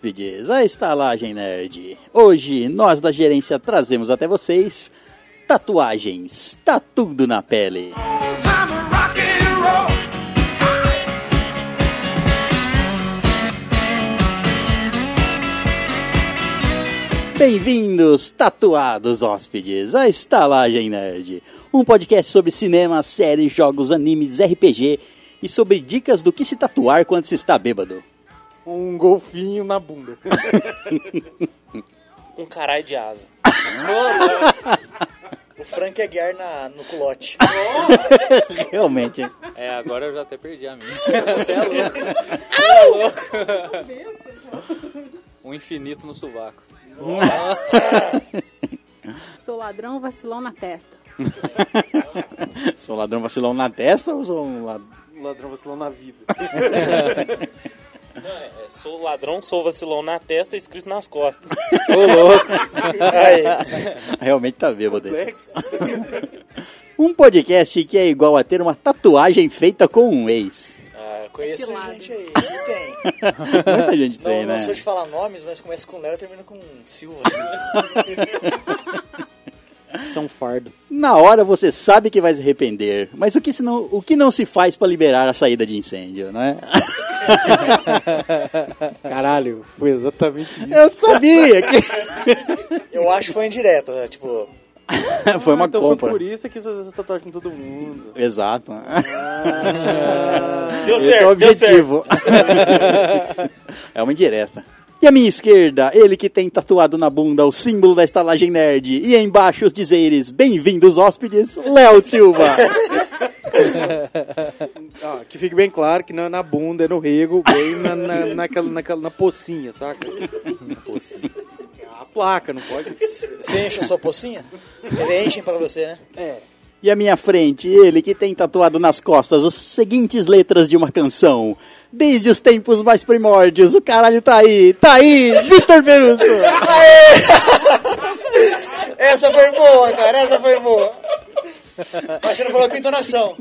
Hóspedes, à Estalagem Nerd. Hoje, nós da gerência trazemos até vocês tatuagens. Tá tudo na pele. Bem-vindos, tatuados hóspedes, à Estalagem Nerd. Um podcast sobre cinema, séries, jogos, animes, RPG e sobre dicas do que se tatuar quando se está bêbado. Um golfinho na bunda. um caralho de asa. o Frank Aguiar na, no culote. Realmente. É, agora eu já até perdi a minha. Você é louco. Você é louco. Um infinito no sovaco. Sou ladrão vacilão na testa. sou ladrão vacilão na testa ou sou um lad... ladrão vacilão na vida? Não, é, é, sou ladrão, sou vacilão na testa escrito nas costas. Ô louco! Aí. Realmente tá bêbado aí. Um podcast que é igual a ter uma tatuagem feita com um ex. Ah, conheço gente aí que tem. Muita gente não, tem, não né? Não sou de falar nomes, mas começa com Léo e termina com Silva. São fardo. Na hora você sabe que vai se arrepender, mas o que, se não, o que não se faz para liberar a saída de incêndio, né? Caralho, foi exatamente isso. Eu sabia que. Eu acho que foi indireta, né? tipo. foi uma ah, então compra. Foi por isso que você fez essa tatuagem com todo mundo. Exato. Ah, deu Esse certo, é o objetivo. é uma indireta. E à minha esquerda, ele que tem tatuado na bunda o símbolo da estalagem nerd. E embaixo os dizeres, bem-vindos hóspedes, Léo Silva. ah, que fique bem claro que não é na bunda, é no rego, bem na, na, naquela, naquela, na pocinha, saca? Na pocinha. A placa, não pode? Você enche a sua pocinha? Ele enchem pra você, né? É. E à minha frente, ele que tem tatuado nas costas as seguintes letras de uma canção. Desde os tempos mais primórdios, o caralho tá aí, tá aí, Vitor Perusso! essa foi boa, cara, essa foi boa. Mas você não falou com entonação.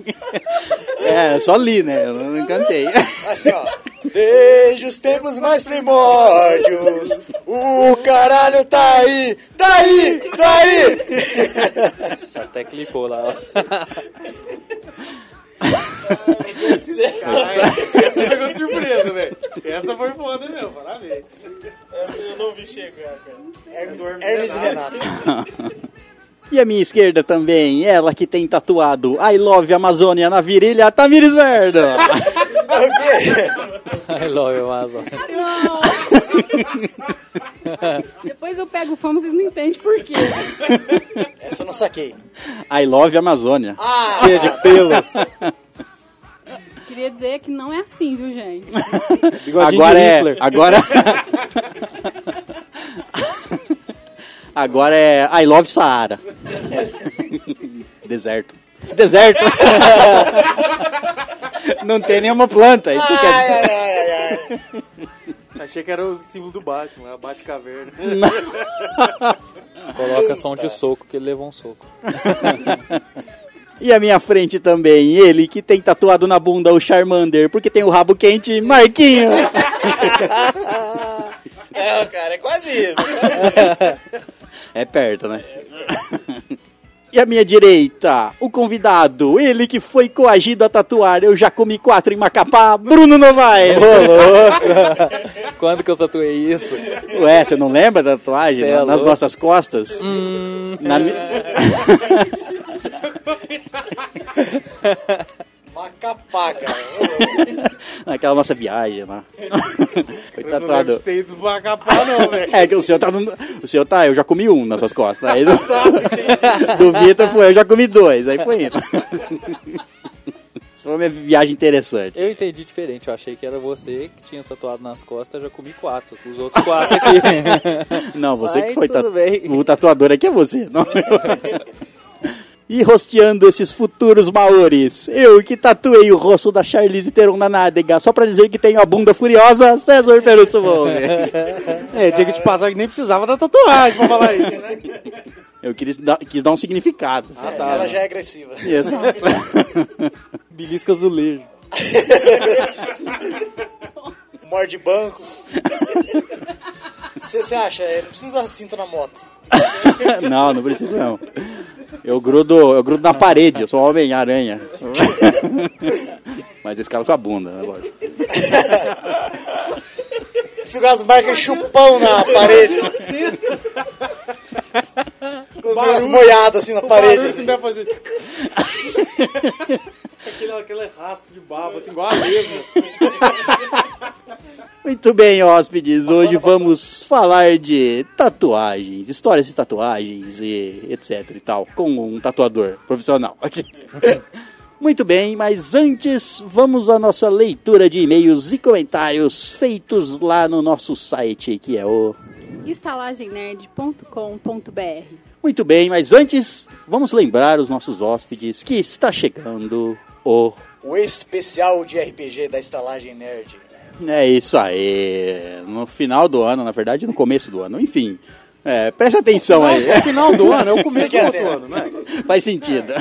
É, só li, né? Eu não cantei. Assim, ó. Desde os tempos mais primórdios, o caralho tá aí, tá aí, tá aí. Até clicou lá, ó. essa pegou de surpresa, velho. Essa foi foda mesmo, parabéns. Eu não vi chegar, cara. Hermes, Hermes e Renato. E à minha esquerda também, ela que tem tatuado I Love Amazônia na virilha, Tamires Verdo. I love Amazônia. Depois eu pego fama, vocês não entendem por quê. Essa eu não saquei. I Love Amazônia. Ah, Cheia de pelos. Queria dizer que não é assim, viu, gente? Agora é. Hitler. Agora. Agora é I Love Saara. Deserto. Deserto. Não tem nenhuma planta. Isso quer ai, dizer. ai, ai, ai. Achei que era o símbolo do Batman, a Batcaverna. Coloca som de soco que ele levou um soco. E à minha frente também, ele que tem tatuado na bunda o Charmander, porque tem o rabo quente, Marquinho. É, cara, é quase isso. É perto, né? E à minha direita, o convidado, ele que foi coagido a tatuar Eu Já Comi Quatro em Macapá, Bruno Novaes. Quando que eu tatuei isso? Ué, você não lembra da tatuagem? Cê é nas louco. nossas costas? Na mi- Macapá, cara. Naquela nossa viagem lá. Foi Eu não tatuado. de ter ido pro Macapá, não, velho. É que o seu tá no... O seu tá, eu já comi um nas suas costas. Aí do, do Vitor foi, eu já comi dois. Aí foi indo. Isso foi uma viagem interessante. Eu entendi diferente, eu achei que era você que tinha tatuado nas costas, já comi quatro. Os outros quatro aqui. Não, você que Mas foi tudo tatu... bem. O tatuador aqui é você, não eu. E rosteando esses futuros maores, eu que tatuei o rosto da Charlize Theron na nádega, só pra dizer que tenho a bunda furiosa, César Perusso. É, tinha que te passar que nem precisava da tatuagem pra falar isso, né? Eu quis dar, quis dar um significado. É, ela já é agressiva. Exato. Belisca azulejo. morde banco. Você acha? é, Não precisa cinto na moto. não, não preciso não. Eu grudo, eu grudo na parede, eu sou um Homem-Aranha. Mas esse cara com a bunda, né, lógico. Fica as marcas chupão na parede. Com as moiadas assim na parede. assim. deve fazer. aquele, aquele rastro de baba, assim, igual a mesma. Muito bem, hóspedes. Hoje vamos falar de tatuagens, histórias de tatuagens e etc e tal, com um tatuador profissional aqui. Muito bem, mas antes vamos à nossa leitura de e-mails e comentários feitos lá no nosso site, que é o estalagemnerd.com.br Muito bem, mas antes vamos lembrar os nossos hóspedes que está chegando o O especial de RPG da estalagem nerd. É isso aí. No final do ano, na verdade, no começo do ano. Enfim, é, preste atenção aí. No final do ano, é o começo do outro ano, né? Faz sentido.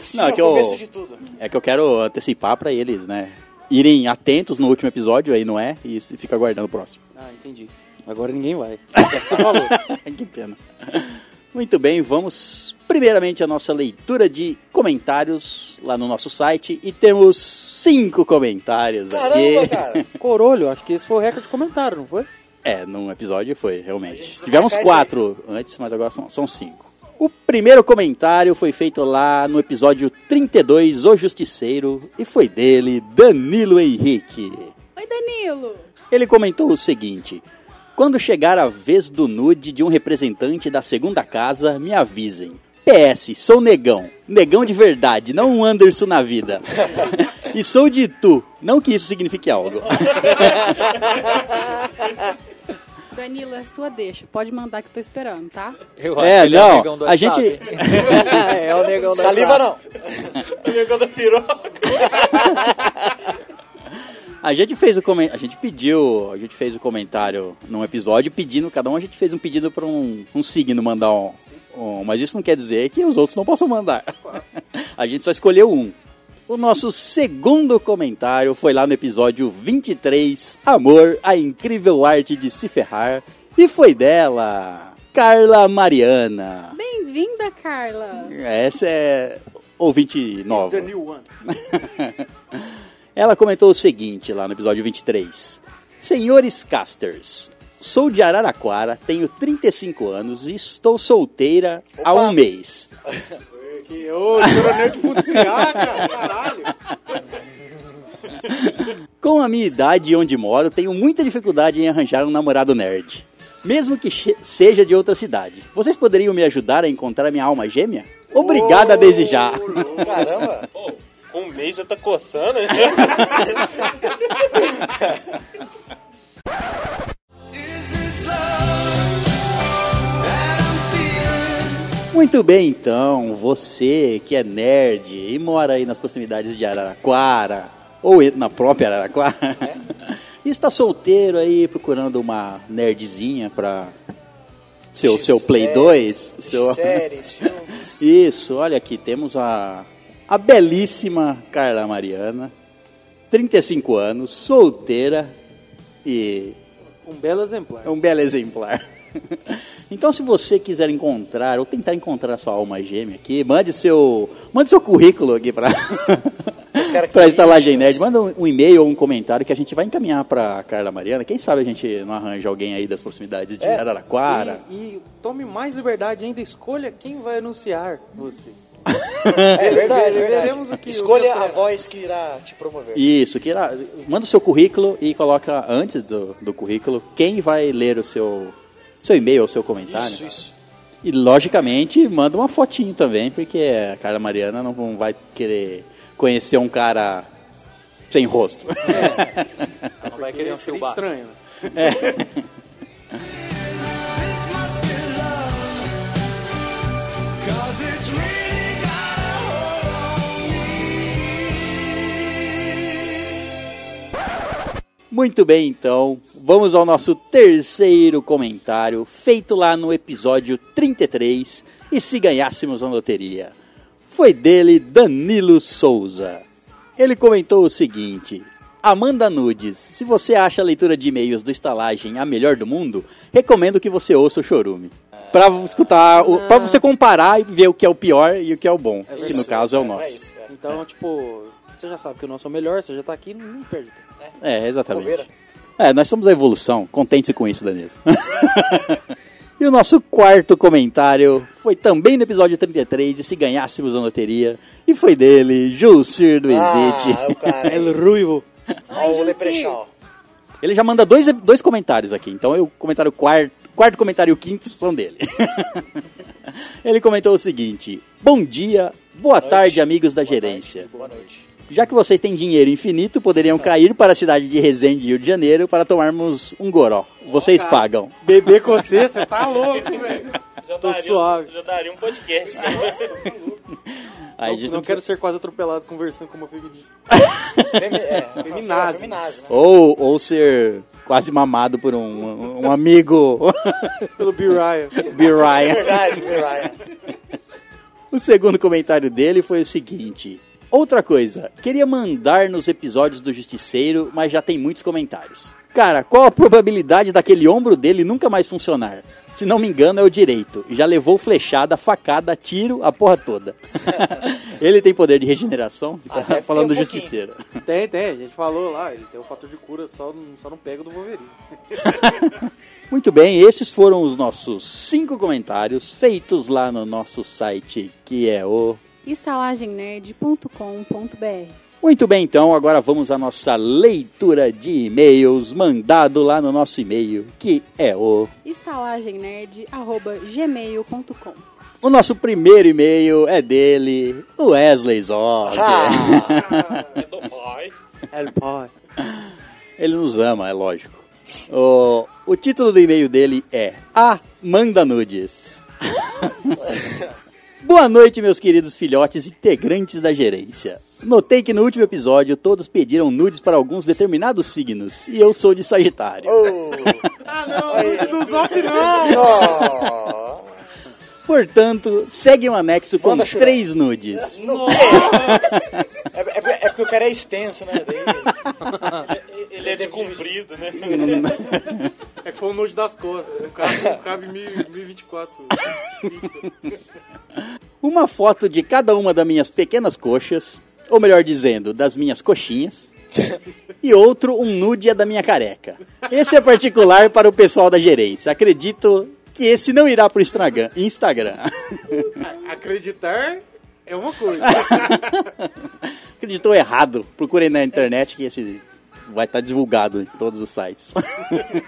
Fim Não, é é o que eu, começo de tudo. é que eu quero antecipar pra eles, né? Irem atentos no último episódio, aí não é? E fica aguardando o próximo. Ah, entendi. Agora ninguém vai. Falou. que pena. Muito bem, vamos primeiramente à nossa leitura de comentários lá no nosso site. E temos cinco comentários Caramba, aqui. cara. Corolho, acho que esse foi o recorde de comentário, não foi? É, num episódio foi, realmente. Tivemos quatro antes, mas agora são, são cinco. O primeiro comentário foi feito lá no episódio 32, O Justiceiro, e foi dele, Danilo Henrique. Oi, Danilo! Ele comentou o seguinte: Quando chegar a vez do nude de um representante da segunda casa, me avisem. PS, sou negão. Negão de verdade, não um Anderson na vida. e sou de tu. Não que isso signifique algo. Danilo, é sua deixa. Pode mandar que eu tô esperando, tá? Eu É, que ele não, o negão do a gente- WhatsApp. é o negão do Saliva não. Negão da piroca. A gente fez o comen- a gente pediu, a gente fez o comentário num episódio pedindo, cada um a gente fez um pedido para um, um signo mandar um, um- mas isso não quer dizer que os outros não possam mandar. A gente só escolheu um. O nosso segundo comentário foi lá no episódio 23, Amor, a incrível arte de se ferrar, e foi dela, Carla Mariana. Bem-vinda, Carla! Essa é ouvinte nova. The new one. Ela comentou o seguinte lá no episódio 23. Senhores casters, sou de Araraquara, tenho 35 anos e estou solteira há Opa. um mês. Que, ô, coronel de putz cara, caralho. Com a minha idade e onde moro, tenho muita dificuldade em arranjar um namorado nerd. Mesmo que seja de outra cidade. Vocês poderiam me ajudar a encontrar minha alma gêmea? Obrigada desde já. Caramba. Um mês já tá coçando, né? Muito bem, então, você que é nerd e mora aí nas proximidades de Araraquara, ou na própria Araraquara, e está solteiro aí procurando uma nerdzinha pra seu, seu Play séries, 2. assistir seu- séries, filmes. Isso, olha aqui, temos a, a belíssima Carla Mariana, 35 anos, solteira e Um belo exemplar. um belo exemplar. Então, se você quiser encontrar ou tentar encontrar sua alma gêmea aqui, mande seu, mande seu currículo aqui para para Estalagem Nerd. Manda um, um e-mail ou um comentário que a gente vai encaminhar para Carla Mariana. Quem sabe a gente não arranja alguém aí das proximidades de É, Araraquara. E, e tome mais liberdade ainda, escolha quem vai anunciar você. É verdade, é verdade. Que- Escolha a é. voz que irá te promover. Isso, que lá, manda o seu currículo e coloca antes do, do currículo quem vai ler o seu, seu e-mail ou seu comentário. Isso, isso. E logicamente manda uma fotinho também, porque a Carla Mariana não, vai querer conhecer um cara sem rosto. Não vai querer um chubá. estranho. né? Muito bem, então, vamos ao nosso terceiro comentário, feito lá no episódio 33, e se ganhássemos uma loteria. Foi dele Danilo Souza. Ele comentou o seguinte: Amanda Nudes, se você acha a leitura de e-mails do Estalagem a melhor do mundo, recomendo que você ouça o Chorume. Pra escutar, o, pra você comparar e ver o que é o pior e o que é o bom. que no caso é o nosso. É isso, é. Então, tipo, você já sabe que o nosso é o melhor, você já tá aqui, nem perde tempo. É, exatamente. Bobeira. É, nós somos a evolução. Contente-se com isso, Danilo. e o nosso quarto comentário foi também no episódio 33, e se ganhássemos a loteria. E foi dele, Julcir do Exite. Ah, o cara. El Ruivo. Olha o. Leprechaun. Ele já manda dois, dois comentários aqui, então eu comentário quarto, quarto comentário e o quinto são dele. Ele comentou o seguinte: Bom dia, boa noite. tarde, amigos da Boa gerência. tarde, Boa noite. Já que vocês têm dinheiro infinito, poderiam cair para a cidade de Resende, Rio de Janeiro, para tomarmos um goró. Vocês cara. pagam. Beber com você, você tá louco, velho. Já Tô daria, suave. já daria um podcast. cara. Aí Não, não não quero ser quase atropelado conversando com uma feminista. Femi é, Feminazi. Feminazi, né? Ou, ou ser quase mamado por um, um amigo, Pelo Bill Ryan. B. Ryan. Verdade, Ryan. O segundo comentário dele foi o seguinte: Outra coisa, queria mandar nos episódios do Justiceiro, mas já tem muitos comentários. Cara, qual a probabilidade daquele ombro dele nunca mais funcionar? Se não me engano, é o direito. Já levou flechada, facada, tiro, a porra toda. ele tem poder de regeneração? Ah, ter Falando do. Justiceiro. Tem, tem, a gente falou lá, ele tem um fator de cura, só, não- só não pega do Wolverine. Muito bem, esses foram os nossos cinco comentários feitos lá no nosso site, que é o estalagemnerd.com.br Muito bem, então, agora vamos à nossa leitura de e-mails mandado lá no nosso e-mail, que é o. estalagemnerd.gmail.com O nosso primeiro e-mail é dele, o Wesley Zog. Ah, É do pai. El pai. Ele nos ama, é lógico. O, o título do e-mail dele é A Manda Nudes. Boa noite, meus queridos filhotes integrantes da gerência. Notei que no último episódio todos pediram nudes para alguns determinados signos, e eu sou de Sagitário. oh, Ah, não, não do Zop não! oh. Portanto, segue um anexo com Manda chorar. três nudes. Não, é, é, é porque o cara é extenso, né? Daí, Ele é de comprido, né? É que foi o nude das costas, não cabe, cabe 1024 pixels. Uma foto de cada uma das minhas pequenas coxas, ou melhor dizendo, das minhas coxinhas, e outro um nude é da minha careca. Esse é particular para o pessoal da gerência. Acredito que esse não irá pro Instagram. Instagram. Acreditar é uma coisa. Acreditou errado. Procurem na internet que esse vai estar divulgado em todos os sites.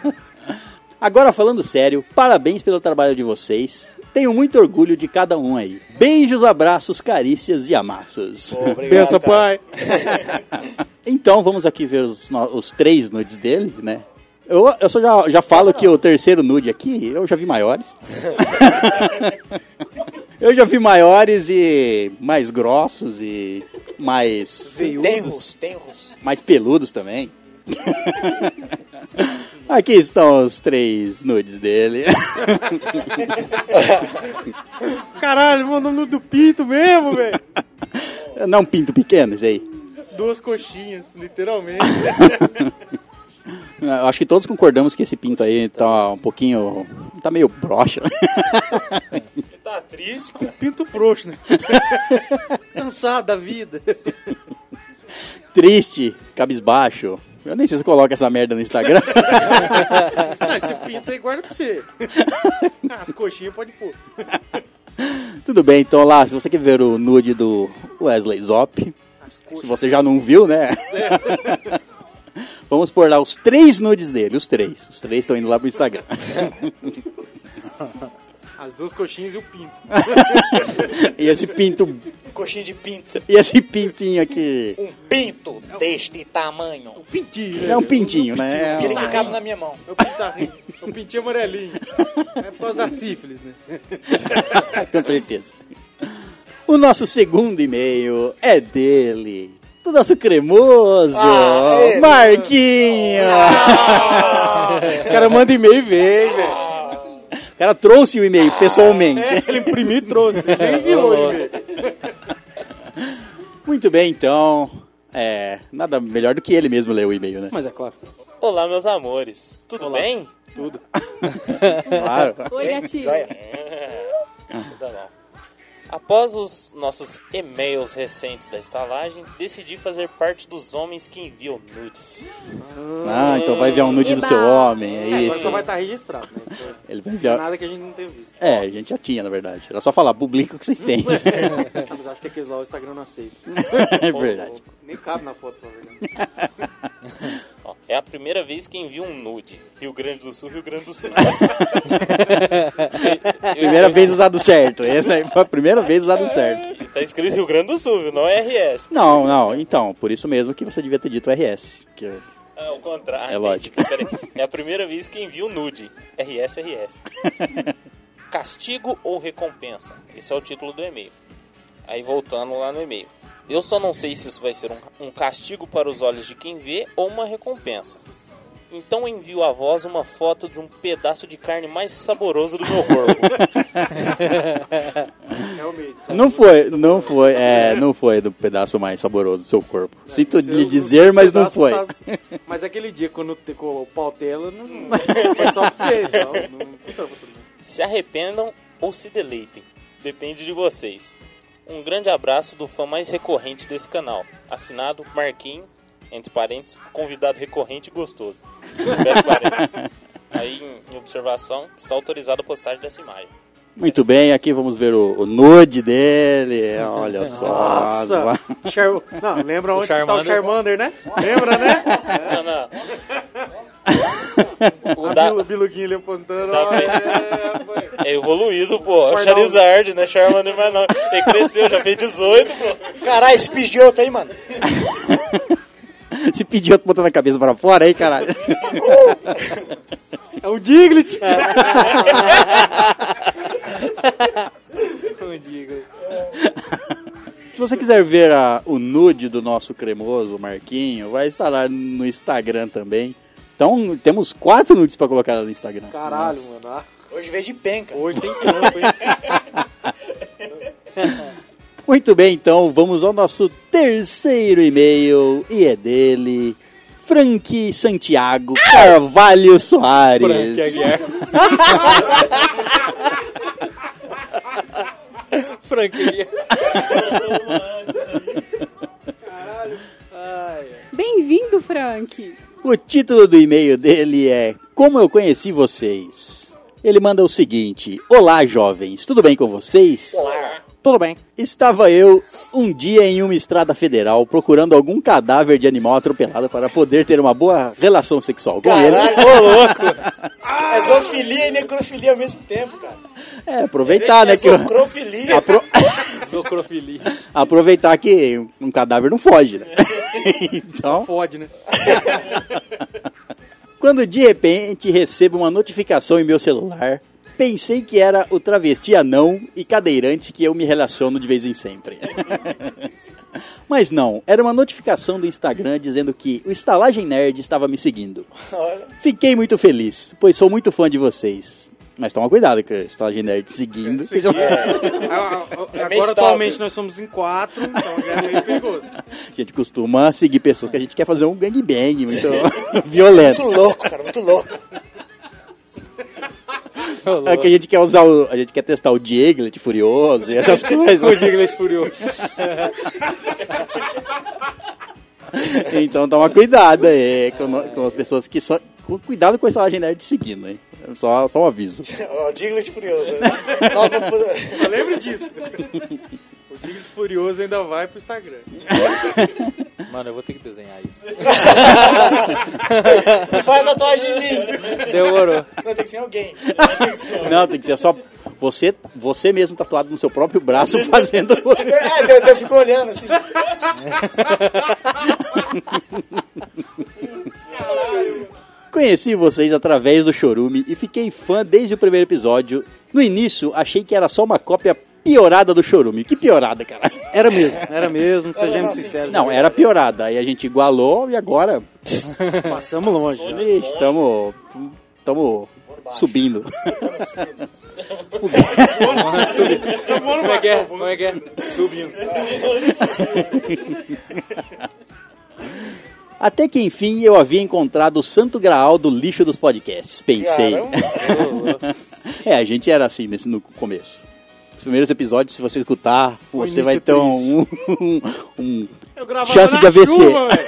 Agora falando sério, parabéns pelo trabalho de vocês. Tenho muito orgulho de cada um aí. Beijos, abraços, carícias e amassos. Obrigado, Pensa, pai. Então vamos aqui ver os, os três nudes dele, né? Eu, eu só já, já falo que o terceiro nude aqui, eu já vi maiores. eu já vi maiores e mais grossos e mais, Tenros, tenros. mais peludos também. Aqui estão os três nudes dele. Caralho, mandou no do pinto mesmo, velho. Não pinto pequeno, isso aí. Duas coxinhas, literalmente. Eu acho que todos concordamos que esse pinto aí tá um pouquinho. tá meio broxa. Tá triste, cara. Pinto frouxo, né? Cansado da vida. Triste, cabisbaixo. Eu nem sei se coloca essa merda no Instagram. Ah, esse pinto aí guarda pra você. Ah, as coxinhas pode pôr. Tudo bem, então lá, se você quer ver o nude do Wesley Zop, se você já não viu, né? Vamos pôr lá os três nudes dele, os três. Os três estão indo lá pro Instagram. As duas coxinhas e o pinto. E esse pinto, Coxinha de pinto. e esse pintinho aqui. Um pinto deste tamanho. O pintinho, né? É um pintinho, né? Aquele que cabe na minha mão. É o pintarrinho. É o pintinho amarelinho. É por causa da sífilis, né? Com certeza. O nosso segundo e-mail é dele. Do nosso cremoso, Ah, ele. Marquinho. Os caras mandam e-mail e vem, velho. O cara trouxe o e-mail pessoalmente. É, ele imprimiu e trouxe. Nem enviou o e-mail. Muito bem, então. É, nada melhor do que ele mesmo ler o e-mail, né? Mas é claro. Olá, meus amores. Tudo bem? Tudo. Claro. Oi, gatinho. Joia. Tudo bom. Após os nossos e-mails recentes da estalagem, decidi fazer parte dos homens que enviam nudes. Ah, então vai enviar um nude do Eba. seu homem, é É, agora isso. só vai estar registrado, né? Então, Ele vai não é enviar... nada que a gente não tenha visto. É, a gente já tinha, na verdade. Era só falar, publica o que vocês têm. Mas acho que aqueles lá o Instagram não aceita. é verdade. Nem cabe na foto, na verdade. É a primeira vez que envio um nude. Rio Grande do Sul, Rio Grande do Sul. Primeira vez usado certo. Essa aí foi a primeira vez usado certo. Tá escrito Rio Grande do Sul, viu? Não é RS. Não, não, então, por isso mesmo que você devia ter dito RS. Que Ah, o contrário. É lógico. Peraí. É a primeira vez que envio nude. RS, RS. Castigo ou recompensa? Esse é o título do e-mail. Aí voltando lá no e-mail. Eu só não sei se isso vai ser um, um castigo para os olhos de quem vê ou uma recompensa. Então envio a voz uma foto de um pedaço de carne mais saboroso do meu corpo. Realmente. só- Não foi, não foi, é, não foi do pedaço mais saboroso do seu corpo. Sinto Seu- lhe dizer, mas não foi. tá- Mas aquele dia, quando o pautela, não foi só pra você. Então, não funciona pra todo mundo. Se arrependam ou se deleitem. Depende de vocês. Um grande abraço do fã mais recorrente desse canal. Assinado Marquinho, entre parênteses, convidado recorrente e gostoso. Fecha parênteses. Aí, em observação, está autorizada a postagem dessa imagem. Muito bem, aqui vamos ver o, o nude dele. Olha só. Nossa! Char... Não, lembra onde que tá o Charmander. Charmander, né? Lembra, né? Não, não. O A da- Bilu- Biluguinho ali apontando. Pra- é, é evoluído, pô. É o Charizard, né? Charmander, mas não. Ele cresceu, já fez 18, pô. Caralho, esse pidioto aí, mano. Se pediu outro botando a cabeça para fora aí, caralho. É o Diglett. Um Diglett. Se você quiser ver a- o nude do nosso cremoso Marquinho, vai estar lá no Instagram também. Então, temos quatro nudes para colocar no Instagram. Caralho, Nossa. mano. Ah, Hoje veio de penca. hoje tem trampo, hein? Muito bem, então vamos ao nosso terceiro e-mail e é dele, Frank Santiago Carvalho Soares. Frank Aguiar. Frank Aguiar. Bem-vindo, Frank. O título do e-mail dele é Como eu conheci vocês. Ele manda o seguinte: Olá, jovens, tudo bem com vocês? Tudo bem. Estava eu um dia em uma estrada federal procurando algum cadáver de animal atropelado para poder ter uma boa relação sexual com ele. Caralho, ô louco. É zoofilia e necrofilia ao mesmo tempo, cara. É, aproveitar, né? é Que apro- Zocrofilia. aproveitar que um cadáver não foge, né? então, Fode, né? quando de repente recebo uma notificação em meu celular, pensei que era o travesti anão e cadeirante que eu me relaciono de vez em sempre. Mas não, era uma notificação do Instagram dizendo que o Estalagem Nerd estava me seguindo. Fiquei muito feliz, pois sou muito fã de vocês. Mas toma cuidado com o Estalagem Nerd seguindo. que já- ah, meio Agora, atualmente, nós somos em quatro, então é meio perigoso. A gente costuma seguir pessoas que a gente quer fazer um gangbang muito violento. Muito louco, cara, muito louco. É que a gente quer usar o, a gente quer testar o Dieglet furioso e essas coisas. O Diglett furioso. Então toma cuidado aí com, no- com as pessoas que só. com- Cuidado com a estalagem nerd seguindo, hein? Só, só um aviso. Ó, o Diglett Furioso. Nova Só lembra disso. O Diglett furioso ainda vai pro Instagram. Mano, eu vou ter que desenhar isso. Faz tatuagem em mim. Demorou. Não, tem que ser alguém. Não, tem que ser só você, você mesmo tatuado no seu próprio braço fazendo. É, eu, eu fico olhando assim. Conheci vocês através do Chorume e fiquei fã desde o primeiro episódio. No início, achei que era só uma cópia piorada do Chorume. Que piorada, cara. Era mesmo, era mesmo, sejamos sinceros. Não, era piorada. Aí a gente igualou e agora Passamos longe. né? estamos estamos subindo. Como é que é? Como é que é? Subindo. Até que enfim eu havia encontrado o santo graal do lixo dos podcasts. Pensei. Caramba. É, a gente era assim nesse, no começo. Os primeiros episódios, se você escutar, O você vai ter um, um, um- Eu gravava Chance na de AVC. chuva.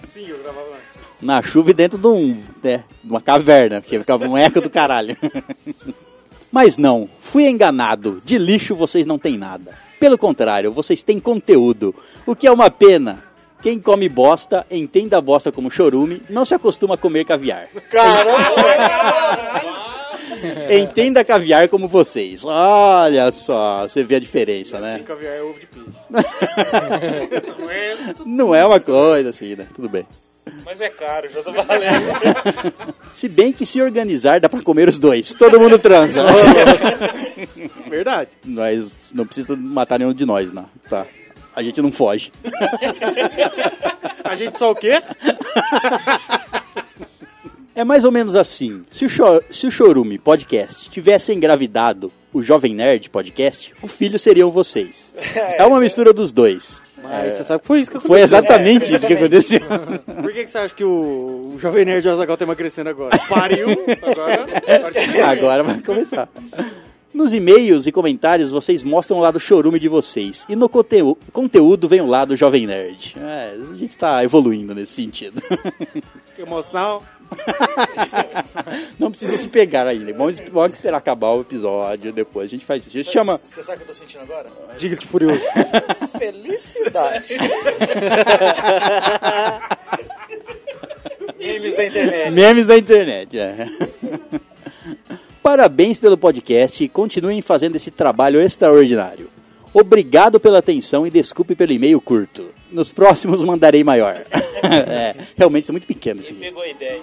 Sim, eu gravava na na chuva e dentro de, um, né, de uma caverna, porque ficava um eco do caralho. Mas não, fui enganado. De lixo vocês não têm nada. Pelo contrário, vocês têm conteúdo. O que é uma pena. Quem come bosta, entenda a bosta como chorume, não se acostuma a comer caviar. Caramba. Entenda caviar como vocês. Olha só, você vê a diferença, né? Sim, caviar é ovo de peixe. Não é? Não é uma coisa assim, né? Tudo bem. Mas é caro, já tá valendo. Se bem que se organizar dá pra comer os dois. Todo mundo transa. Verdade. Nós não precisa matar nenhum de nós, não. Tá. A gente não foge. A gente só o quê? É mais ou menos assim. Se o, Cho- se o Chorume Podcast tivesse engravidado o Jovem Nerd Podcast, o filho seriam vocês. É uma mistura dos dois. Mas você sabe que foi isso que aconteceu. Foi exatamente É, isso que aconteceu. Por que, que você acha que o, o Jovem Nerd Azagal tá emagrecendo agora? Pariu, agora... agora vai começar. Nos e-mails e comentários vocês mostram o lado chorume de vocês. E no conteú- conteúdo vem o lado Jovem Nerd. É, a gente tá evoluindo nesse sentido. Que emoção. Não precisa se pegar ainda. Vamos, vamos esperar acabar o episódio depois. A gente faz isso. A gente chama. Você sabe o que eu tô sentindo agora? Diga-te furioso. Felicidade. Memes da internet. Memes da internet, é. Parabéns pelo podcast e continuem fazendo esse trabalho extraordinário. Obrigado pela atenção e desculpe pelo e-mail curto. Nos próximos mandarei maior. é, realmente é muito pequeno isso aqui. Pegou a ideia.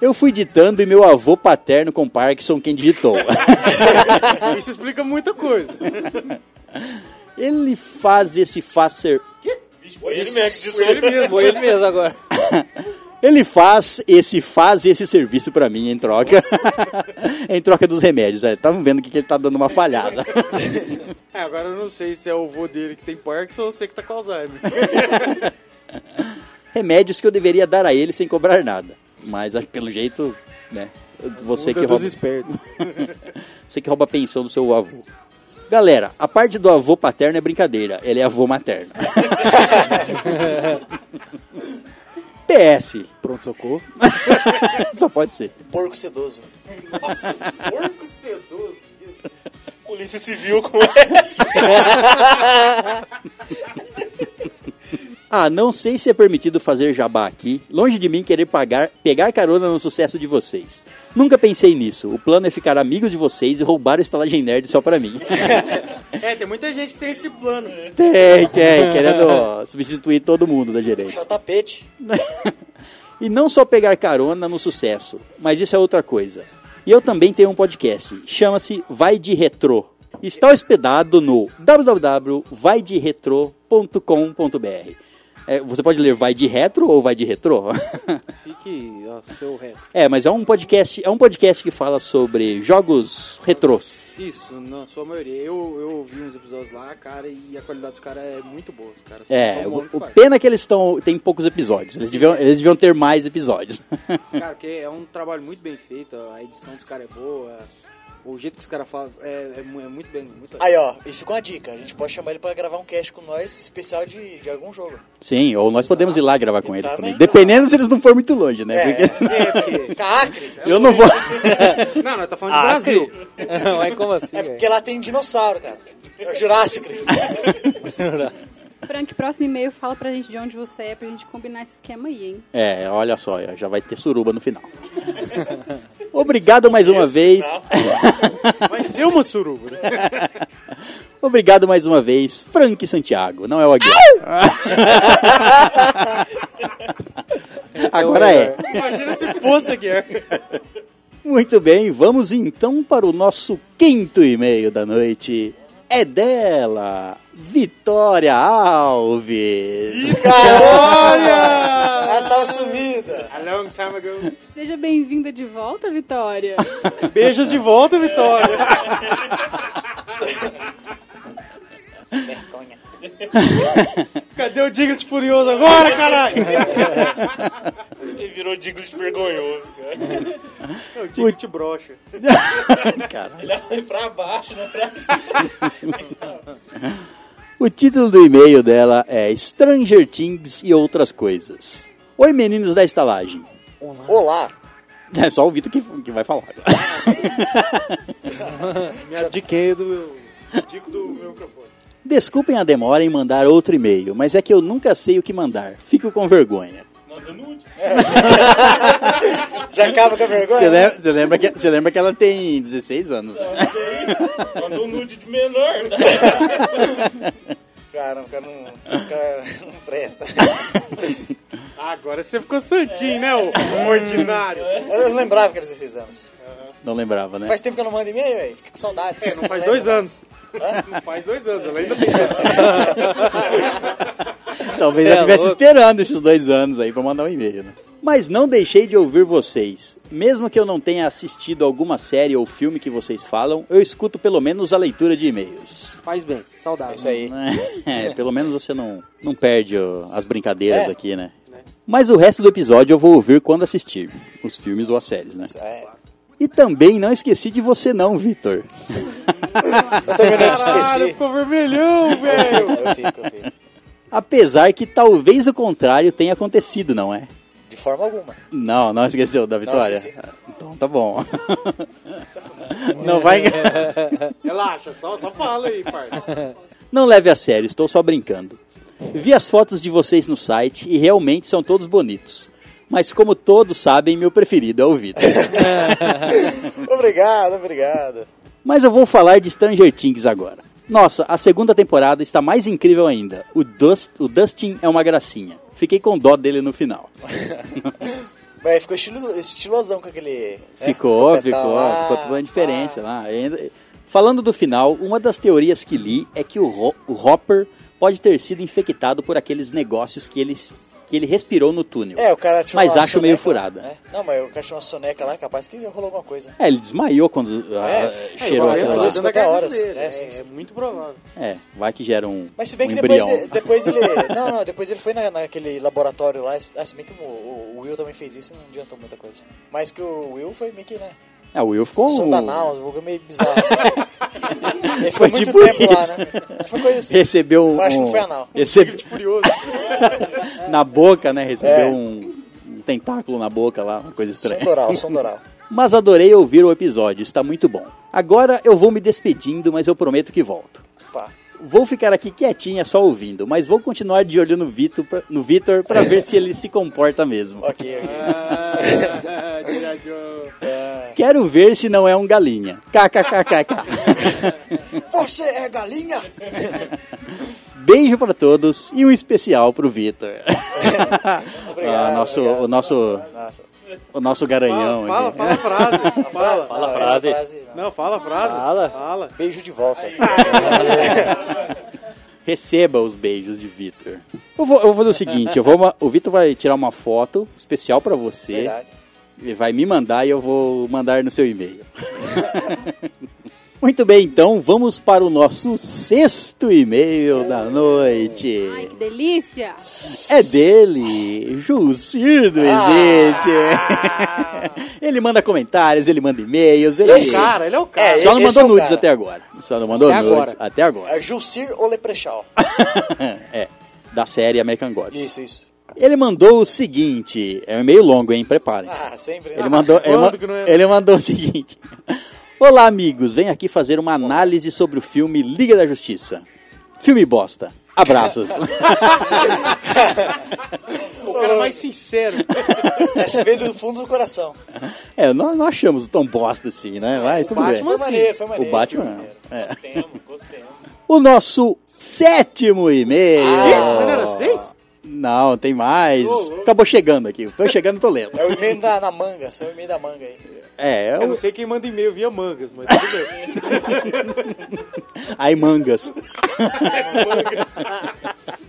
Eu fui ditando e meu avô paterno com Parkinson quem digitou. Isso explica muita coisa. Ele faz esse fazer. Foi ele mesmo. Foi ele mesmo. Foi ele mesmo agora. Ele faz esse faz esse serviço pra mim em troca. em troca dos remédios. É, Tava vendo que ele tá dando uma falhada. É, agora eu não sei se é o vô dele que tem Parkinson ou você que tá com Alzheimer. remédios que eu deveria dar a ele sem cobrar nada. Mas ah, pelo jeito, né? Você que rouba, você que rouba a pensão do seu avô. Galera, a parte do avô paterno é brincadeira, ele é avô materno. PS, Pronto, socorro. só pode ser. Porco sedoso. Porco sedoso. Polícia Civil com essa. Ah, não sei se é permitido fazer jabá aqui. Longe de mim querer pagar, pegar carona no sucesso de vocês. Nunca pensei nisso. O plano é ficar amigos de vocês e roubar o estalagem nerd só pra mim. É, tem muita gente que tem esse plano. tem, tem, querendo ó, substituir todo mundo da direita. Puxar o tapete. E não só pegar carona no sucesso, mas isso é outra coisa. E eu também tenho um podcast, chama-se Vai de Retro. Está hospedado no www.vaideretro.com.br. É, você pode ler Vai de Retro ou Vai de Retro? Fique ó, seu reto. é, mas é um podcast, é um podcast que fala sobre jogos retrôs. Isso, na sua maioria. Eu, eu ouvi uns episódios lá, cara, e a qualidade dos caras é muito boa. Os caras É, o, que o pena é que eles estão tem poucos episódios. Eles deviam, eles deviam ter mais episódios. Cara, porque é um trabalho muito bem feito, a edição dos caras é boa, o jeito que os caras falam é, é é muito bem. Muito Aí, ó, e fica uma dica. A gente pode chamar ele pra gravar um cast com nós, especial de, de algum jogo. Sim, ou nós podemos ir lá gravar com eles também. também. Dependendo se eles não forem muito longe, né? É, Porque É, porque... Cacre. eu não vou. Não, nós tá falando de Ah, Brasil. Não, é como assim, É porque lá tem dinossauro, cara. É o Jurassic. Frank, próximo e-mail fala pra gente de onde você é pra gente combinar esse esquema aí, hein? É, olha só, já vai ter suruba no final. Obrigado mais uma vez. Vai ser uma suruba, né? Obrigado mais uma vez, Frank Santiago. Não é o Aguiar. Agora é. Imagina se fosse a guerra. Muito bem, vamos então para o nosso quinto e-mail da noite. É dela, Vitória Alves. Olha! Ela tava sumida. long time ago. Seja bem-vinda de volta, Vitória. Beijos de volta, Vitória. Vergonha. Cadê o Digas Furioso agora, caralho? Ele virou Diglett vergonhoso, cara. É o Digas brocha. Ele foi pra baixo, não pra cima. O título do e-mail dela é Stranger Things e Outras Coisas. Oi, meninos da estalagem. Olá. É só o Vitor que, que vai falar. Me abdiquei do meu... Dico do meu microfone. Desculpem a demora em mandar outro e-mail, mas é que eu nunca sei o que mandar. Fico com vergonha. Manda nude. Já acaba com a vergonha? Você né? lembra, você lembra que, você lembra que ela tem 16 anos, né? Manda um nude de menor. Né? Cara, o cara não, o cara não presta. Agora você ficou santinho, né, ô ordinário? Eu não lembrava que era 16 anos. Não lembrava, né? Faz tempo que eu não mando e-mail, velho. Fico com saudades. É, não faz dois anos. Não faz dois anos, ela ainda tem Talvez Cê eu é estivesse esperando esses dois anos aí pra mandar um e-mail, né? Mas não deixei de ouvir vocês. Mesmo que eu não tenha assistido alguma série ou filme que vocês falam, eu escuto pelo menos a leitura de e-mails. Faz bem, saudável. É isso aí. É, pelo menos você não, não perde as brincadeiras É. aqui, né? Mas o resto do episódio eu vou ouvir quando assistir. Os filmes ou as séries, né? É. E também não esqueci de você não, Vitor. Eu também não te Caralho, esqueci. ficou vermelhão, velho. Eu fico, eu fico. Apesar que talvez o contrário tenha acontecido, não é? De forma alguma. Não, não esqueceu da vitória? esqueci. então tá bom. não vai. Relaxa, só, só fala aí, parça. Não leve a sério, estou só brincando. Vi as fotos de vocês no site e realmente são todos bonitos. Mas como todos sabem, meu preferido é o Vitor. Obrigado, obrigado. Mas eu vou falar de Stranger Things agora. Nossa, a segunda temporada está mais incrível ainda. O, Dust, o Dustin é uma gracinha. Fiquei com dó dele no final. Mas ficou estilo, estilosão com aquele. né, Ficou, ficou, lá. ficou totalmente diferente lá. Falando do final, uma das teorias que li é que o, Ho- o Hopper pode ter sido infectado por aqueles negócios que ele, que ele respirou no túnel. É, o cara tinha Mas uma acho meio soneca lá, furada. né? Não, mas o cara tinha uma soneca lá, capaz que rolou alguma coisa. É, ele desmaiou quando ah, É, cheirou é, lá. isso- até horas. Dele. É, É, sim, sim. é muito provável. É, vai que gera um, Mas se bem um que depois, ele- depois ele. Não, não, depois ele foi na, naquele laboratório lá. Ah, se bem que o, o Will também fez isso, não adiantou muita coisa. Mas que o Will foi meio que, né? É, o Will ficou... Sonda anal, um bagulho meio bizarro. Assim. ele Foi ficou muito tipo tempo lá, isso. né? Foi coisa assim. Recebeu um... Eu acho que não foi anal. Recebe... Furioso. na boca, né? Recebeu É. um, um tentáculo na boca lá, uma coisa estranha. Sondoral, sondoral. Mas adorei ouvir o episódio, está muito bom. Agora eu vou me despedindo, mas eu prometo que volto. Pá. Vou ficar aqui quietinha só ouvindo, mas vou continuar de olho no Vitor pra, no Vitor pra ver se ele se comporta mesmo. Ok, ok. Ah. Quero ver se não é um galinha. KKKKK. Você é galinha? Beijo pra todos e um especial pro Vitor. Obrigado, Ah, nosso, obrigado. o nosso, Nossa. o nosso garanhão. Fala, aqui. fala a frase. Fala. Fala a essa frase. frase. não. Não, fala a frase. Fala. Fala. Beijo de volta. Receba os beijos de Vitor. Eu vou, eu vou fazer o seguinte, eu vou, o Vitor vai tirar uma foto especial pra você. Verdade. Ele vai me mandar e eu vou mandar no seu e-mail. Muito bem, então vamos para o nosso sexto e-mail da noite. Ai, que delícia! É dele, Jucir do Existe. Ele manda comentários, ele manda e-mails, ele Esse Cara, ele é o cara. É, só não mandou é o nudes cara. até agora. Só não mandou Até nudes agora. até agora. É Julcir ou Leprechal? é, da série American Gods. Isso, isso. Ele mandou o seguinte, é um e-mail longo, hein? Preparem. Ah, sempre. Ele mandou, ele, quando ma- que não é? ele mandou o seguinte: Olá, amigos, venho aqui fazer uma análise sobre o filme Liga da Justiça. Filme bosta. Abraços. O cara mais sincero. Essa veio do fundo do coração. é, nós não achamos tão bosta assim, né? Mas tudo bem. Foi maneiro, foi maneiro. O Batman. foi maneiro. é. Gostemos, gostemos. O nosso sétimo e-mail. Ah, não era seis? Não, tem mais. Acabou chegando aqui. Foi chegando, tô lendo. É o e-mail da, na manga, são o e-mail da manga aí. É, é Eu o... não sei quem manda e-mail via mangas, mas tudo bem. Ai, mangas.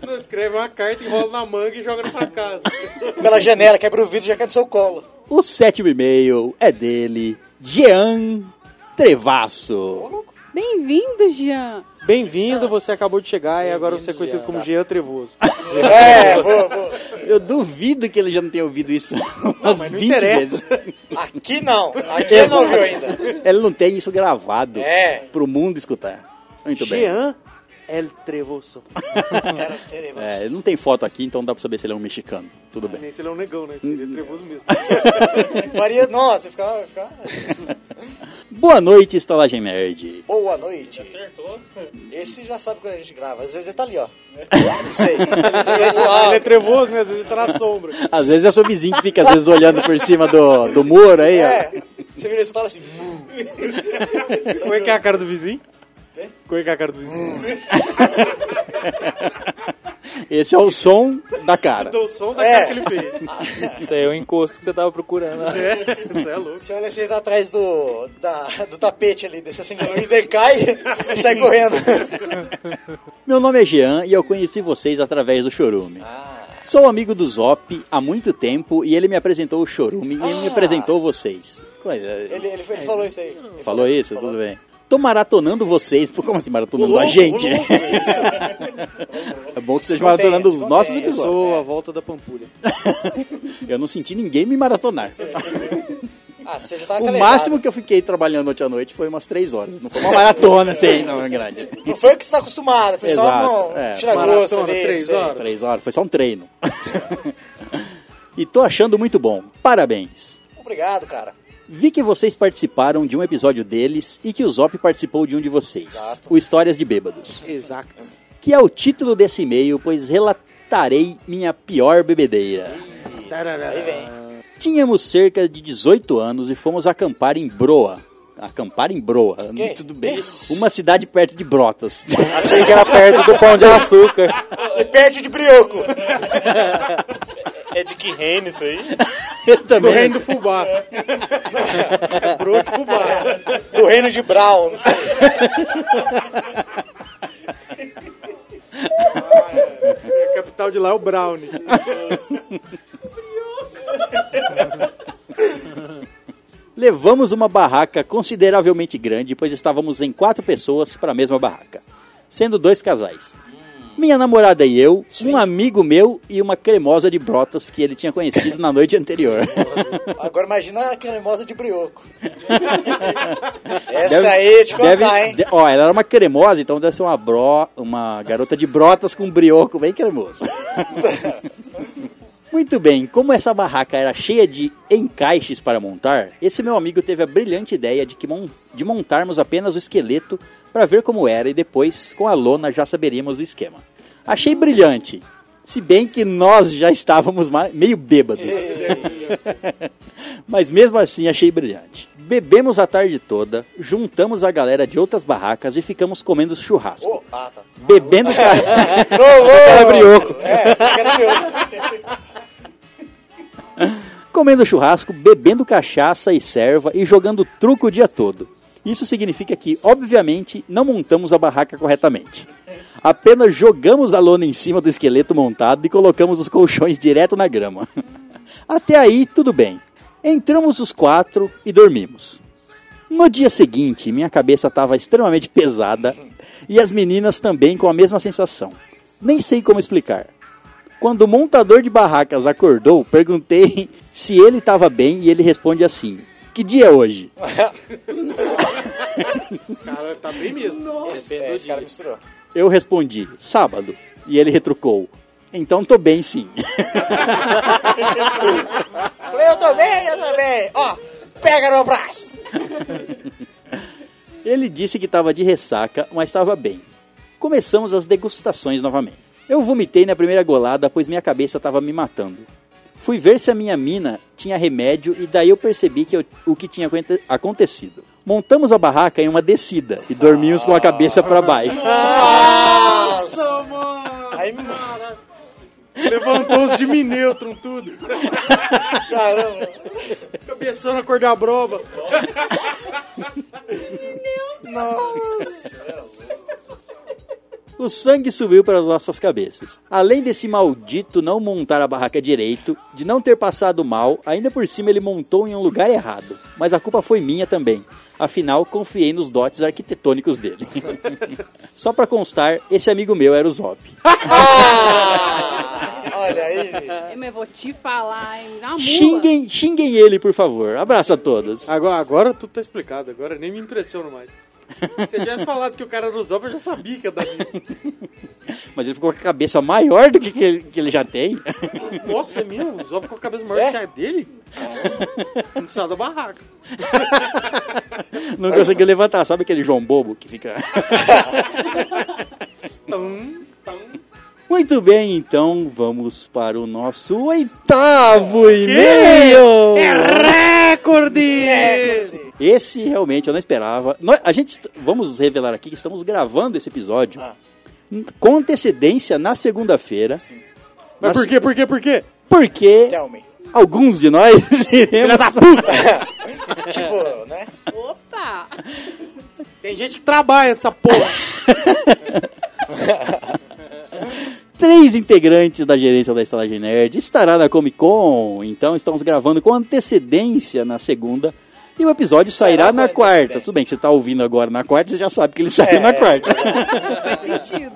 Não escreve uma carta, enrola na manga e joga na sua casa. Pela janela, quebra o vidro e já cai no seu colo. O sétimo e-mail é dele, Jean Trevasso. Bem-vindo, Jean. Bem-vindo, você acabou de chegar e agora você é conhecido como Jean Trevoso. É, boa, boa. Eu duvido que ele já não tenha ouvido isso umas mas não 20 interessa. vezes. Aqui não. Aqui ele não ouviu ainda. Ele não tem isso gravado É. pro mundo escutar. Muito bem. El Trevoso. Era. É, ele não tem foto aqui, então dá pra saber se ele é um mexicano. Tudo bem. Nem se ele é um negão, né? Seria trevoso mesmo. Faria, nossa, ficava, ficava... Boa noite, Estalagem Nerd. Boa noite. Acertou. Esse já sabe quando a gente grava. Às vezes ele tá ali, ó. Não sei. Ele é trevoso, né? Às vezes ele tá na sombra. Às vezes é seu vizinho que fica às vezes olhando por cima do, do muro aí, ó. É. Você vira isso e fala assim... Como é que é a cara do vizinho? Como é que é a cara do vizinho? Esse é o som da cara. Dou o som da É. cara que ele fez. Isso aí é o encosto que você tava procurando. né? É, isso é louco. Você olha assim, ele tá atrás do, da, do tapete ali, desse assim luz, ele cai e sai correndo. Meu nome é Jean e eu conheci vocês através do Chorume. Sou amigo do Zop há muito tempo e ele me apresentou o Chorume e ele me apresentou vocês. Coisa- Ele, ele, ele falou isso aí. Ele Falou isso? falou. Tudo bem. Tô maratonando vocês. Como assim maratonando Ô, a louco, gente? louco, isso. É bom que esteja maratonando os nossos contém. Eu episódios. sou a volta da Pampulha. Eu não senti ninguém me maratonar. Ah, você já tava O calejado. máximo que eu fiquei trabalhando noite à noite foi umas três horas. Não foi uma maratona assim, não é grande. Não foi o que você tá acostumado, foi Exato, só um é. tira-gosto ali. três horas. Três horas, foi só um treino. e tô achando muito bom. Parabéns. Obrigado, cara. Vi que vocês participaram de um episódio deles e que o Zop participou de um de vocês. Exato. O Histórias de Bêbados. Exato. Que é o título desse e-mail, pois relatarei minha pior bebedeira. Aí vem. Tínhamos cerca de 18 anos e fomos acampar em Broa. Acampar em Broa, Que? tudo bem. Que? Uma cidade perto de Brotas. Achei que era perto do pão de açúcar. E perde de brioco. É de que reino isso aí? Eu Do também. reino do fubá. É broto fubá. Do reino de Brown, não sei. A capital de lá é o Brownie. Levamos uma barraca consideravelmente grande, pois estávamos em quatro pessoas para a mesma barraca, sendo dois casais. Minha namorada e eu, um amigo meu e uma cremosa de brotas que ele tinha conhecido na noite anterior. Agora imagina a cremosa de brioco. Essa aí, te contar, deve- hein? de- ó, ela era uma cremosa, então deve ser uma bro, uma garota de brotas com brioco bem cremoso. Muito bem, como essa barraca era cheia de encaixes para montar, esse meu amigo teve a brilhante ideia de, que mon- de montarmos apenas o esqueleto para ver como era e depois, com a lona, já saberíamos o esquema. Achei brilhante, se bem que nós já estávamos meio bêbados. Mas mesmo assim achei brilhante. Bebemos a tarde toda, juntamos a galera de outras barracas e ficamos comendo churrasco. Oh, ah, tá. Bebendo. É, comendo churrasco, bebendo cachaça e serva e jogando truco o dia todo. Isso significa que, obviamente, não montamos a barraca corretamente. Apenas jogamos a lona em cima do esqueleto montado e colocamos os colchões direto na grama. Até aí, tudo bem. Entramos os quatro e dormimos. No dia seguinte, minha cabeça estava extremamente pesada e as meninas também com a mesma sensação. Nem sei como explicar. Quando o montador de barracas acordou, perguntei se ele estava bem e ele responde assim: Que dia é hoje? Cara, tá bem mesmo. Esse, é, esse cara misturou. Eu respondi: Sábado. E ele retrucou: Então tô bem sim. Falei, eu tô bem, eu tô bem. Ó, pega no meu braço. Ele disse que estava de ressaca, mas estava bem. Começamos as degustações novamente. Eu vomitei na primeira golada, pois minha cabeça estava me matando. Fui ver se a minha mina tinha remédio e daí eu percebi que eu- o que tinha aconte- acontecido. Montamos a barraca em uma descida e dormimos com a cabeça para baixo. Nossa, mano! Aí, Levantou os de Minêutron, tudo. caramba. Cabeçona cor da broba. O sangue subiu para as nossas cabeças. Além desse maldito não montar a barraca direito, de não ter passado mal, ainda por cima ele montou em um lugar errado. Mas a culpa foi minha também. Afinal, confiei nos dotes arquitetônicos dele. Só pra constar, esse amigo meu era o Zop. Ah, olha aí. Mas eu vou te falar, hein? Na mula. Xinguem, xinguem ele, por favor. Abraço a todos. Agora, agora tudo tá explicado, agora nem me impressiono mais. Se eu tivesse falado que o cara era o Zop, eu já sabia que ia dar isso. Mas ele ficou com a cabeça maior do que, que, ele, que ele já tem. Nossa, é mesmo? O Zop com a cabeça maior É? que a dele? Não precisava da barraca. Não conseguiu levantar. Sabe aquele João Bobo que fica. Tum, tum. Muito bem, então vamos para o nosso oitavo e-mail. É recorde! Esse realmente eu não esperava. Nós- a gente vamos revelar aqui que estamos gravando esse episódio Ah. com antecedência na segunda-feira, Mas por quê, por quê, por quê? porque Tell me. alguns de nós iremos Tipo, né? Opa! Tem gente que trabalha nessa porra. três integrantes da gerência da Estalagem Nerd estará na Comic Con, então estamos gravando com antecedência na segunda. E o episódio sairá na quarta. Tudo bem que você está ouvindo agora na quarta, você já sabe que ele saiu É, na quarta. Faz sentido.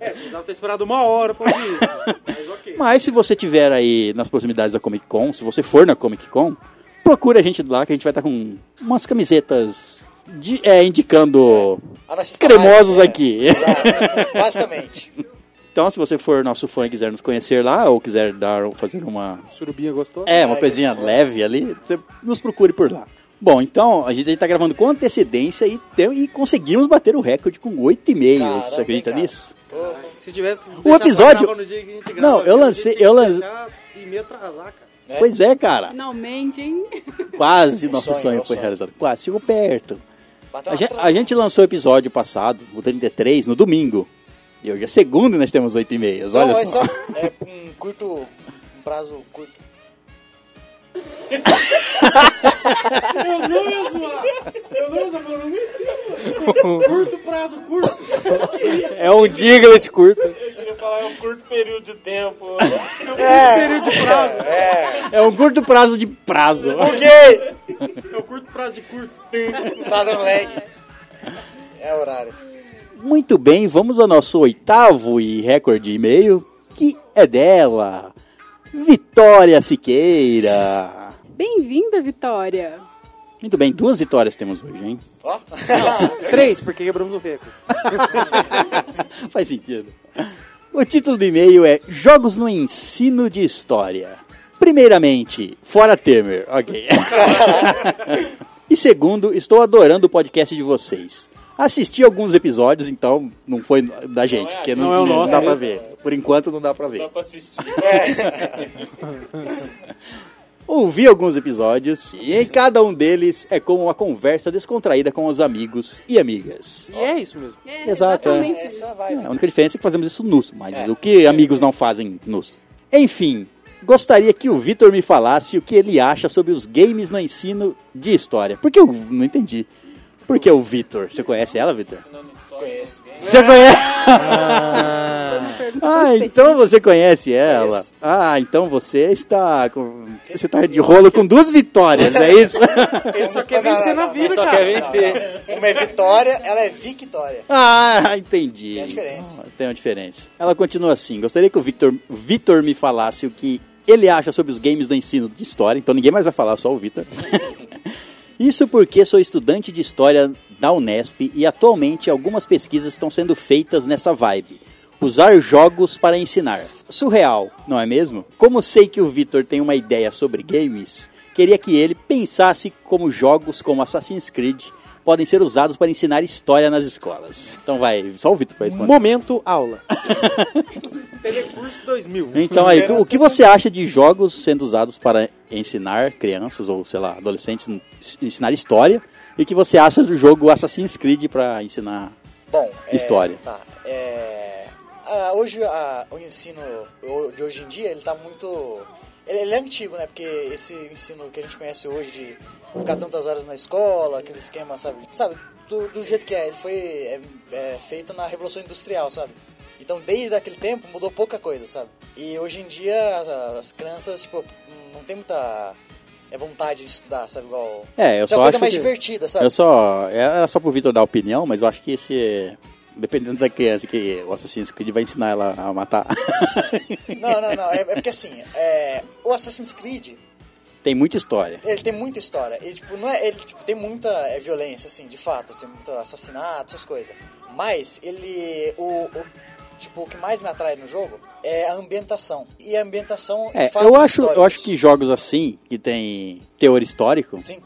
É, você precisava ter esperado uma hora pra ouvir. Mas ok. Mas se você tiver aí nas proximidades da Comic Con, se você for na Comic Con, procura a gente lá que a gente vai estar com umas camisetas de- é, indicando cremosos aqui. é. Exato. Basicamente. Então, se você for nosso fã e quiser nos conhecer lá, ou quiser dar, fazer uma Surubinha gostou? É, uma Ah, coisinha gente, leve ali, você nos procure por lá. Bom, então, a gente está gravando com antecedência e, tem- e conseguimos bater o recorde com 8 e-mails. Caramba, Você acredita cara? nisso? Se tivesse. O episódio- No dia que a gente Não, eu lancei- eu que lan- deixar E me atrasar, cara. É. Pois é, cara. Finalmente, hein? Quase Um nosso sonho, sonho, é foi sonho. realizado. Quase, chegou perto. A gente, a gente lançou o episódio passado, o 33, no domingo. E hoje é segunda e nós temos 8 e-mails. Não, Olha é só. só é um curto. Um prazo curto. Eu não ia zoar. Eu não ia zoar, mano. Muito curto prazo, curto. É um Diglett curto. Eu queria falar um curto período de tempo. É, Período de prazo. é. É um curto prazo de prazo. Buguei! É o curto prazo de curto. Tá dando lag. É horário. Muito bem, vamos ao nosso oitavo e recorde e-mail, que é dela, Vitória Siqueira. Bem-vinda, Vitória. Muito bem, duas vitórias temos hoje, hein? Ó. Três, porque quebramos o recorde. Faz sentido. O título do e-mail é Jogos no Ensino de História. Primeiramente, fora Temer, ok. e segundo, estou adorando o podcast de vocês. Assisti alguns episódios, então não foi da gente, é porque não, não é o nosso não dá pra ver. Por enquanto não dá pra ver. Dá pra assistir. Ouvi alguns episódios e em cada um deles é como uma conversa descontraída com os amigos e amigas. E é isso mesmo. É, Exato, é. Essa vai. A única diferença é que fazemos isso nus, mas É. o que amigos não fazem nus? Enfim, gostaria que o Vitor me falasse o que ele acha sobre os games no ensino de história. Porque eu não entendi. Por que o Vitor? Você conhece ela, Vitor? Conheço. Você conhece? Ah, específica. então você conhece ela. Ah, então você está com... Você está de rolo com duas vitórias, é isso? Ele só quer vencer na vida, Ele só cara. quer vencer. Uma é vitória, ela é victória. Ah, entendi. Tem a diferença. Ah, Tem uma diferença. Ela continua assim. Gostaria que o Victor, Victor me falasse o que ele acha sobre os games do ensino de história. Então ninguém mais vai falar, só o Victor. Isso porque sou estudante de história da Unesp e atualmente algumas pesquisas estão sendo feitas nessa vibe. Usar jogos para ensinar. Surreal, não é mesmo? Como sei que o Victor tem uma ideia sobre games, queria que ele pensasse como jogos como Assassin's Creed podem ser usados para ensinar história nas escolas. Então vai, só o Victor vai responder. Momento aula. Telecurso 2000. Então aí, o que você acha de jogos sendo usados para ensinar crianças ou, sei lá, adolescentes ensinar história? E o que você acha do jogo Assassin's Creed para ensinar Bom, é, História. Tá. É, hoje a- o ensino de hoje em dia ele tá muito ele, ele é antigo, né? Porque esse ensino que a gente conhece hoje de ficar tantas horas na escola, aquele esquema, sabe? Sabe, do, do jeito que é. Ele foi é, é, feito na Revolução Industrial, sabe? Então, desde aquele tempo, mudou pouca coisa, sabe? E hoje em dia, as, as crianças, tipo, não tem muita é, vontade de estudar, sabe? Igual... É, eu Isso é só uma coisa mais que- divertida, sabe? Eu só. Era só pro Vitor dar opinião, mas eu acho que esse. Dependendo da criança que o Assassin's Creed vai ensinar ela a matar. Não, não, não. É, é porque assim, é, o Assassin's Creed, Tem muita história. ele tem muita história. Ele, tipo, não é, ele tipo, tem muita é, violência, assim, de fato. Tem muito assassinato, essas coisas. Mas ele... O, o- tipo, o que mais me atrai no jogo é a ambientação. E a ambientação É, eu acho, eu históricos. acho que jogos assim, que tem teor histórico, Sim.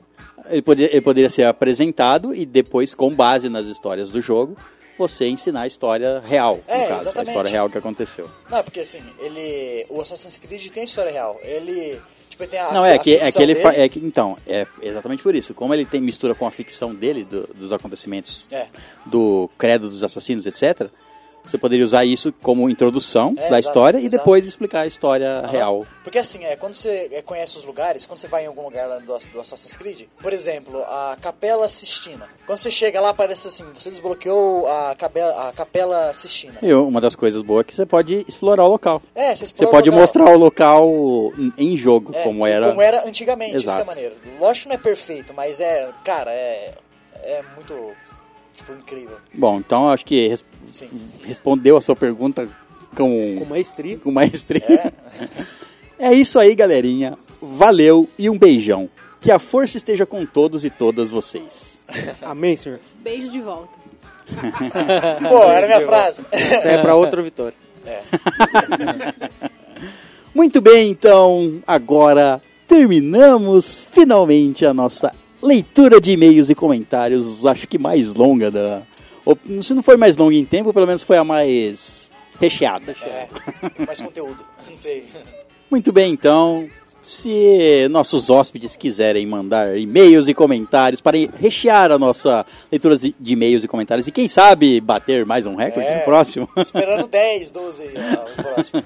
ele poderia, ele poderia ser apresentado e depois, com base nas histórias do jogo, você ensinar a história real, no É, caso, exatamente. a história real que aconteceu. Não, porque assim, ele... O Assassin's Creed tem história real. Ele... Tipo, tem a Não, a é que, é que ele fa- é que Então, é exatamente por isso. Como ele tem mistura com a ficção dele, do- dos acontecimentos É. do credo dos assassinos, etc., você poderia usar isso como introdução É, da exato, história e exato. depois explicar a história Aham. real. Porque assim, é, quando você é, conhece os lugares, quando você vai em algum lugar lá do, do Assassin's Creed, por exemplo, a Capela Sistina. Quando você chega lá, aparece assim, você desbloqueou a, capela, a Capela Sistina. E uma das coisas boas é que você pode explorar o local. É, você Você explora pode o local. mostrar o local em- jogo, É, como e era. Como era antigamente, isso que é Exato. maneiro. Lógico que não é perfeito, mas é, cara, é, é muito, tipo, incrível. Bom, então acho que res- Sim. respondeu a sua pergunta com, Com maestria. com maestria. É. isso aí, galerinha. Valeu e um beijão. Que a força esteja com todos e todas vocês. Amém, senhor. Beijo de volta. Pô, era a minha frase. Essa é pra outra vitória. Muito bem, então, agora terminamos finalmente a nossa leitura de e-mails e comentários, acho que mais longa da. ou, Se não foi mais longa em tempo, pelo menos foi a mais recheada. É, mais conteúdo, não sei. Muito bem, então, se nossos hóspedes quiserem mandar e-mails e comentários para rechear a nossa leitura de e-mails e comentários e quem sabe bater mais um recorde É. no próximo. Esperando 10, 12 aí, ó, o próximo.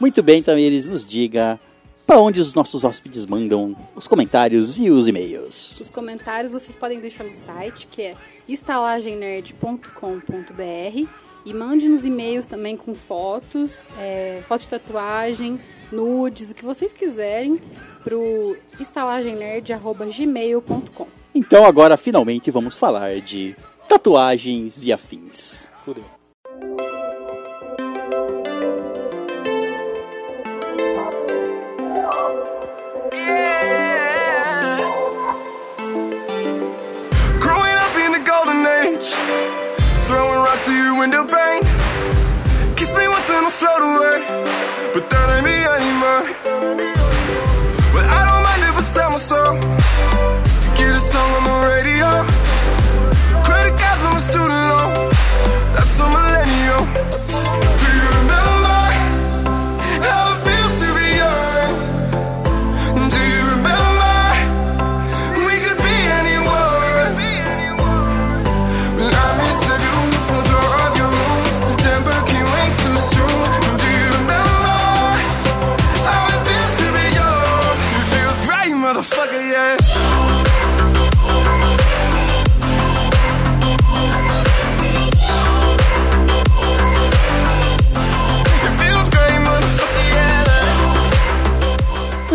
Muito bem, então eles nos diga para onde os nossos hóspedes mandam os comentários e os e-mails. Os comentários vocês podem deixar no site, que é estalagemnerd.com.br e mande-nos e-mails também com fotos, é, foto de tatuagem, nudes, o que vocês quiserem pro estalagemnerd.gmail.com Então agora finalmente vamos falar de tatuagens e afins. Fudeu.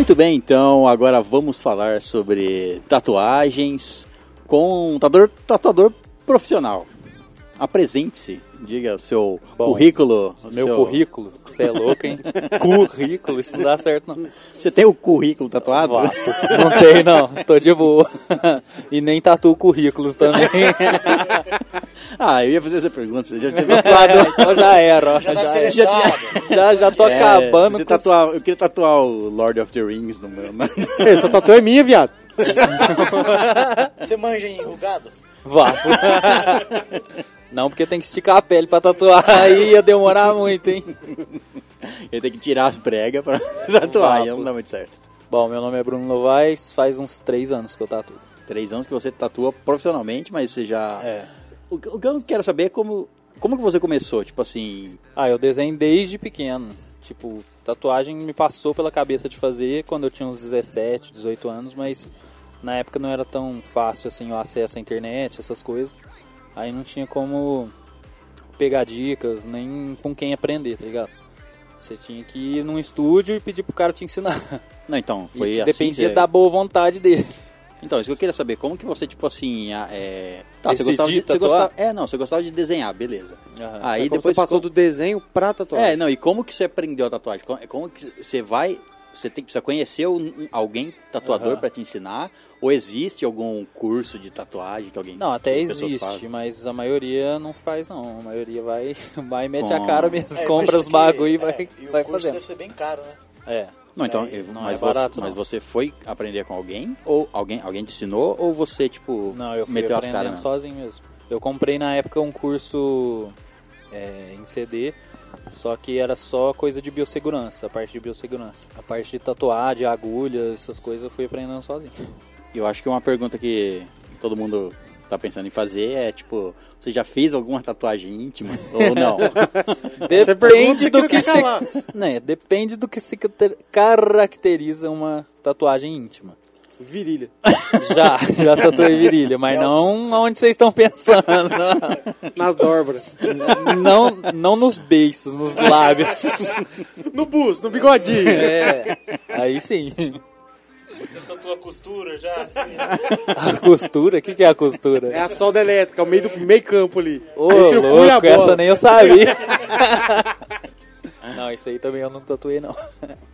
Muito bem, então agora vamos falar sobre tatuagens com um tatuador, tatuador profissional. Apresente-se, diga o seu Bom, currículo. Meu seu- currículo, você é louco, hein? currículo, isso não dá certo não. Você tem o currículo tatuado? Vapo. Não tem não, tô de boa. E nem tatuo currículos também. ah, eu ia fazer essa pergunta, você já tinha tatuado. então já era, ó. Já tá já, interessado. já, já tô É, acabando com tatuar, Eu queria tatuar o Lord of the Rings no meu. Essa tatu é minha, viado. Você manja em enrugado? Vapo. Não, porque tem que esticar a pele pra tatuar, aí ia demorar muito, hein? Eu tenho que tirar as pregas pra tatuar, aí não dá muito certo. Bom, meu nome é Bruno Novaes, faz uns três anos que eu tatuo. Três anos que você tatua profissionalmente, mas você já. É. O, que- o que eu quero saber é como. Como que você começou? Tipo assim. Ah, eu desenho desde pequeno. Tipo, tatuagem me passou pela cabeça de fazer quando eu tinha uns 17, 18 anos, mas na época não era tão fácil assim o acesso à internet, essas coisas. Aí não tinha como pegar dicas, nem com quem aprender, tá ligado? Você tinha que ir num estúdio e pedir pro cara te ensinar. Não, então, foi e assim dependia que- da boa vontade dele. Então, isso que eu queria saber, como que você, tipo assim, é... Tá, você gostava, de, você gostava... É, não, você gostava de desenhar, beleza. Aham. Aí É depois... você passou como- do desenho pra tatuagem. É, não, e como que você aprendeu a tatuagem? Como, como que você vai... Você tem, precisa conhecer alguém tatuador Aham. pra te ensinar? Ou existe algum curso de tatuagem que alguém... Não, até as existe, mas a maioria não faz não. A maioria vai, vai e mete Com- a cara mesmo, É, compra os bagulho e que- vai, é, e o curso fazendo. deve ser bem caro, né? É. Não, então, É, não mas, é barato, você, mas não. você foi aprender com alguém? Ou alguém, alguém te ensinou? Ou você, tipo, Não, eu fui meteu as aprendendo caras? mesmo? sozinho mesmo. Eu comprei na época um curso é, em CD, só que era só coisa de biossegurança, a parte de biossegurança. A parte de tatuagem, agulhas, essas coisas eu fui aprendendo sozinho. Eu acho que uma pergunta que todo mundo tá pensando em fazer é, tipo, você já fez alguma tatuagem íntima? ou não? Depende do que se, né, depende do que se caracteriza uma tatuagem íntima. Virilha. Já, já tatuei virilha, mas não onde vocês estão pensando. Nas dórbaras. Não, não nos beiços, nos lábios. No bus, no bigodinho. É, aí sim. Tatua costura já, assim. A costura? O que, que é a costura? É a solda elétrica, o meio do meio campo ali. Ô, a louco, essa nem eu sabia. Não, isso aí também eu não tatuei, não.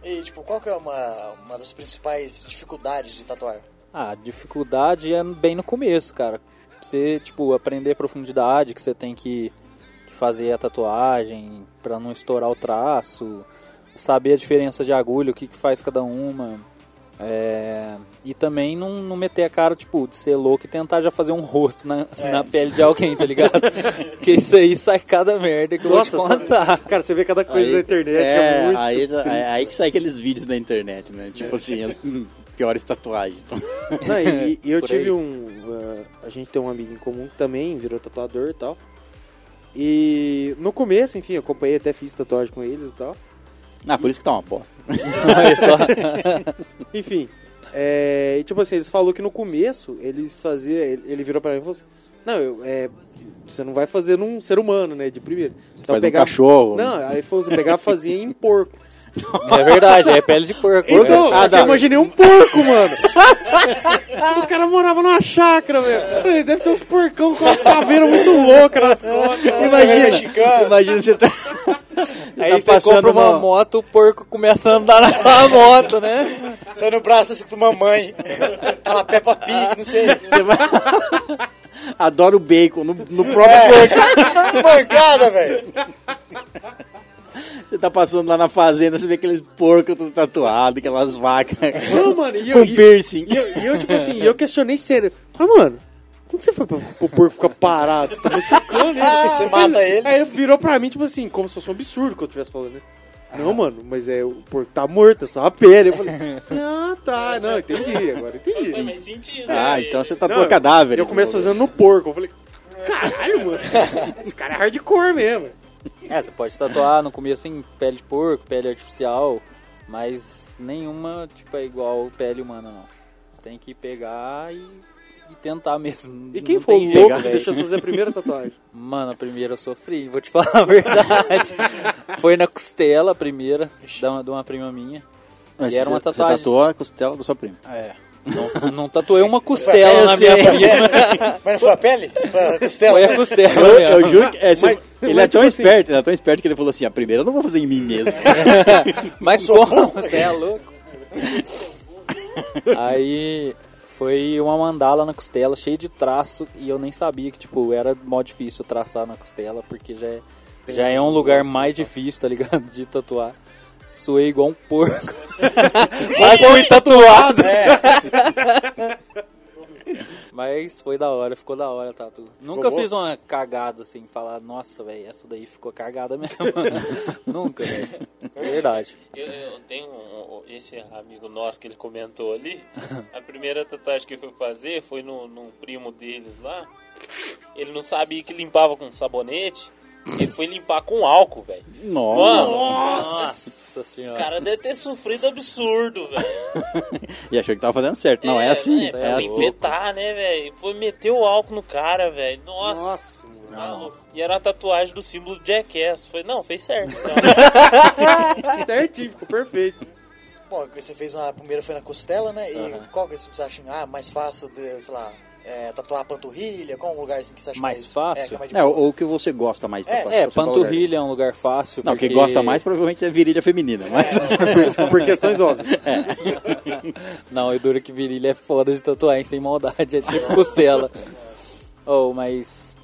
E, tipo, qual que é uma, uma das principais dificuldades de tatuar? Ah, a dificuldade é bem no começo, cara. Você, tipo, aprender a profundidade que você tem que, que fazer a tatuagem pra não estourar o traço, saber a diferença de agulha, o que, que faz cada uma. É, e também não, não meter a cara, tipo, de ser louco e tentar já fazer um rosto na, na pele de alguém, tá ligado? Porque isso aí sai cada merda que eu Nossa, vou te contar. Cara, você vê cada coisa na internet que é, é muito. aí, aí, aí que sai aqueles vídeos da internet, né? Tipo assim, piores tatuagens. Não, e, e eu Por tive aí. um. uh, a gente tem um amigo em comum que também virou tatuador e tal. E no começo, enfim, eu acompanhei até fiz tatuagem com eles e tal. Ah, por isso que tá uma. Olha só. Enfim. É, tipo assim, eles falaram que no começo eles faziam. Ele, ele virou pra mim e falou assim: Não, eu, é, você não vai fazer num ser humano, né? De primeiro. Então, Faz um pegava- cachorro. Não, aí falou assim: pegava e fazia em porco. É verdade, é pele de porco. Então, Ah, que tá. eu imaginei um porco, mano. o cara morava numa chácara, velho. Deve ter uns porcão com uma caveira muito louca nas costas. Imagina, mexicano. imagina você tá, Aí tá você compra uma no- moto, o porco começa a andar na sua moto, né? Sai no braço assim pra mamãe. Aquela Peppa Pig, não sei. Você vai... Adoro bacon no, no próprio É. porco. Mancada, velho. Você tá passando lá na fazenda, você vê aqueles porcos tudo tatuados, aquelas vacas Não, mano, e eu, com e, piercing. e eu, e eu, tipo assim, eu questionei sério. Mas, mano, como que você foi pro, pro porco ficar parado? Você tá machucando ele. Você mata ele. Aí ele virou pra mim, tipo assim, como se fosse um absurdo que eu estivesse falando, né? Não, mano, mas é, o porco tá morto, é só a pele. Eu falei, ah, tá, não, entendi, agora entendi. Faz mais sentido. Ah, né? então você tatua Não, cadáver. Eu começo fazendo no porco. Eu falei, caralho, mano. Esse cara é hardcore mesmo. É, você pode tatuar no começo em pele de porco, pele artificial, mas nenhuma, tipo, é igual pele humana, não. Você tem que pegar e, e tentar mesmo. E quem Não foi o tem louco que deixou você fazer a primeira tatuagem? Mano, a primeira eu sofri, vou te falar a verdade. Foi na costela a primeira, de uma, de uma prima minha. Mas E era uma tatuagem. Você tatuou a costela do seu primo. É. Não, não tatuei uma costela na minha prima. Mas não foi a pele? Foi a costela? Foi a costela. Eu, eu juro que é, Mas- ele mas, é tão tipo assim- esperto, ele é tão esperto que ele falou assim, a primeira eu não vou fazer em mim mesmo. Mas como? Você é louco? Aí foi uma mandala na costela, cheia de traço, e eu nem sabia que, tipo, era mó difícil traçar na costela, porque já é, já é um lugar mais difícil, tá ligado? De tatuar. Suei igual um porco. Mas fui tatuado. É. Mas foi da hora, ficou da hora a tatu. Nunca boa? fiz uma cagada assim, falar, nossa, velho, essa daí ficou cagada mesmo. Nunca, velho. Verdade. Eu, eu tenho um- esse amigo nosso que ele comentou ali. A primeira tatuagem que eu fui fazer foi no, num primo deles lá. Ele não sabia que limpava com sabonete. Ele foi limpar com álcool, velho. Nossa. Nossa o senhora. cara deve ter sofrido absurdo, velho. E achou que tava fazendo certo. Não, é, assim. né? É Pra assim. infetar, né, velho? Foi meter o álcool no cara, velho. Nossa. Nossa, mano. tá louco. E era a tatuagem do símbolo Jackass. Foi, não, fez certo. Então. Certinho, ficou perfeito. Bom, você fez uma. A primeira foi na costela, né? E qual que você acha ah, mais fácil de, sei lá, é, tatuar a panturrilha? Qual um lugar assim, que você acha Mais mais, fácil? É, que é mais de É, boa? ou o que você gosta mais. É, tatuar, É, lugar. panturrilha é um lugar fácil. Não, porque... quem gosta mais provavelmente é virilha feminina. Mas... Por questões óbvias. Não, e dura que virilha é foda de tatuar, hein, sem maldade, é tipo costela. oh, mas.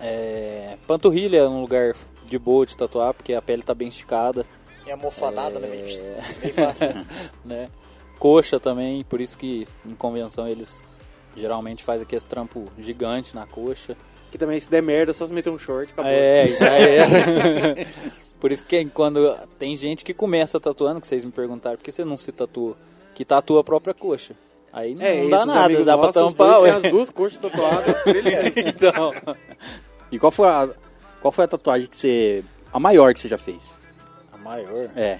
É, panturrilha é um lugar de boa de tatuar, porque a pele tá bem esticada, E a mofanada, né? É. Meio, meio fácil, né? né? Coxa também, por isso que em convenção eles geralmente fazem aquele trampo gigante na coxa. Que também, se der merda, é só se meter um short, acabou. É, já era. Por isso que quando tem gente que começa tatuando, que vocês me perguntaram, por que você não se tatua? Que tatua a própria coxa. Aí não, É, não dá nada, dá pra nossos, os tampar, dois as duas coxas tatuadas. Então, E qual foi, a, qual foi a tatuagem que você. A maior que você já fez? a maior. É.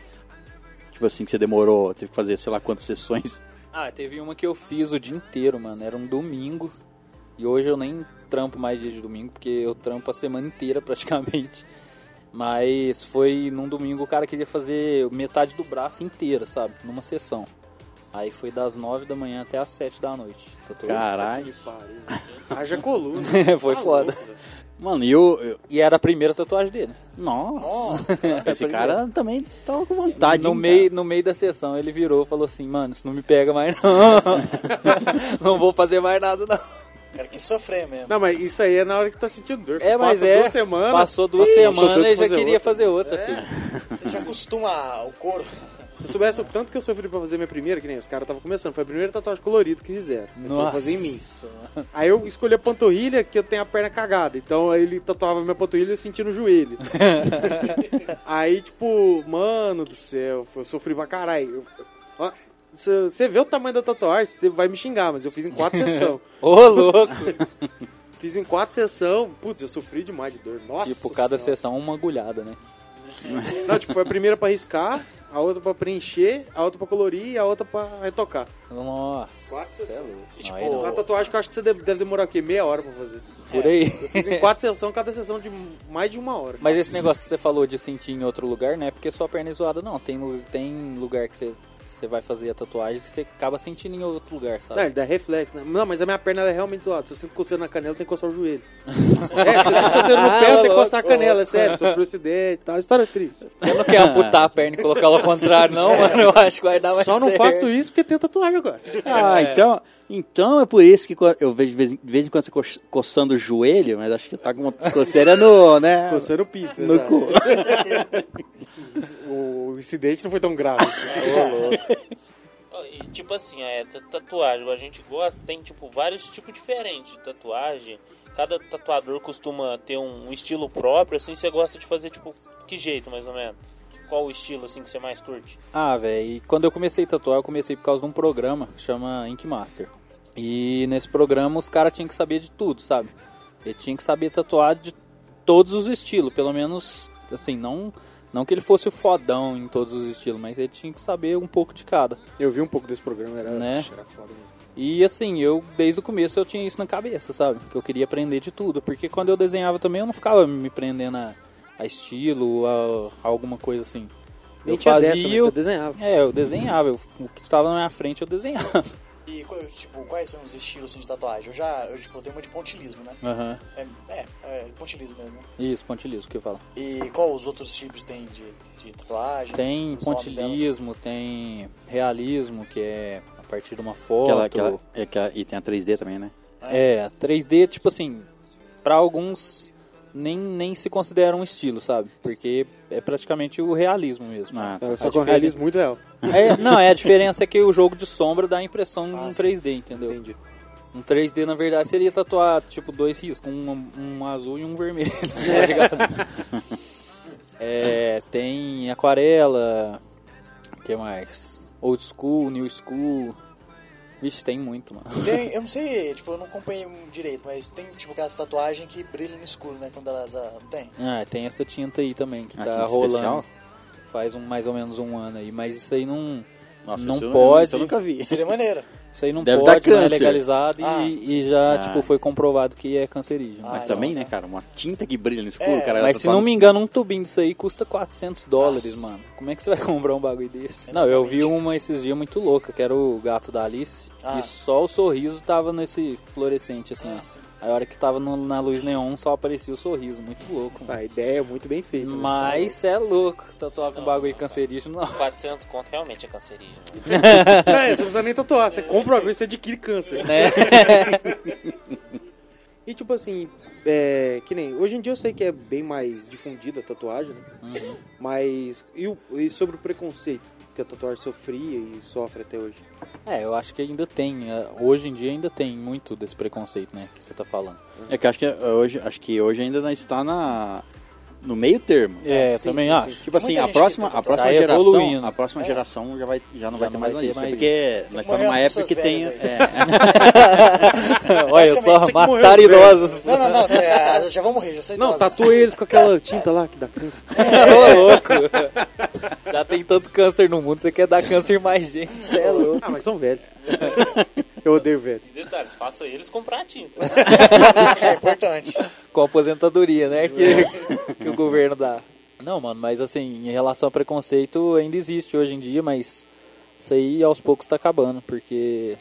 Tipo assim, que você demorou, teve que fazer sei lá quantas sessões. Ah, teve uma que eu fiz o dia inteiro, mano. Era um domingo. E hoje eu nem trampo mais dia de domingo, porque eu trampo a semana inteira praticamente. Mas foi num domingo o cara queria fazer metade do braço inteira, sabe? Numa sessão. Aí foi das 9 da manhã até as 7 da noite. Tatuou. Caralho. Pariu. Haja coluna. Foi Tá foda. louco. Mano, e eu. eu- E era a primeira tatuagem dele. nossa. Esse cara também tava com vontade. no, hein, meio, no meio da sessão ele virou e falou assim, mano, isso não me pega mais não. não vou fazer mais nada não. O cara quis sofrer mesmo. Não, mas isso aí é na hora que tá sentindo dor. É, mas Passa é. duas semanas. Passou duas Ih, semanas e já queria outra. fazer outra, É. filho. Você já acostuma o couro. Se soubesse o tanto que eu sofri pra fazer minha primeira, que nem os caras estavam começando, foi a primeira tatuagem colorida que fizeram. Pra fazer em mim. Aí eu escolhi a panturrilha, que eu tenho a perna cagada. Então aí ele tatuava minha panturrilha sentindo o joelho. aí, tipo, mano do céu, eu sofri pra caralho. Eu- ó, você vê o tamanho da tatuagem, você vai me xingar, mas eu fiz em quatro sessões. Ô, louco. Fiz em quatro sessões. Putz, eu sofri demais de dor. Nossa tipo, cada Senhora. sessão uma agulhada, né? Não, tipo, foi a primeira pra riscar, a outra pra preencher, a outra pra colorir e a outra pra retocar. Nossa. Quatro é sessões. E, tipo, não. Uma tatuagem que eu acho que você deve, deve demorar o quê? Meia hora pra fazer. Por aí. Eu fiz em quatro sessões, cada sessão de mais de uma hora. Mas esse negócio que você falou de sentir em outro lugar, não é porque sua perna é zoada, não. Tem, tem lugar que você, você vai fazer a tatuagem que você acaba sentindo em outro lugar, sabe? Não, ele dá reflexo, né? Não, mas a minha perna é realmente zoada. Se eu sinto coceira na canela, eu tenho que coçar o joelho. é, se eu sinto coceira no pé, eu tenho que coçar a canela, é sério. Sofreu acidente e tal. História triste. Você não quer amputar a perna e colocar ela ao contrário, não, mano? Eu acho que vai dar mais Só não certo. faço isso porque tem tatuagem agora. Ah, então, então é por isso que eu vejo de vez, em- quando você co- coçando o joelho, mas acho que tá com uma coceira no, né? Coceira o pinto. No exato. cu. O incidente não foi tão grave. Ó, E tipo assim, é, ta- tatuagem, a gente gosta, tem tipo vários tipos diferentes de tatuagem. Cada tatuador costuma ter um, um estilo próprio, assim, você gosta de fazer tipo que jeito mais ou menos? Qual o estilo assim que você mais curte? Ah, velho, quando eu comecei a tatuar, eu comecei por causa de um programa que chama Ink Master. E nesse programa os caras tinham que saber de tudo, sabe? Ele tinha que saber tatuar de todos os estilos, pelo menos, assim, não, não que ele fosse o fodão em todos os estilos, mas ele tinha que saber um pouco de cada. Eu vi um pouco desse programa, era, Né? era foda mesmo. E assim, eu desde o começo eu tinha isso na cabeça, sabe? Que eu queria aprender de tudo. Porque quando eu desenhava também eu não ficava me prendendo a, a estilo, a, a alguma coisa assim. Nem eu fazia. dessa, eu- você desenhava. É, eu desenhava. eu- o que estava na minha frente eu desenhava. E, tipo, quais são os estilos assim, de tatuagem? Eu já, eu, tipo, tenho uma de pontilismo, né? Aham. É, é, é pontilismo mesmo, né? Isso, pontilismo que eu falo. E qual os outros tipos tem de, de tatuagem? Tem pontilismo, tem realismo, que é a partir de uma foto. Aquela, aquela, é aquela- e tem a 3D também, né? É, 3D, tipo assim, pra alguns nem, nem se considera um estilo, sabe? Porque é praticamente o realismo mesmo. Ah, É, A só com diferença- realismo muito real. É, não, é a diferença é que o jogo de sombra dá a impressão Ah, em sim. 3D, entendeu? Entendi. Um 3D, na verdade, seria tatuar, tipo, dois riscos, um, um azul e um vermelho, tá ligado? É, tem aquarela, o que mais? Old School, New School, Vixe, tem muito, mano. Tem, eu não sei, tipo, eu não acompanhei direito, mas tem tipo aquelas tatuagens que brilham no escuro, né? Quando elas. ah, Não tem? Ah, tem essa tinta aí também, que Ah, tá rolando especial? faz um, mais ou menos um ano aí. Mas isso aí não, Nossa, não isso eu- pode. isso eu nunca vi. Seria maneiro. Isso aí não Deve dar pode, não é câncer. legalizado e- Ah, e, já, Ah. tipo, foi comprovado que é cancerígeno. Ah, Mas então, também, tá. né, cara? Uma tinta que brilha no escuro, É, cara. Mas se tatuado- não me engano, um tubinho disso aí custa 400 dólares, Nossa. mano. Como é que você vai comprar um bagulho desse? Não, eu vi uma esses dias muito louca, que era o gato da Alice. Ah. E só o sorriso tava nesse fluorescente, assim. Nossa. A hora que tava no- na luz neon, só aparecia o sorriso. Muito louco, mano. A ideia é muito bem feita. né? Mas é louco, tatuar com bagulho cancerígeno, não. 400 conto realmente é cancerígeno. É, você não precisa nem tatuar. Você compra o bagulho e você adquire câncer. Né? E tipo assim, é, que nem. Hoje em dia eu sei que é bem mais difundida a tatuagem, né? Uhum. Mas. E, o- e sobre o preconceito que a tatuagem sofria e sofre até hoje? É, eu acho que ainda tem. é, Hoje em dia ainda tem muito desse preconceito, né? Que você tá falando. É que acho que hoje, acho que hoje ainda está na no meio termo. É, sim, também sim, acho. sim. Tipo assim, muita a próxima, tá a próxima Tá geração, evoluindo. a próxima É. geração já vai já não Já vai ter mais vai nada ter disso, mais porque que nós estamos numa época que tem é, Olha só, matar idosos. Não, não, não. é, já vão morrer, já sou Não, tatua eles com aquela tinta lá que dá câncer. Louco. Já tem tanto câncer no mundo, você quer dar câncer em mais gente, você é louco. Ah, mas são velhos. Eu odeio velhos. E detalhes, faça eles comprar tinta. É importante. Com a aposentadoria, né? Que, que o governo dá. Não, mano, mas assim, em relação a preconceito, ainda existe hoje em dia, mas isso aí aos poucos tá acabando, porque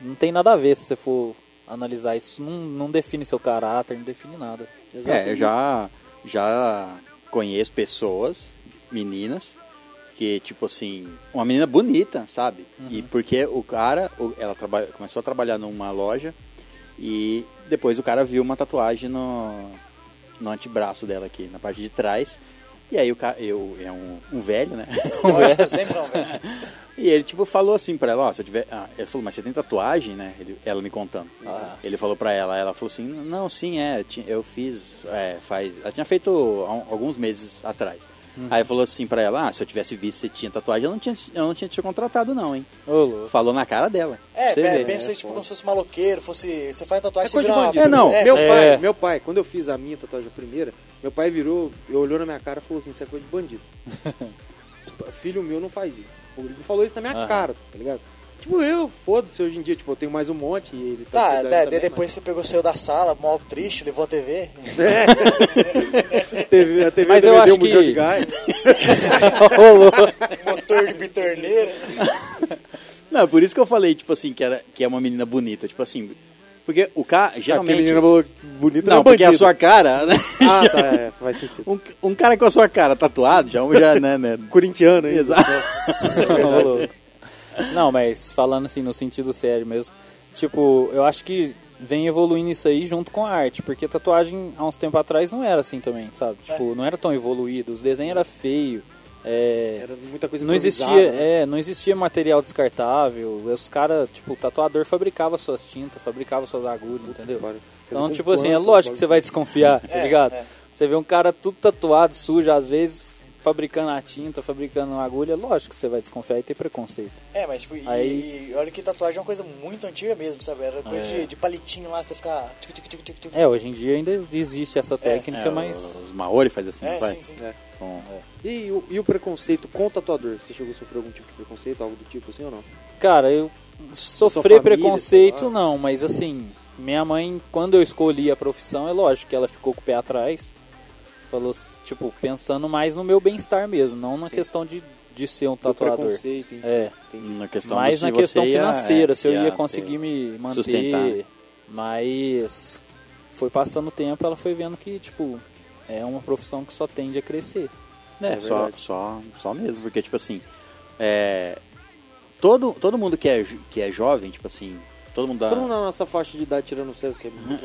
não tem nada a ver se você for analisar isso, não, não define seu caráter, não define nada. É, eu já, já conheço pessoas, meninas, que, tipo assim, uma menina bonita, sabe? E porque o cara, ela trabalha, começou a trabalhar numa loja e depois o cara viu uma tatuagem no, no antebraço dela aqui, na parte de trás. E aí o cara, eu, é um, um velho, né? Lógico, sempre não, velho. E ele, tipo, falou assim pra ela, ó, se eu tiver... Ah, ele falou, mas você tem tatuagem, né? Ele- ela me contando. Ele falou pra ela, ela falou assim, não, sim, é, eu fiz, é, faz... Ela tinha feito um- alguns meses atrás. Aí falou assim pra ela, ah, se eu tivesse visto que você tinha tatuagem, eu não tinha, eu não tinha te contratado não, hein? Ô. Falou na cara dela. É, Você é, pensa tipo como se fosse maloqueiro, fosse. Você faz É tatuagem, você coisa de vira uma. bandido. É, não, meu, é, pai, é. meu pai, quando eu fiz a minha tatuagem primeira, meu pai virou, olhou na minha cara e falou assim, isso é coisa de bandido. Filho meu não faz isso. Ele falou isso na minha Aham. cara, tá ligado? Tipo, eu, foda-se, hoje em dia, tipo, eu tenho mais um monte e ele Tá, precisando daí também, depois você pegou saiu da sala, mó triste, levou a TV. mas... a TV, a TV Mas eu acho um que- de gás. Louco. motor de bitorneira. Não, por isso que eu falei, tipo assim, que, era, que é uma menina bonita. Tipo assim, porque o cara, geralmente... Aquele menino bonito Não, é porque a sua cara, né? Ah, tá, é, faz sentido. Um, um cara com a sua cara tatuado, já, já né, né? Corintiano, hein? Exato. Louco. Não, mas falando assim no sentido sério mesmo, tipo, eu acho que vem evoluindo isso aí junto com a arte, porque tatuagem há uns tempos atrás não era assim também, sabe? Tipo, não era tão evoluído, os desenhos eram feios, é, Era muita coisa não existia, né? é, não existia material descartável, os caras, tipo, o tatuador fabricava suas tintas, fabricava suas agulhas, entendeu? Cara, Então, tipo assim, é lógico que você vai desconfiar, tá É, ligado? é. Você vê um cara tudo tatuado, sujo, às vezes, fabricando a tinta, fabricando a agulha, lógico que você vai desconfiar e ter preconceito. É, mas tipo, e, Aí- e olha que tatuagem é uma coisa muito antiga mesmo, sabe? Era coisa É. de, de palitinho lá, você ficar. É, hoje em dia ainda existe essa técnica, É, mas. Os Maori faz assim, É, não faz? sim, sim. É. Com- E, o- e o preconceito com o tatuador? Você chegou a sofrer algum tipo de preconceito, algo do tipo assim ou não? Cara, eu sofrer família, preconceito não, mas assim, minha mãe, quando eu escolhi a profissão, é lógico que ela ficou com o pé atrás. Falou, tipo, pensando mais no meu bem-estar mesmo, não na questa de, de ser um Do tatuador. É. Na questão mais na questão ia, financeira, é, se eu ia ter- conseguir me manter. sustentar? Mas foi passando o tempo, ela foi vendo que, tipo, é uma profissão que só tende a crescer. É, É só, verdade. só, só mesmo, porque, tipo assim, é, todo, todo mundo que é, que é jovem, tipo assim, todo mundo dá... Todo mundo na nossa faixa de idade tirando o César, que é muito.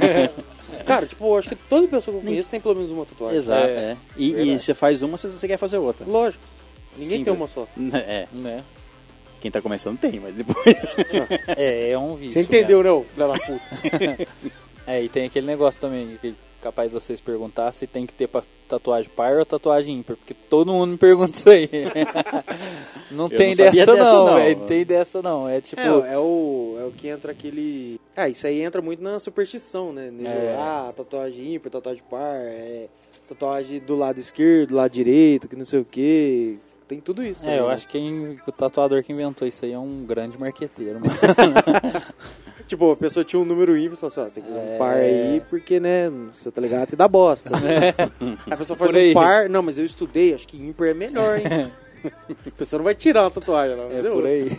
Cara, tipo, eu acho que toda pessoa que eu conheço tem pelo menos uma tatuagem. Exato, É, é. E, e você faz uma, você, quer fazer outra. Lógico. Ninguém tem Simples. uma só. É, Né? quem tá começando tem, mas depois... É, é um vício. Você entendeu, né, ô filho da puta? É, e tem aquele negócio também, que capaz de vocês perguntar se tem que ter pra tatuagem par ou tatuagem ímpar, porque todo mundo me pergunta isso aí. não Eu tem não dessa, dessa, não, não. velho. Não tem dessa não. É tipo. É, é o, é o que entra aquele. Ah, isso aí entra muito na superstição, né? Nego, É. Ah, tatuagem ímpar, tatuagem par, é, tatuagem do lado esquerdo, do lado direito, que não sei o que. Tem tudo isso. É, também, eu né? acho que quem- o tatuador que inventou isso aí é um grande marqueteiro, mano. Tipo, a pessoa tinha um número ímpar, assim, ó, você tem que fazer É. um par aí, porque, né, você tá ligado que dá bosta. Né? a pessoa faz Por aí. um par, não, mas eu estudei, acho que ímpar é melhor, hein? a pessoa não vai tirar uma tatuagem, não. É por aí.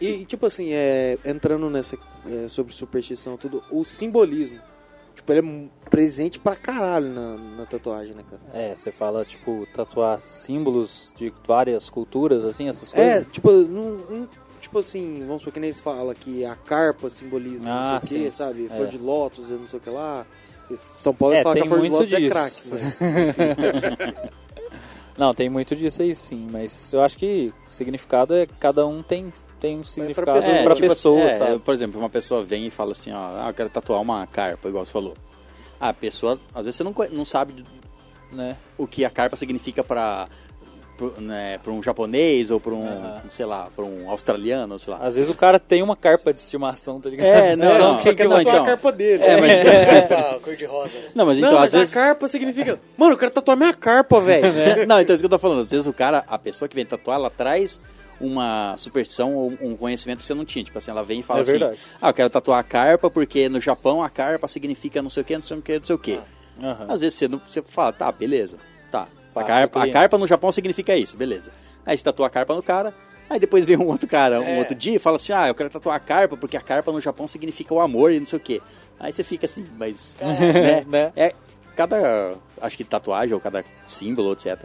E, e, tipo assim, é, entrando nessa é, sobre superstição, tudo, o simbolismo. Tipo, ele é presente pra caralho na, na tatuagem, né, cara? É, você fala, tipo, tatuar símbolos de várias culturas, assim, essas É, coisas? tipo, num- num- tipo assim, vamos supor que nem eles falam que a carpa simboliza Ah, não sei o sim. que, sabe? Flor É. de lótus, não sei o que lá. São Paulo É, fala que a flor de lótus é disso. crack. Não, tem muito disso aí sim, mas eu acho que o significado é cada um tem, tem um significado pessoa. pra, É, tipo pessoa, assim, é, sabe? Por exemplo, uma pessoa vem e fala assim, ó, ah, eu quero tatuar uma carpa, igual você falou. Ah, a pessoa, às vezes você não, não sabe Né? o que a carpa significa pra, pro- né, pra um japonês ou pra um, Aham. sei lá, pra um australiano, sei lá. Às vezes o cara tem uma carpa de estimação, tá ligado? É, não, então, não, quem só que vai não, Tatuar então. a carpa dele. É, mas, Carpa cor de rosa. não, mas então, não, às mas a vezes... carpa significa... Mano, eu quero tatuar minha carpa, velho. É, não, então é isso que eu tô falando. Às vezes o cara, a pessoa que vem tatuar, ela traz uma superstição ou um conhecimento que você não tinha. Tipo assim, ela vem e fala É assim: verdade. Ah, eu quero tatuar a carpa porque no Japão a carpa significa não sei o que, não sei o que, não sei o que. Aham. Às vezes você, não, você fala, tá, beleza. Tá. A carpa, a carpa no Japão significa isso, beleza. Aí você tatua a carpa no cara. Aí depois vem um outro cara, um É. outro dia e fala assim: Ah, eu quero tatuar a carpa porque a carpa no Japão significa o amor e não sei o que. Aí você fica assim, mas. né? Né? É, cada. Acho que tatuagem ou cada símbolo, etc.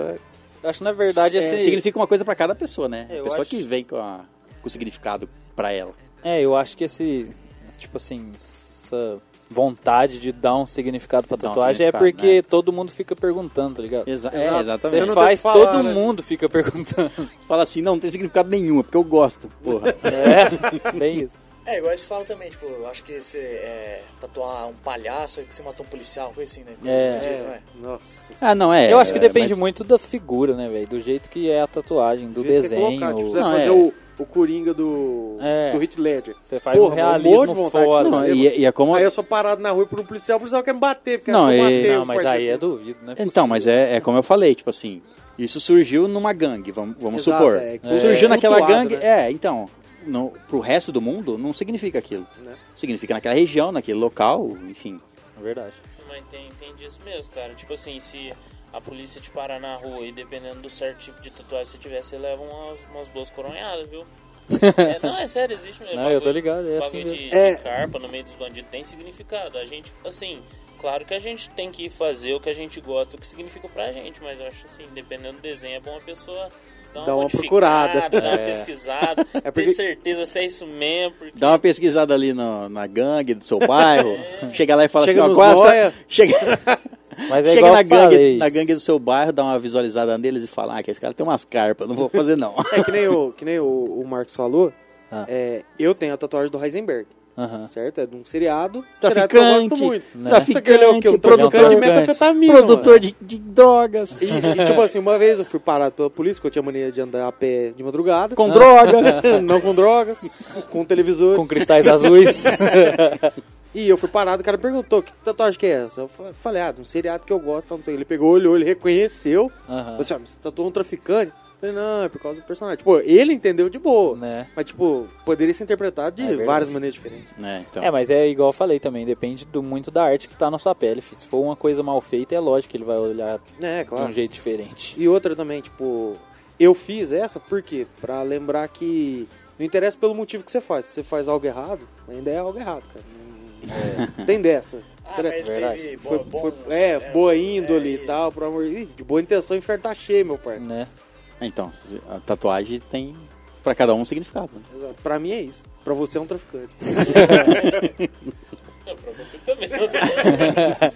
Eu acho que na verdade É, esse... significa uma coisa pra cada pessoa, né? É, a pessoa acho- que vem com, a- com o significado pra ela. É, eu acho que esse, tipo assim, essa vontade de dar um significado pra Dar um tatuagem é significado, porque né? todo mundo fica perguntando, tá ligado? Exa. É, Você exatamente. Você faz, falar, todo né? mundo fica perguntando. Você fala assim, não, não tem significado nenhum, é porque eu gosto. Porra. É, bem isso. É, igual você fala também, tipo, eu acho que você é, tatuar um palhaço é que você matou um policial, coisa assim, né? É. É? Nossa. ah, não, é. eu acho que é, depende mas- muito da figura, né, velho? Do jeito que é a tatuagem, do que é desenho. colocar, Tipo, você Não, fazer é. o, o Coringa do, É. do Heath Ledger. Você faz Porra, um morro de realismo de fora. Não, e, e é como. Aí eu sou parado na rua por um policial, o policial quer me bater, porque Não, eu e- matei Não, mas aí é duvido, né? Então, mas é, é como eu falei, tipo assim, isso surgiu numa gangue, vamos, vamos Exato, supor. é, que surgiu é naquela cultuado, gangue. né? É, então, no, pro resto do mundo não significa aquilo. Né? Significa naquela região, naquele local, enfim. É verdade. Mas tem, tem disso mesmo, cara. Tipo assim, se a polícia te parar na rua e dependendo do certo tipo de tatuagem que você tiver, você leva umas, umas duas coronhadas, viu? É, não, é sério, existe mesmo. Não, eu tô Bagulho- ligado, é bagulho assim mesmo. de, de É. carpa no meio dos bandidos tem significado. A gente, assim, claro que a gente tem que fazer o que a gente gosta, o que significa pra gente, mas eu acho assim, dependendo do desenho, é bom a pessoa dar uma, Dá uma modificada, procurada. dar uma É. pesquisada, É porque- ter certeza se é isso mesmo, porque Dá uma pesquisada ali no- na gangue do seu bairro, chega lá e fala Chega assim, ó, qual é nóia. essa... Chega, Mas é chega igual na gangue, na gangue do seu bairro, dá uma visualizada neles e fala, ah, que esse cara tem umas carpas, não vou fazer não. É que nem o, que nem o, o Marcos falou, Ah. é, eu tenho a tatuagem do Heisenberg, Aham. certo? É de um seriado, seriado que eu Traficante, gosto muito. né? Ele é o quê? Um traficante de produtor- metafetamina, produtor de, de drogas, E, e, tipo assim, uma vez eu fui parado pela polícia, porque eu tinha mania de andar a pé de madrugada. com droga. não com drogas, com televisores. Com cristais azuis. E eu fui parado, o cara perguntou, que tatuagem que é essa? Eu fa- falei, ah, de um seriado que eu gosto, não sei. Ele pegou, olhou, ele reconheceu. Aham. Falei assim, ah, mas você tatuou um traficante? Eu falei, não, é por causa do personagem. Tipo, ele entendeu de boa. Né? Mas, tipo, poderia ser interpretado de É várias maneiras diferentes. É, então. É, mas é igual eu falei também, depende do, muito da arte que tá na sua pele. Se for uma coisa mal feita, é lógico que ele vai olhar É, de claro. um jeito diferente. E outra também, tipo, eu fiz essa por quê? Pra lembrar que não interessa pelo motivo que você faz. Se você faz algo errado, ainda é algo errado, cara. Não, tem dessa. Ah, mas teve Foi, bo- foi- bons- é, boa índole é, e tal, por amor de boa intenção, inferno tá cheio, meu pai. Né? Então, a tatuagem tem pra cada um um significado. né? Exato. Pra mim é isso. Pra você é um traficante. é pra você também.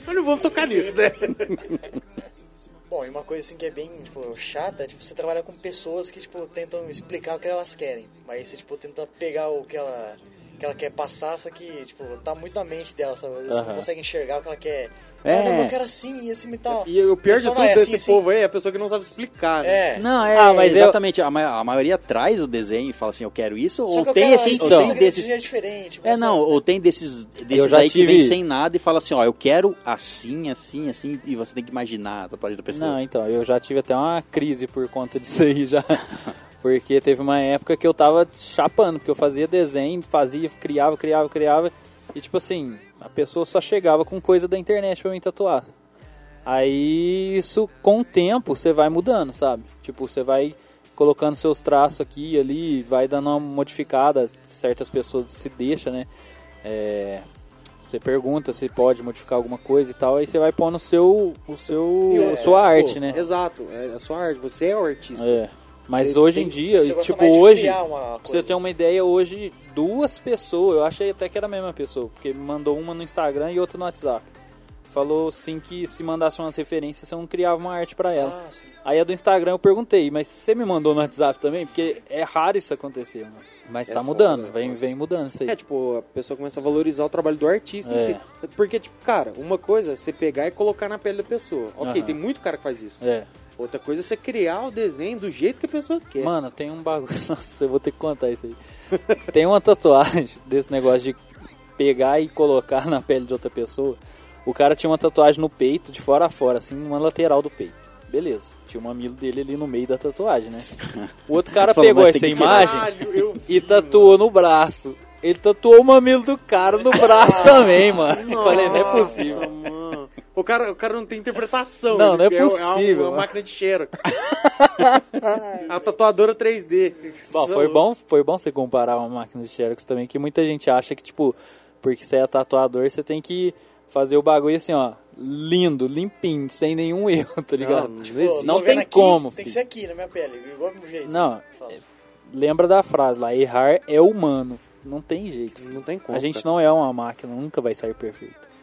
Mas não vamos tocar nisso, né? Bom, e uma coisa assim que é bem, tipo, chata, é, tipo, você trabalhar com pessoas que, tipo, tentam explicar o que elas querem. Mas você, tipo, tenta pegar o que ela que ela quer passar, só que, tipo, tá muito na mente dela, sabe? Às vezes você Aham. não consegue enxergar o que ela quer. É. Caramba, eu quero assim, assim e tal. E o pior de tudo "Ah, é desse assim, povo aí é a pessoa que não sabe explicar, né? É. Não, é, Ah, mas eu- exatamente. A, ma- a maioria traz o desenho e fala assim, eu quero isso, Só ou que eu tem esses, assim, então. tem de desses jeito diferente. É, não, sabe? ou tem desses, desses já aí que vem tive- sem nada e fala assim, ó, eu quero assim, assim, assim, e você tem que imaginar a tatuagem da pessoa. Não, então, eu já tive até uma crise por conta disso aí já. Porque teve uma época que eu tava chapando, porque eu fazia desenho, fazia, criava, criava, criava. E tipo assim, a pessoa só chegava com coisa da internet pra mim tatuar. Aí isso, com o tempo, você vai mudando, sabe? Tipo, você vai colocando seus traços aqui e ali, vai dando uma modificada. Certas pessoas se deixam, né? É, você pergunta se pode modificar alguma coisa e tal, aí você vai pondo o seu, o seu, o- sua pô, arte, né? Exato, é a sua arte, você é o artista. É. Mas Você hoje tem- em dia, você tipo, mais de hoje, você ter uma ideia, hoje, duas pessoas, eu achei até que era a mesma pessoa, porque me mandou uma no Instagram e outra no WhatsApp. Falou assim que se mandasse umas referências, você não criava uma arte pra ela. Ah, sim. Aí a do Instagram eu perguntei, mas você me mandou no WhatsApp também? Porque é raro isso acontecer, mano. Mas É tá foda, mudando, é vem, vem mudando isso aí. É, tipo, a pessoa começa a valorizar o trabalho do artista É. si. Porque, tipo, cara, uma coisa é você pegar e colocar na pele da pessoa. Ok, Aham. tem muito cara que faz isso. É. Outra coisa é você criar o desenho do jeito que a pessoa quer. Mano, tem um bagulho. Nossa, eu vou ter que contar isso aí. Tem uma tatuagem desse negócio de pegar e colocar na pele de outra pessoa. O cara tinha uma tatuagem no peito, de fora a fora, assim, uma lateral do peito. Beleza. Tinha o mamilo dele ali no meio da tatuagem, né? O outro cara Falou, pegou essa imagem Caralho, e tatuou no braço. Ele tatuou o mamilo do cara no braço também, mano. Eu Falei, não é possível. Nossa, mano. O cara, o cara não tem interpretação. Não, não é É, uma- possível, uma, máquina de xerox. a tatuadora 3D. Bom, foi bom, foi bom você comparar uma máquina de Xerox também, que muita gente acha que, tipo, porque você é tatuador, você tem que fazer o bagulho assim, ó, lindo, limpinho, sem nenhum erro, tá ligado? Não, Tipo, não tem aqui, como, Tem filho. que ser aqui, na minha pele, igual do jeito. Não, Fala. lembra da frase lá, errar é humano, não tem jeito. Não tem como. A gente cara. não é uma máquina, nunca vai sair perfeito.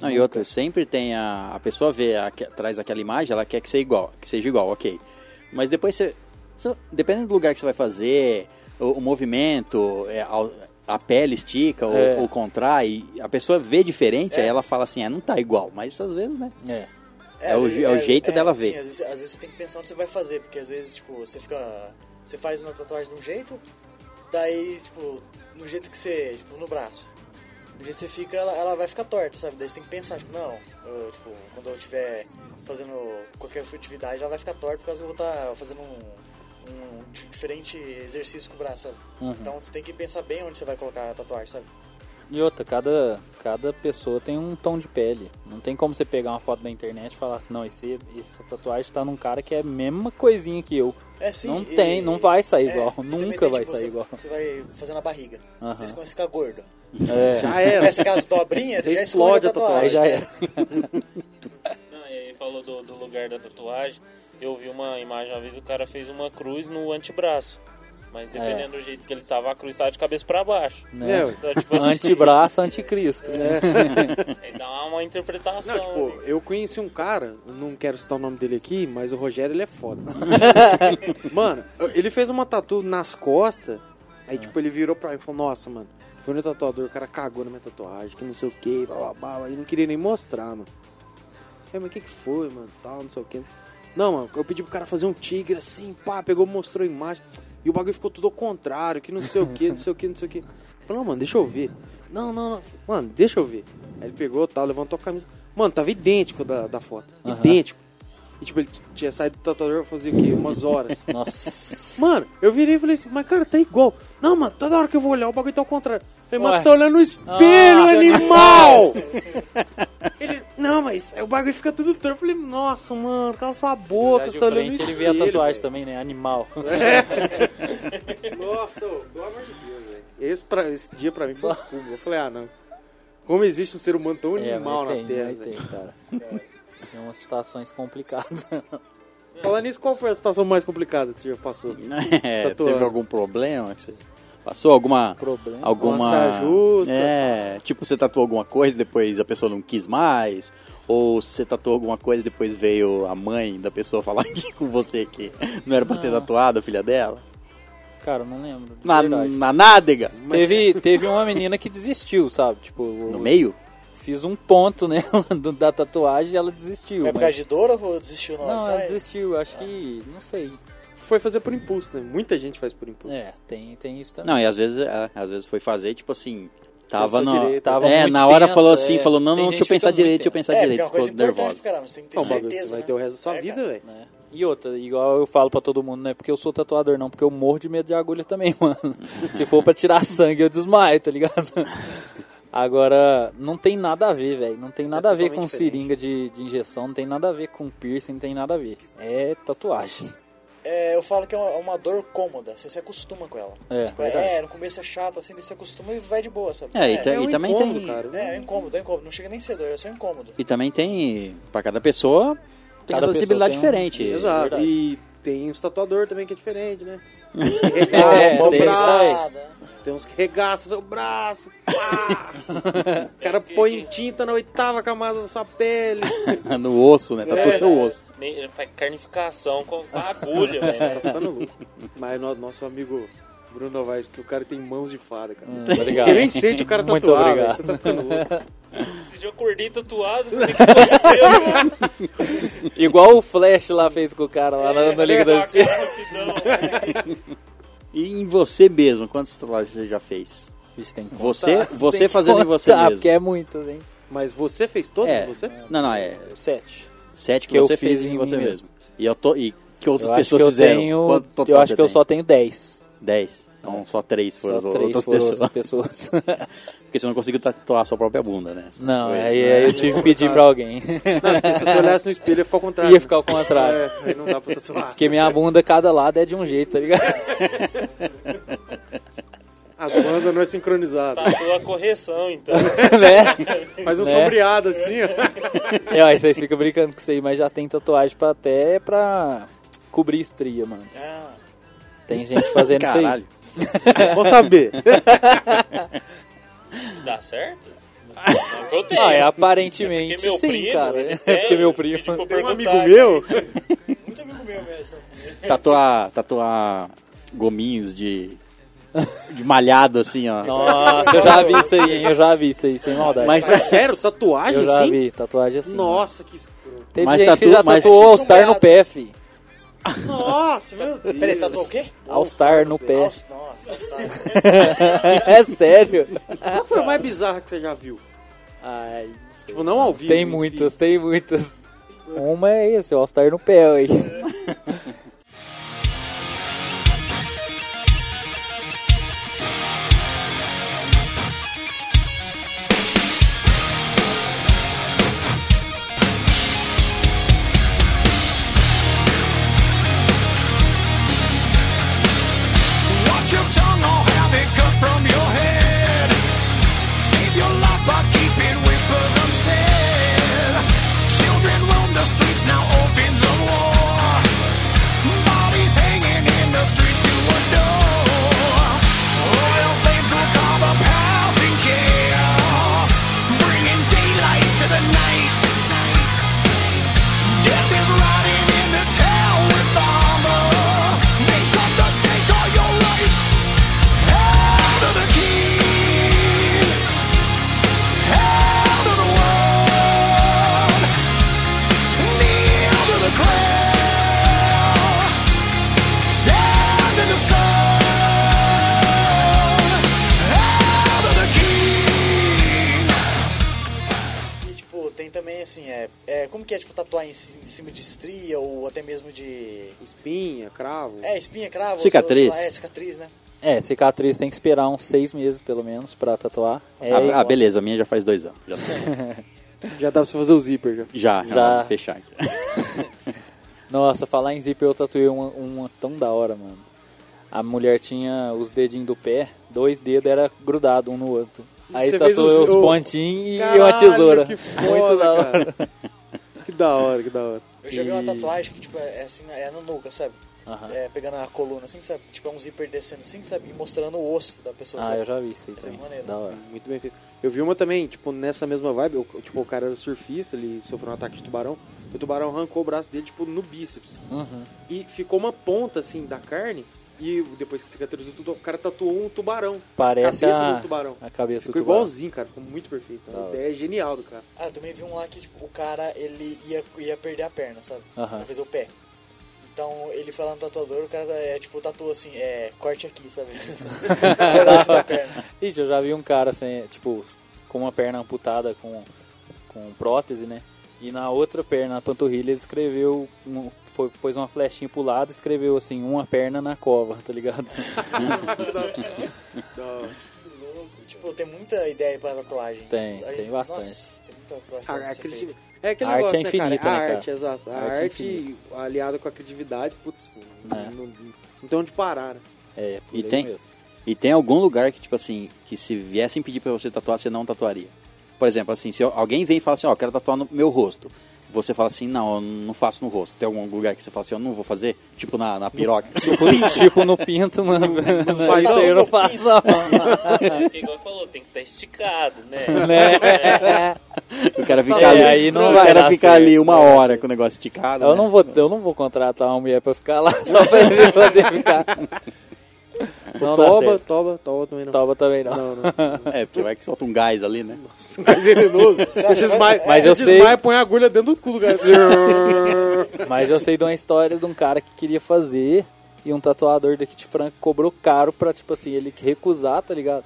Não, e outra, sempre tem a, a pessoa vê, a, que- traz aquela imagem, ela quer que seja igual, que seja igual, ok. Mas depois você, você- dependendo do lugar que você vai fazer, o, o movimento, é, a, a pele estica ou, É. ou contrai, a pessoa vê diferente, É. aí ela fala assim, é, não tá igual, mas às vezes, né? É. É o je- é o jeito dela sim, ver. às, vezes, às vezes você tem que pensar onde você vai fazer, porque às vezes, tipo, você fica. Você faz uma tatuagem de um jeito, daí, tipo, no jeito que você. Tipo, no braço. Do jeito que você fica, ela, ela vai ficar torta, sabe? Daí você tem que pensar, tipo, não, eu, tipo, quando eu estiver fazendo qualquer atividade, ela vai ficar torta por causa que eu vou estar fazendo um, um di- diferente exercício com o braço, sabe? Uhum. Então você tem que pensar bem onde você vai colocar a tatuagem, sabe? E outra, cada, cada pessoa tem um tom de pele. Não tem como você pegar uma foto da internet e falar assim, não, esse, essa tatuagem tá num cara que é a mesma coisinha que eu. É, sim, Não e- tem, não vai sair é, igual, nunca tem, vai tipo, sair você, igual. Você vai fazendo a barriga. Daí você começa a ficar gordo. É, Já era. Começa aquelas dobrinhas, Você já explode a a tatuagem. aí já é. Não, e aí falou do, do lugar da tatuagem. Eu vi uma imagem uma vez, o cara fez uma cruz no antebraço. Mas dependendo do jeito que ele tava, a cruz tava de cabeça pra baixo. Né? É, Então, tipo assim, Antebraço, anticristo. aí dá uma interpretação. Não, tipo, eu conheci um cara, não quero citar o nome dele aqui, mas o Rogério ele é foda. mano, ele fez uma tatu nas costas, aí tipo, ele virou pra mim e falou, nossa, mano, foi no tatuador, o cara cagou na minha tatuagem, que não sei o que, blá blá blá, aí não queria nem mostrar, mano. É, mas o que que foi, mano, tal, não sei o que. Não, mano, eu pedi pro cara fazer um tigre assim, pá, pegou, mostrou a imagem, e o bagulho ficou tudo ao contrário, que não sei o que, não sei o que, não sei o que. Falei, não, mano, deixa eu ver. Não, não, não, mano, deixa eu ver. Aí ele pegou, tal, levantou a camisa. Mano, tava idêntico da, da foto. Aham. Idêntico. E tipo, ele tinha saído do tatuador fazia o quê? Umas horas. Nossa. Mano, eu virei e falei assim, mas cara, tá igual. Não, mano, toda hora que eu vou olhar, o bagulho tá ao contrário. Eu falei, mano, você tá olhando no espelho, Nossa. animal! ele, não, mas o bagulho fica tudo torto. Eu falei, nossa, mano, cala sua boca, você de tá olhando no frente ele espelho. vê a tatuagem velho. também, né? Animal. Nossa, pelo amor de Deus, velho. Esse, pra- esse dia pra mim foi um. Eu falei, ah, não. Como existe um ser humano tão É, animal mas na tem, Terra, tem, cara. Tem umas situações complicadas. Falando nisso, qual foi a situação mais complicada que você já passou? É, teve algum problema? que você Passou alguma... Problema. Alguma... Justa. É, tipo, você tatuou alguma coisa, depois a pessoa não quis mais... Ou você tatuou alguma coisa e depois veio a mãe da pessoa falar aqui com você que não era pra ter Não. tatuado a filha dela? Cara, eu não lembro. Na, verdade. na nádega? Teve, teve uma menina que desistiu, sabe? Tipo, No meio? fiz um ponto do- da tatuagem e ela desistiu. É por mas- causa de dor ou desistiu na hora? Não, ela desistiu, acho que. Não sei. Foi fazer por impulso, né? Muita gente faz por impulso. É, tem, tem isso também. Não, e às vezes, é, às vezes foi fazer, tipo assim, tava direito. Tava é, muito na hora tenso, falou assim, é. falou, não, não, deixa eu que pensar direito, deixa eu pensar É, é direito, coisa ficou pra caramba, você tem que ter Não, certeza, você vai né? ter o resto da sua É, vida, velho. né? E outra, igual eu falo pra todo mundo, não é porque eu sou tatuador, não, porque eu morro de medo de agulha também, mano. Se for pra tirar sangue, eu desmaio, tá ligado? Agora, não tem nada a ver, velho. Não tem nada a ver com diferente. seringa de, de injeção, não tem nada a ver com piercing, não tem nada a ver. É tatuagem. É, eu falo que é uma, uma dor cômoda, você se acostuma com ela. É, Tipo, é, no começo é chato, assim, você acostuma e vai de boa, sabe? É, e, é, É um também incômodo, tem... cara. é, é incômodo, é incômodo. Não chega nem a ser dor, é só incômodo. E também tem, pra cada pessoa, tem Cada pessoa tem um- diferente. Exato. verdade. E tem os tatuador também que é diferente, né? É, Regaça o tem braço. Tem uns que regaçam seu braço. pá! o cara põe tinta na oitava camada da sua pele. no osso, né? Tatuou É. seu osso. Ele faz carnificação com agulha, velho. Tá. Mas no- nosso amigo Bruno Novaes, que o cara tem mãos de fada, cara. Hum, obrigado. Você nem sente o cara Muito tatuar, obrigado. Você tá ficando louco. Esse dia eu acordei tatuado, é que aconteceu, velho? Igual o Flash lá fez com o cara lá na, na Liga da Ah, Justiça. velho. E em você mesmo, quantas tatuagens você já fez? Vixe, tem que Você- contar. você Tem que fazendo em você mesmo. porque é muitas, hein? Mas você fez todos? É. Você? Não, não, é Sete. sete que, Que eu você fez fiz em em você mim mesmo. E eu tô... E que outras Eu pessoas que eu fizeram? tenho. Quanto Eu acho que eu só tenho dez. Dez. Então só três foram Só as três outras foram pessoas. outras pessoas. Porque você não conseguiu tatuar a sua própria bunda, né? Não, Foi. aí, aí eu tive que pedir pra alguém. Não, porque se você olhasse no espelho ia ficar ao contrário. Ia ficar ao contrário. É, aí não dá pra tatuar. Porque minha bunda, cada lado é de um jeito, tá ligado? As bandas não é sincronizada. Tatua a correção, então. né? Faz um Né? sombreado assim, ó. É, aí vocês ficam brincando com isso aí, mas já tem tatuagem pra até pra cobrir estria, mano. Ah, Tem gente fazendo isso aí. Caralho. Vou saber. Dá certo? Não que eu tenho. Ah, é aparentemente meu sim, primo, cara. ele tem, Porque meu primo. Tem um amigo meu. muito amigo meu mesmo. Tatuar, tatuar gominhos de, de malhado, assim, ó. Nossa, eu já vi isso aí, hein? Eu já vi isso aí, sem maldade. Mas É sério? Tatuagem eu já assim? vi, tatuagem assim. Nossa, que escuro. Teve Mas gente que tatu- já mas- tatuou All-Star no pé, fi. Nossa, meu Deus. Peraí, tatuou o quê? All-Star no pé. Nossa, nossa, nossa. é sério? Qual foi a mais bizarra que você já viu? Ai, não sei. Tipo, não ao vivo. Tem muitas, tem muitas. Uma é esse, o All-Star no pé aí. em, ci- em cima de estria ou até mesmo de... Espinha, cravo. É, espinha, cravo. Cicatriz. sei lá, É, cicatriz, né? É, cicatriz tem que esperar uns seis meses, pelo menos, pra tatuar. É, ah, ah, beleza, a minha já faz dois anos. Já, Já dá pra você fazer o zíper já. já, já, fechar aqui. Nossa, falar em zíper, eu tatuei uma, uma tão da hora, mano. A mulher tinha os dedinhos do pé, dois dedos era grudado um no outro. Aí Você tatuou os- os pontinhos e uma tesoura. que foda, Muito da hora. Que da hora, que da hora. Eu já vi uma tatuagem que, tipo, é assim, é no nuca, sabe? É, pegando a coluna, assim, sabe? Tipo, é um zíper descendo assim, sabe? E mostrando o osso da pessoa, Ah, sabe? eu já vi isso aí Essa é também. maneiro. Da hora. Muito bem feito. Eu vi uma também, tipo, nessa mesma vibe, o- tipo, o cara era surfista, ele sofreu um ataque de tubarão. O tubarão arrancou o braço dele, tipo, no bíceps. Uhum. E ficou uma ponta, assim, da carne E depois que cicatrizou tudo, o cara tatuou um tubarão. Parece cabeça a, do tubarão. a cabeça Ficou do tubarão. igualzinho, cara. Ficou muito perfeito. A ideia é genial do cara. Ah, eu também vi um lá que tipo, o cara ele ia, ia perder a perna, sabe? Aham. Pra fazer o pé. Então ele foi lá no tatuador, o cara é, tipo, tatuou assim, é, corte aqui, sabe? Da perna. Ixi, eu já vi um cara sem, tipo, com uma perna amputada com, com prótese, né? E na outra perna, na panturrilha, ele escreveu, um- foi, pôs uma flechinha pro lado e escreveu assim, uma perna na cova, tá ligado? Tipo, tem muita ideia pra tatuagem. Tem, Tipo, tem bastante. Nossa, tem muita tatuagem a- pra a. É aquele A arte negócio, é infinita, né, né, cara? A cara? arte, exato. A, A arte é arte, infinita. aliada com a criatividade, putz, não, É. não, não tem onde parar, né? É, por E tem? mesmo. E tem algum lugar que, tipo assim, que se viessem pedir pra você tatuar, você não tatuaria? Por exemplo, assim, se alguém vem e fala assim, ó, quero tatuar no meu rosto. Você fala assim, não, eu não faço no rosto. Tem algum lugar que você fala assim, eu não vou fazer? Tipo na, na piroca. Tipo, tipo no pinto, não, não, faz isso aí eu não faço não. Porque igual falou, tem que estar esticado, né? Né? o cara fica É, ali, aí não o vai cara fica ali uma não hora com o negócio esticado. Eu né? não vou, eu não vou contratar uma mulher pra ficar lá só pra ele poder ficar. Não toba, toba, toba também não. Toba também não. Não, não. É, porque vai que solta um gás ali, né? Mais venenoso. Você desmaia, Mas eu sei- desmaia, põe a agulha dentro do cu do cara. Mas eu sei de uma história de um cara que queria fazer e um tatuador daqui de Franca cobrou caro pra, tipo assim, ele recusar, tá ligado?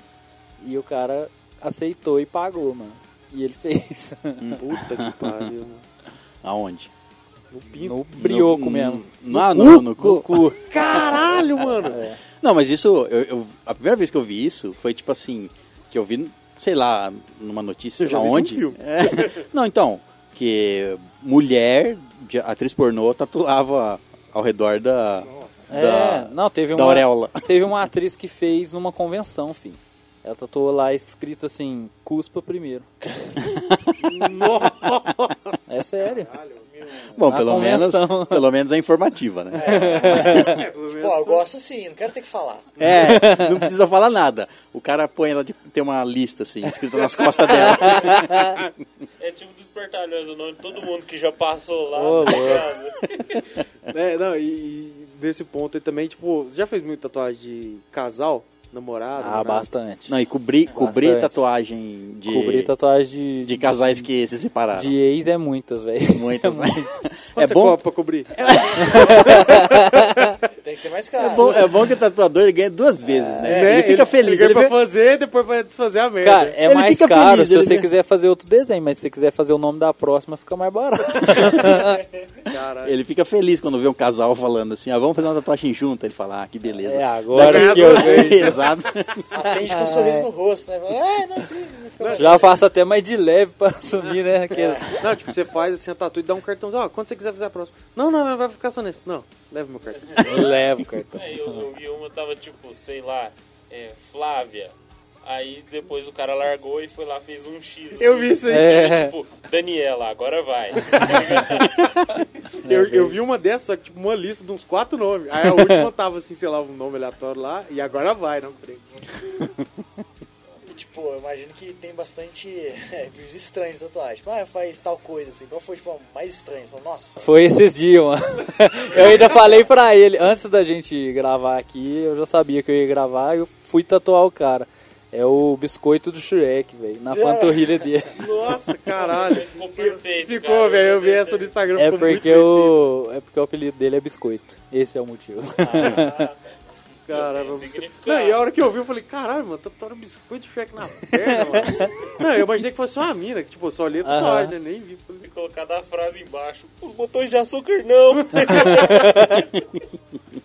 E o cara aceitou e pagou, mano. E ele fez. Puta que pariu, mano. Aonde? No pinto. No brioco No- mesmo. Não, no, no cu. No cu. Caralho, mano. Não, mas isso, eu, eu- a primeira vez que eu vi isso foi tipo assim, que eu vi, sei lá, numa notícia, sei já lá onde. É. Não, então, que mulher, de- atriz pornô, tatuava ao redor da, É, da, não, teve da uma, auréola. teve uma atriz que fez numa convenção, filho. Ela tatuou lá escrito assim, cuspa primeiro. É sério. Bom, Na pelo menos, pelo menos é informativa, né? Pô, eu gosto assim, não quero ter que falar. É, não precisa falar nada. O cara põe ela de tem uma lista assim, escrita nas costas dela. É tipo dos espertalhões, o nome de todo mundo que já passou lá. Ô, tá? É, não, e, e nesse ponto aí também, tipo, você já fez muito tatuagem de casal? Namorado? Ah, namorada? bastante. Não, e cobrir, cobrir Bastante. tatuagem de, Cobrir tatuagem de, de casais que se separaram. de ex é muitas, velho. Muito, né? Quanto É você bom, cobra pra cobrir? Tem que ser mais caro. é bom, é bom que o tatuador ele ganha duas vezes, né? Né? Ele fica feliz. Ele ganha Ele pra fazer, depois vai desfazer a merda. Cara, é Ele mais caro feliz, se ele você vê- quiser fazer outro desenho, mas se você quiser fazer o nome da próxima, fica mais barato. Ele fica feliz quando vê um casal falando assim, ah, vamos fazer uma tatuagem junto. Ele fala, ah, que beleza. É agora Daqui- que eu vejo. Atende com um sorriso no rosto, né? É, não, assim, mais- Já faço até mais de leve pra assumir, né? Aqueles... Não, tipo, você faz assim a tatu e dá um cartãozinho. Ó, quando você quiser fazer a próxima. Não, não, não, vai ficar só nesse. Não, leva meu cartão. Levo o cartão. Aí eu, eu vi uma, tava tipo, sei lá, é, Flávia. Aí depois o cara largou e foi lá, fez um X. Eu assim. vi isso aí. É. Tipo, Daniela, agora vai. Eu, eu vi uma dessas, só que tipo, uma lista de uns quatro nomes. Aí a última tava assim, sei lá, um nome aleatório lá, e agora vai, não frente. E, tipo, eu imagino que tem bastante é, vídeo estranho de tatuagem. Tipo, ah, faz tal coisa, assim. Qual foi, tipo, mais estranha? Você fala, nossa, Foi esses dias, mano. Eu ainda falei pra ele, antes da gente gravar aqui, eu já sabia que eu ia gravar, eu fui tatuar o cara. É o biscoito do Shrek, velho, na panturrilha dele. Nossa, caralho. Ficou perfeito. Ficou, velho. Eu vi essa no Instagram. É porque, o, é porque o apelido dele é biscoito. Esse é o motivo. Caralho, Tem um biscoito. significado. Não, e a hora que eu vi, eu falei, caralho, mano, tatuaram biscoito de Shrek na perna, mano. Não, eu imaginei que fosse uma mina, que tipo, eu só li a tatuagem, né? Nem vi. Falei, colocar a frase embaixo. Os botões de açúcar não.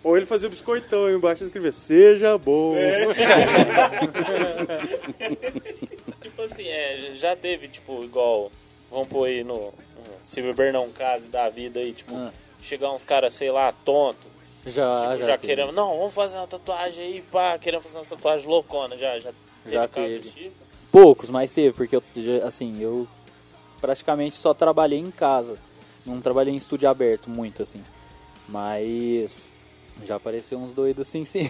Ou ele fazia o biscoitão aí embaixo e escrevia, seja bom. tipo assim, é, já teve, tipo, igual. Vamos pôr aí no. no Se beber não case da vida aí, tipo, Ah. chegar uns caras, sei lá, tonto. Já, tipo, já, já, querendo. Não, vamos fazer uma tatuagem aí, pá, querendo fazer uma tatuagem loucona. Já, já teve Já caso teve. tipo? Poucos, mas teve, porque eu, assim, eu praticamente só trabalhei em casa. Não trabalhei em estúdio aberto muito, assim. Mas já apareceu uns doidos assim, sim.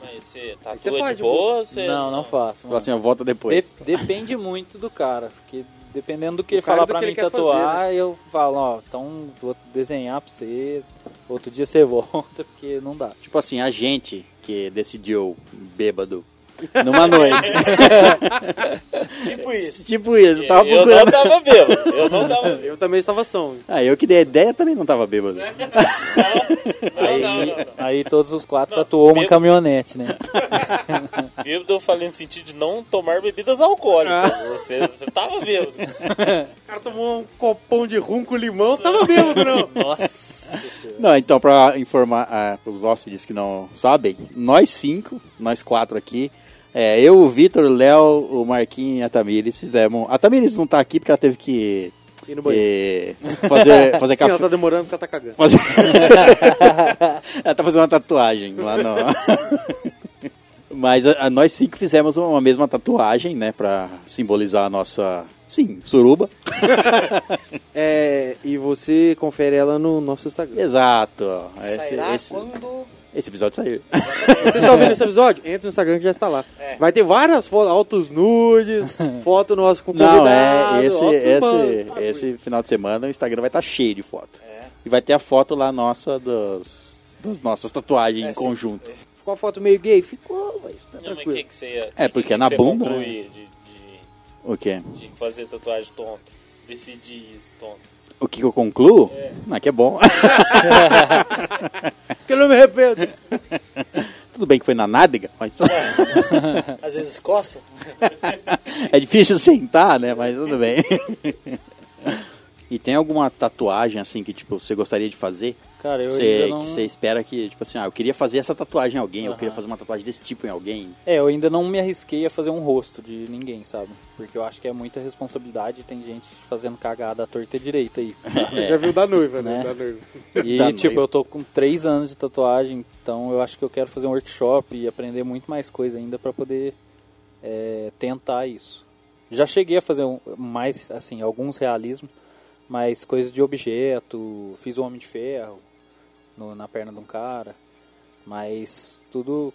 Mas você tatua você de boa? Você... Não, não faço. Fala mano. assim, volta depois. De- depende muito do cara, porque dependendo do que ele falar pra mim tatuar, fazer, né? eu falo, ó, então vou desenhar pra você, outro dia você volta, porque não dá. Tipo assim, a gente que decidiu bêbado numa noite. Tipo isso. tipo isso, eu tava eu não procurando. tava bêbado. Eu não tava bêbado. Eu também estava som. Ah, eu que dei a ideia também não tava bêbado. Não, não, não, não. Aí todos os quatro tatuou uma meu- caminhonete, né? Bêbado eu falei no sentido de não tomar bebidas alcoólicas. Ah. Você, você tava bêbado. O cara tomou um copão de rum com limão, tava bêbado, não. Nossa Não, então pra informar ah, os hóspedes que não sabem, nós cinco, nós quatro aqui, é, eu, o Vitor, o Léo, o Marquinhos e a Tamires fizemos. A Tamires não tá aqui porque ela teve que E no banheiro. eh, fazer, fazer Sim, ela café. tá demorando porque ela tá cagando. fazer- ela tá fazendo uma tatuagem lá no. Mas a- a- nós cinco fizemos uma mesma tatuagem, né? Pra simbolizar a nossa. Sim, suruba. É, e você confere ela no nosso Instagram. Exato. Esse, Sairá esse- quando. Esse episódio saiu. Vocês estão ouvindo esse episódio? Entra no Instagram que já está lá. É. Vai ter várias fotos, altos nudes, foto nossa com convidado. Não, é. Esse, esse, mano. esse final de semana o Instagram vai estar cheio de foto. É. E vai ter a foto lá nossa dos, das nossas tatuagens É, em sim. conjunto. Ficou a foto meio gay? Ficou, mas tá Não, mas tranquilo. que, que você ia. É, que- porque que é na bunda, concluir né? de, de, O quê? de fazer tatuagem tonta. Decidir isso, tonto. O que que eu concluo? Não, que é bom. Porque eu não me arrependo. Tudo bem que foi na nádega, mas Às vezes coça. é difícil sentar, né? Mas tudo bem. E tem alguma tatuagem assim que tipo você gostaria de fazer? Cara, eu Você, ainda não... Que você espera que, tipo assim, ah, eu queria fazer essa tatuagem em alguém, eu queria fazer uma tatuagem desse tipo em alguém. É, eu ainda não me arrisquei a fazer um rosto de ninguém, sabe? Porque eu acho que é muita responsabilidade tem gente fazendo cagada à torta e direita aí. Você já viu da noiva, né? Né? Da noiva. E, Tá tipo, meio- eu tô com três anos de tatuagem, então eu acho que eu quero fazer um workshop e aprender muito mais coisa ainda pra poder é, tentar isso. Já cheguei a fazer um- mais, assim, alguns realismos, mas coisa de objeto, fiz o Homem de Ferro no- na perna de um cara, mas tudo...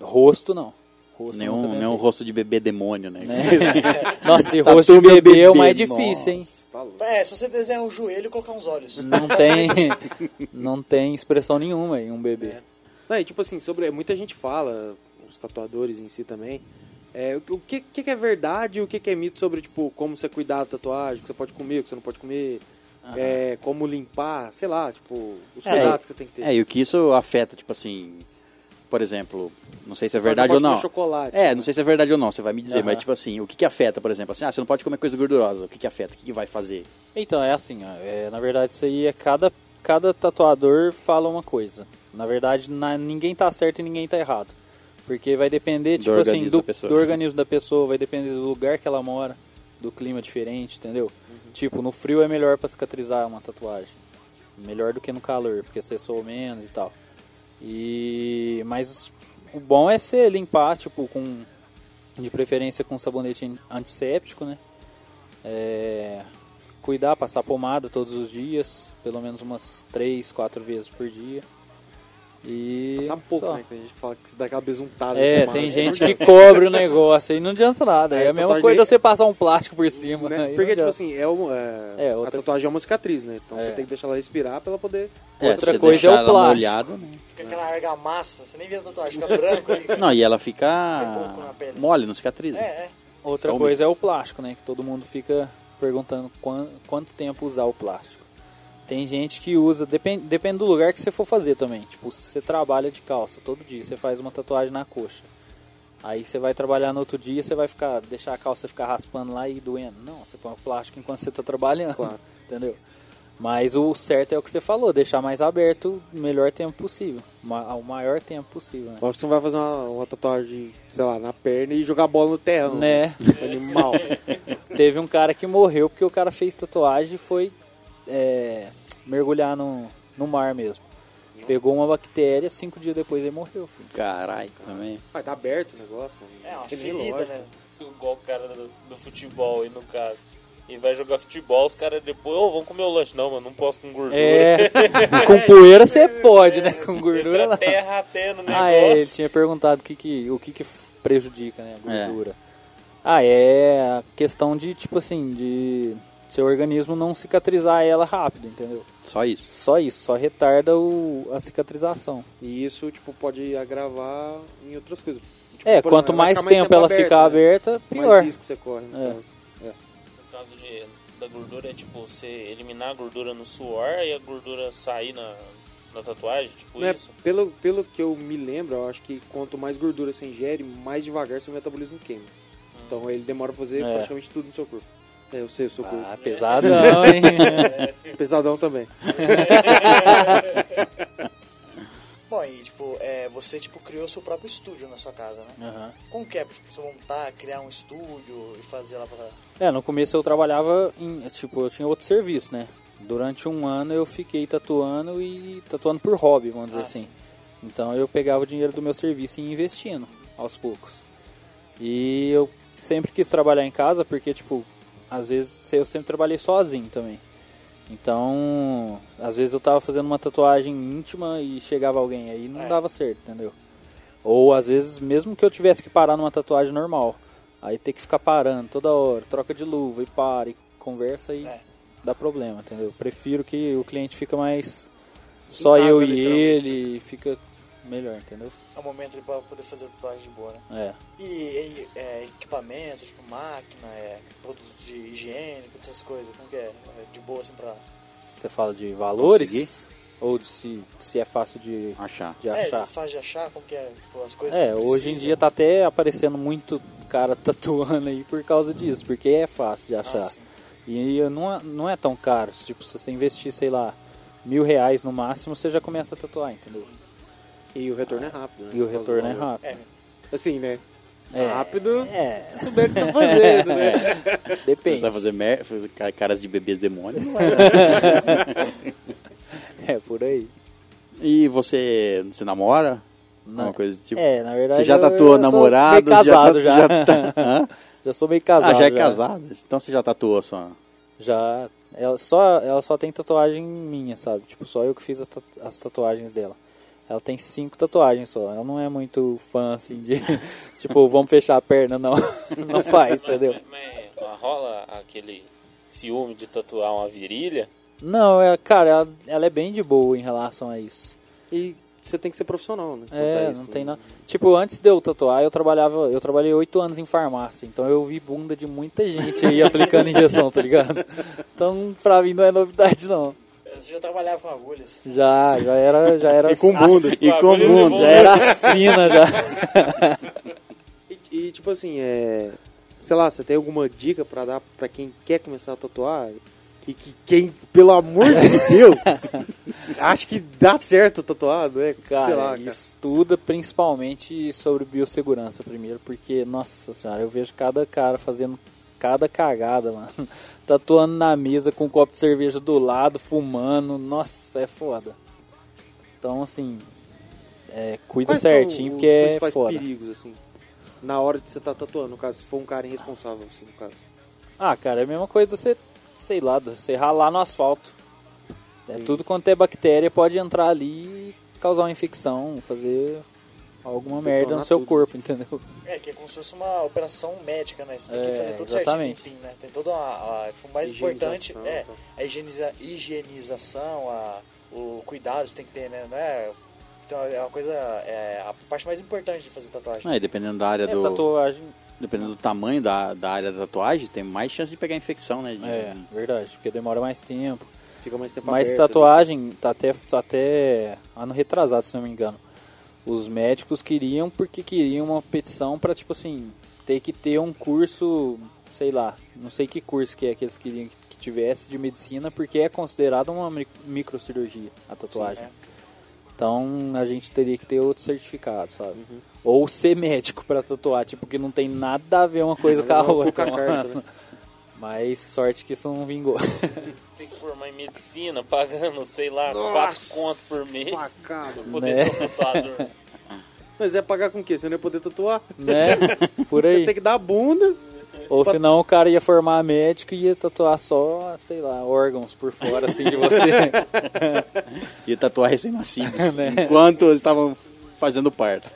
Rosto não. Rosto Nenhum, nenhum rosto de bebê demônio, né? Né? Nossa, e Tatu rosto de bebê é o mais difícil, hein? Tá. É, se você desenhar um joelho e colocar uns olhos. Não tem, não tem expressão nenhuma em um bebê. Não, e tipo assim, sobre. Muita gente fala, os tatuadores em si também. É, o que, que que é verdade e o que, que é mito sobre, tipo, como você cuidar da tatuagem, o que você pode comer, o que você não pode comer, é, como limpar, sei lá, tipo, os É, cuidados que você tem que ter. É, e o que isso afeta, tipo assim, por exemplo, não sei se é Você verdade não ou não. comer chocolate. É, não sei se é verdade ou não, você vai me dizer, Aham. mas tipo assim, o que que afeta, por exemplo, assim, ah, você não pode comer coisa gordurosa, o que que afeta, o que que vai fazer? Então, é assim, ó, é, na verdade isso aí é cada, cada tatuador fala uma coisa. Na verdade, na- ninguém tá certo e ninguém tá errado. Porque vai depender, Do tipo assim, organismo do, da pessoa. do organismo da pessoa, vai depender do lugar que ela mora, do clima diferente, entendeu? Uhum. Tipo, no frio é melhor pra cicatrizar uma tatuagem. Melhor do que no calor, porque você soa menos e tal. E mas o bom é você limpar, tipo, com de preferência com sabonete an- antisséptico, né? É, cuidar, passar pomada todos os dias, pelo menos umas 3, 4 vezes por dia. E Passar pouco, só. né? Que a gente fala que você dá aquela besuntada. É, tem gente que cobre o negócio e não adianta nada. É, É, a mesma tatuagem coisa nem- você passar um plástico por cima. Né? Porque, tipo assim, é, um, é, É, a outra- tatuagem é uma cicatriz, né? Então você É. tem que deixar ela respirar pra ela poder. É, Outra coisa é o ela plástico. molhada, né? Fica aquela argamassa, você nem vê a tatuagem, fica branco aí. Não, e ela Tem fica mole, não cicatriza. É, é. Outra coisa é o plástico, né? Que todo mundo fica perguntando quan- quanto tempo usar o plástico. Tem gente que usa, depende, depende do lugar que você for fazer também. Tipo, se você trabalha de calça todo dia, você faz uma tatuagem na coxa. Aí você vai trabalhar no outro dia, você vai ficar deixar a calça ficar raspando lá e doendo. Não, você põe o plástico enquanto você tá trabalhando. Claro. Entendeu? Mas o certo é o que você falou, deixar mais aberto o melhor tempo possível. O maior tempo possível, né? Lógico que você não vai fazer uma, uma tatuagem, sei lá, na perna e jogar bola no terreno. Né? Animal. Teve um cara que morreu porque o cara fez tatuagem e foi é, mergulhar no, no mar mesmo. Pegou uma bactéria, cinco dias depois ele morreu, filho. Caralho, também. Vai tá aberto o negócio, mano. É uma ferida, né? Igual o cara do, do futebol aí no caso. E vai jogar futebol, os caras depois, ô, vamos comer o lanche. Não, mano, não posso com gordura. É, com poeira você pode, né? Com gordura não. terra até no negócio. Ah, é, ele tinha perguntado o que que, o que, que prejudica, né? A É. gordura. Ah, é a questão de, tipo assim, de seu organismo não cicatrizar ela rápido, entendeu? Só isso. Só isso, só retarda o, a cicatrização. E isso, tipo, pode agravar em outras coisas. Tipo, É, quanto mais ficar tempo ela aberta, ficar né? aberta, mais pior. risco você corre, no É. caso. No caso de, da gordura, é tipo você eliminar a gordura no suor e a gordura sair na, na tatuagem, tipo Né, isso. pelo, pelo que eu me lembro, eu acho que quanto mais gordura você ingere, mais devagar seu metabolismo queima. Então ele demora pra fazer É. praticamente tudo no seu corpo. É, eu sei, o seu Ah, corpo. pesadão, hein? Pesadão também. Bom, e tipo, é, você tipo, criou seu próprio estúdio na sua casa, né? Aham. Como que é, tipo, você montar, criar um estúdio e fazer lá pra... É, no começo eu trabalhava em. Tipo, eu tinha outro serviço, né? Durante um ano eu fiquei tatuando e tatuando por hobby, vamos dizer Ah, assim. sim. Então eu pegava o dinheiro do meu serviço e ia investindo aos poucos. E eu sempre quis trabalhar em casa porque, tipo, às vezes eu sempre trabalhei sozinho também. Então, às vezes eu tava fazendo uma tatuagem íntima e chegava alguém aí e não É. dava certo, entendeu? Ou às vezes, mesmo que eu tivesse que parar numa tatuagem normal, aí ter que ficar parando toda hora, troca de luva e para e conversa e É. dá problema, entendeu? Prefiro que o cliente fica mais só casa, eu e ele e fica melhor, entendeu? É o momento ali pra poder fazer a tatuagem de boa, né? É. E, e, é, equipamento, tipo máquina, é, produto de higiene, essas coisas, como que é? É de boa assim pra... Você fala de valores Conseguir? ou de se, se é fácil de, Achar. de achar? É, fácil de achar, como que é? Tipo, as coisas É, que hoje em dia tá até aparecendo muito cara tatuando aí por causa disso, porque é fácil de achar. Ah, sim. e não é, não é tão caro. Tipo, se você investir, sei lá, mil reais no máximo, você já começa a tatuar, entendeu? E o retorno é rápido, né? E o retorno é rápido. É, Assim, né? É. Rápido, É, se souber o que você tá fazendo, né? Você depende. vai fazer mer... caras de bebês demônios? não vai. É, por aí. E você, você namora? Na- Uma coisa tipo... É, na verdade. Você já tatuou eu sou namorado? Meio casado já. Já, tá- Hã? Já sou meio casado. ah, já é casado? Então você já tatuou só? Já. Ela só, ela só tem tatuagem minha, sabe? Tipo, só eu que fiz as tatuagens dela. Ela tem cinco tatuagens só. Ela não é muito fã, assim, de. tipo, vamos fechar a perna, não. não faz, entendeu? Mas, mas rola aquele ciúme de tatuar uma virilha? Não, é, cara, ela, ela é bem de boa em relação a isso. E você tem que ser profissional, né? É, a não isso, tem né? nada. Tipo, antes de eu tatuar, eu trabalhava, eu trabalhei oito anos em farmácia, então eu vi bunda de muita gente aí aplicando injeção, tá ligado? Então, pra mim não é novidade não. Você já trabalhava com agulhas. Já, já era, já era E com bunda. E com e já era assina já. E, e, tipo assim, é. Sei lá, você tem alguma dica pra dar pra quem quer começar a tatuar? E que quem, pelo amor de Deus, acha que dá certo tatuar, não é? Cara, sei lá, cara. estuda principalmente sobre biossegurança primeiro, porque, nossa senhora, eu vejo cada cara fazendo cada cagada, mano. Tatuando na mesa com um copo de cerveja do lado, fumando, nossa, é foda. Então, assim, é, cuida Quais certinho, porque é foda. perigos, assim? Na hora de você estar tatuando, no caso, se for um cara irresponsável, assim, no caso. Ah, cara, é a mesma coisa você, sei lá, você ralar no asfalto. É, Sim. tudo quanto é bactéria pode entrar ali e causar uma infecção, fazer alguma merda no seu tudo. corpo, entendeu? É, que é como se fosse uma operação médica, né? Você tem É, que fazer tudo exatamente. certinho, limpinho, né? Tem toda uma... a- o mais importante é tá. a higieniza, higienização, a, o cuidado que você tem que ter, né? Não é... Então é uma coisa... É a parte mais importante de fazer tatuagem. É, dependendo da área É, do... tatuagem, Dependendo do tamanho da, da área da tatuagem, tem mais chance de pegar infecção, né? De- é, verdade, porque demora mais tempo. Fica mais tempo Mas aberto, tatuagem, tá até, tá até ano retrasado, se não me engano. Os médicos queriam porque queriam uma petição pra, tipo assim, ter que ter um curso, sei lá, não sei que curso que é que eles queriam que, tivesse de medicina, porque é considerado uma mi- microcirurgia a tatuagem. é. Então a gente teria que ter outro certificado, sabe? Uhum. Ou ser médico pra tatuar, tipo, que não tem nada a ver uma coisa com a outra. mano. né? Mas sorte que isso não vingou. medicina, pagando, sei lá, Nossa, 4 conto por mês. Pra poder Né? ser um tatuador. Mas é pagar com o quê? Você não ia poder tatuar? né? Por aí. Tem que dar a bunda. Ou senão o cara ia formar médico e ia tatuar só, sei lá, órgãos por fora, assim, de você. E tatuar recém-nascidos. Né? Enquanto eles estavam fazendo parto.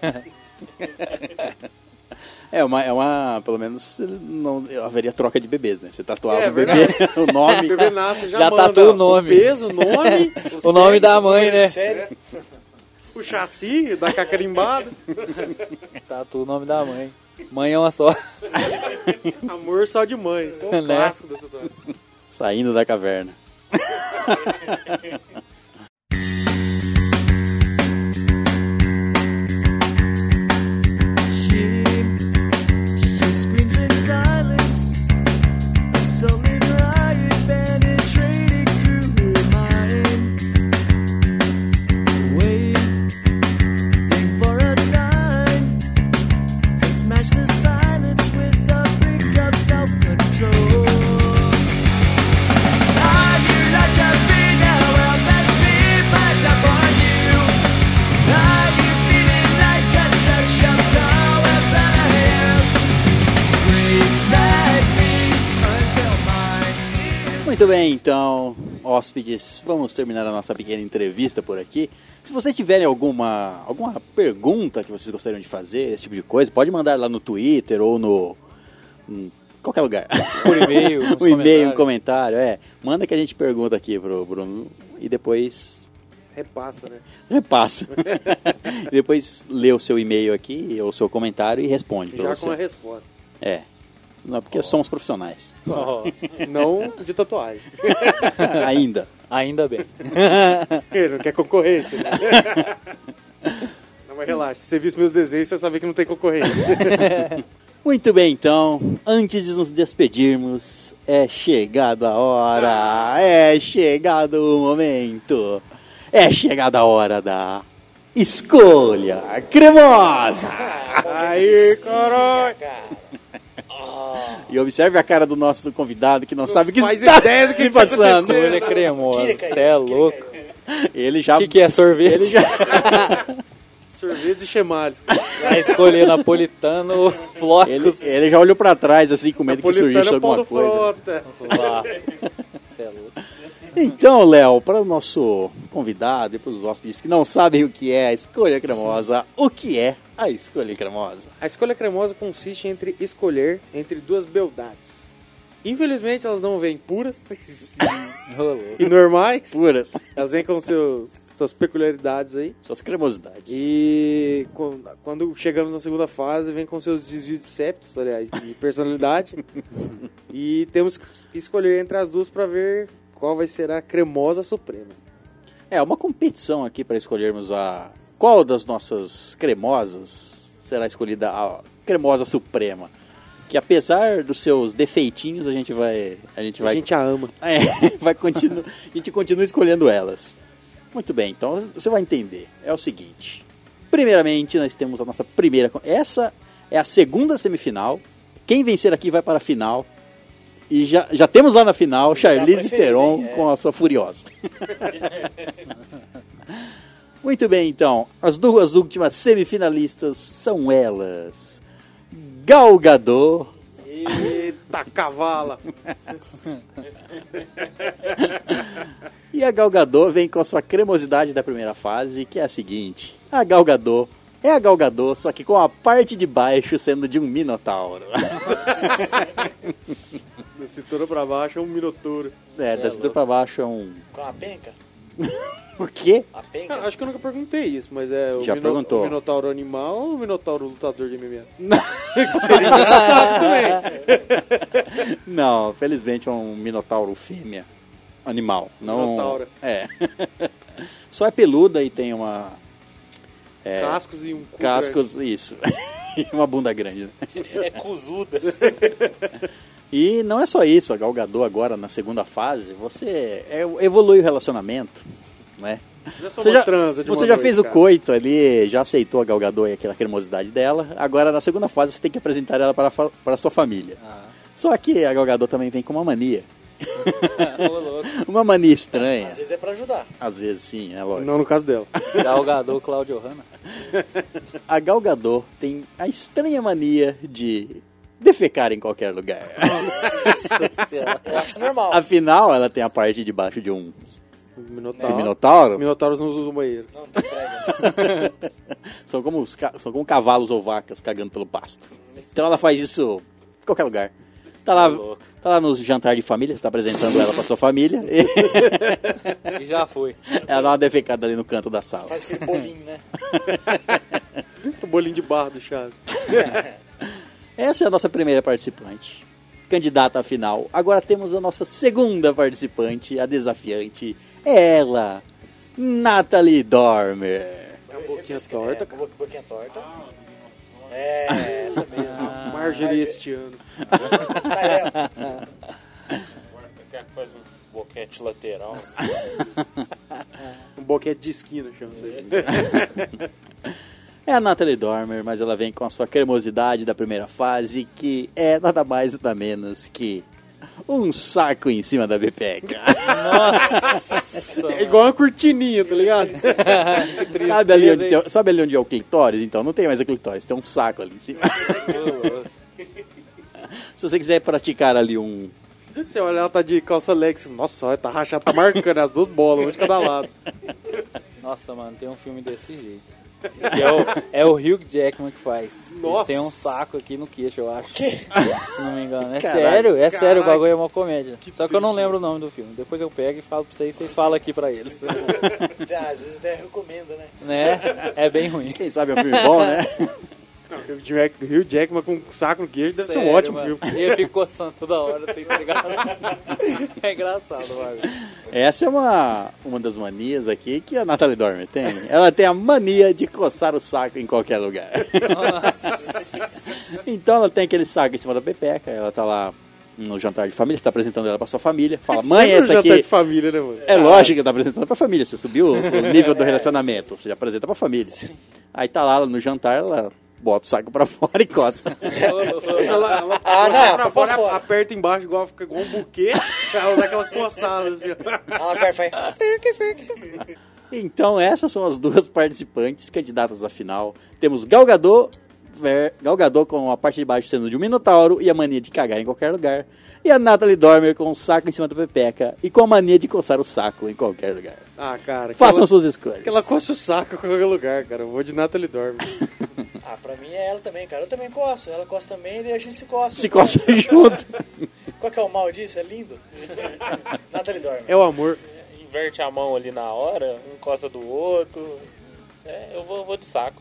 É uma, é uma. Pelo menos não haveria troca de bebês, né? Você tatuava É, o bebê, o O nome. bebê nasce, já, Já tatua o nome. peso, o nome, O nome da mãe, né? Sério? o chassi, da cacarimbada. Tudo o nome da mãe. Mãe é uma só. Amor só de mãe. Isso é um Né? clássico da tatuagem. Saindo da caverna. Bem, então, hóspedes, vamos terminar a nossa pequena entrevista por aqui. Se vocês tiverem alguma, alguma pergunta que vocês gostariam de fazer, esse tipo de coisa, pode mandar lá no Twitter ou no. em qualquer lugar. Por e-mail, um e-mail, um comentário, é. Manda que a gente pergunta aqui pro Bruno e depois Repassa, né? repassa. depois lê o seu e-mail aqui, ou o seu comentário e responde Já você. com a resposta. É. Não, porque somos profissionais. Ó, Não de tatuagem. Ainda. ainda bem. Ele não quer concorrência. Né? Não, mas relaxa. Se você os meus desenhos, você sabe que não tem concorrência. Muito bem, então, antes de nos despedirmos, é chegada a hora, é chegado o momento, é chegada a hora da escolha cremosa. Aí, caralho. E observe a cara do nosso convidado que não, sabe o que faz está ideia do que tá passando. cremosa. Queira cair, Você é louco. Ele já, O que, que é sorvete? ele já, Sorvetes e chemares. Vai escolher napolitano, flocos. ele, ele já olhou pra trás assim com medo que surgisse é alguma coisa. Você é louco. Então, Léo, para o nosso convidado e para os hóspedes que não sabem o que é a escolha cremosa, o que é a escolha cremosa? A escolha cremosa consiste entre escolher entre duas beldades. Infelizmente elas não vêm puras e normais. Puras, Elas vêm com seus, suas peculiaridades aí. suas cremosidades. E quan- quando chegamos na segunda fase, vem com seus desvios de septos, aliás, de personalidade. e temos que escolher entre as duas para ver qual vai ser a cremosa suprema. É, uma competição aqui para escolhermos a qual das nossas cremosas será escolhida a cremosa suprema. Que apesar dos seus defeitinhos, a gente vai a gente A vai gente a ama. É, vai continu... a gente continua escolhendo elas. Muito bem, então você vai entender. É o seguinte. Primeiramente, nós temos a nossa primeira. Essa é a segunda semifinal. Quem vencer aqui vai para a final. E já, já temos lá na final Charlize Theron? É. com a sua Furiosa. Muito bem, então. As duas últimas semifinalistas são elas. Gal Gadot Eita, cavala! E a Gal Gadot vem com a sua cremosidade da primeira fase, que é a seguinte: a Gal Gadot é a Gal Gadot, só que com a parte de baixo sendo de um minotauro. Da cintura pra baixo é um minotouro. É, da cintura pra baixo é um. Com a penca? O quê? A penca? Ah, acho que eu nunca perguntei isso, mas é o, Já perguntou. o minotauro animal ou o minotauro lutador de MMA? Que seria engraçado também. Não, felizmente é um minotauro fêmea. Animal. Não. Minotaura. É. Só é peluda e tem uma. É, Cascos e um cu cascos, isso. E uma bunda grande. né? É cuzuda. E não é só isso, a Gal Gadot agora na segunda fase, você é- evolui o relacionamento, né? só Você já, transa de você já noite, fez o cara. coito ali, já aceitou a Gal Gadot e aquela cremosidade dela. Agora na segunda fase você tem que apresentar ela para, para sua família. Ah, Só que a Gal Gadot também vem com uma mania. Uma mania estranha. Às vezes é pra ajudar. Às vezes sim, é lógico. Não no caso dela. Galgador Claudio Hanna. A Gal Gadot tem a estranha mania de defecar em qualquer lugar. Nossa senhora. Eu acho normal. Afinal, ela tem a parte de baixo de um de Minotauro. minotauro. Minotauros não usam banheiro. Não tem pregas. São como, os ca- são como cavalos ou vacas cagando pelo pasto. Então ela faz isso em qualquer lugar. Tá lá, tá lá no jantar de família, você tá apresentando ela pra sua família. E E já foi. ela dá uma defecada ali no canto da sala. Faz aquele bolinho, né? O bolinho de barro do Chaves. Essa é a nossa primeira participante. Candidata à final. Agora temos a nossa segunda participante, a desafiante. Ela, Natalie Dormer. A boquinha torta. É, bo- boquinha torta. É, essa mesmo. Marjorie este ano. É, Quer que faz um boquete lateral. Um boquete de esquina, chama isso aí. É a Natalie Dormer, mas ela vem com a sua cremosidade da primeira fase, que é nada mais nada menos que um saco em cima da bepeca. É igual uma cortininha, tá ligado? sabe, ali onde tem- sabe ali onde é o clitóris? Então não tem mais o clitóris, tem um saco ali em cima. Se você quiser praticar ali um, Você olha, ela tá de calça lex. Nossa, olha, tá rachado, tá marcando as duas bolas, uma de cada lado. Nossa, mano, tem um filme desse jeito. Que é, o, é o Hugh Jackman que faz. Ele Nossa. tem um saco aqui no queixo, eu acho. quê? Se não me engano. É Caralho, sério, é sério, o caralho. bagulho é uma comédia. Só que eu não lembro o nome do filme. Depois eu pego e falo pra vocês, vocês falam aqui pra eles. Às vezes até recomenda, né? né? É bem ruim. quem sabe é um filme bom, né? Não, o Jack- Hugh Jackman com um saco no queijo deve ser um ótimo mano. filme. E ele fica coçando toda hora, assim, tá ligado? É engraçado, mano. Essa é uma, uma das manias aqui que a Natalie Dormer tem. Ela tem a mania de coçar o saco em qualquer lugar. então ela tem aquele saco em cima da bepeca, ela tá lá no jantar de família, você tá apresentando ela pra sua família, fala, mãe, Sempre um essa jantar aqui... de família, né, mano? É lógico que tá apresentando pra família, você subiu o nível do relacionamento, você já apresenta pra família. Aí tá lá no jantar, ela bota o saco pra fora e coça. Ela, ela, Ah, ela não, vai pra fora, fora. aperta embaixo, igual, fica igual um buquê, ela dá aquela coçada assim. ó. Ela aperta e faz. Então essas são as duas participantes candidatas à final. Temos Galgador, ver... Galgador com a parte de baixo sendo de um minotauro e a mania de cagar em qualquer lugar. E a Natalie Dormer com o saco em cima da pepeca e com a mania de coçar o saco em qualquer lugar. Ah, cara. Façam suas escolhas. Aquela coça o saco em qualquer lugar, cara. Eu vou de Natalie Dorme. Ah, pra mim é ela também, cara. Eu também coço. Ela coça também e daí a gente se coça. Se coça junto. Qual que é o mal disso? É lindo. Natalie dorme. É o amor. Inverte a mão ali na hora, um encosta do outro. É, eu vou, vou de saco.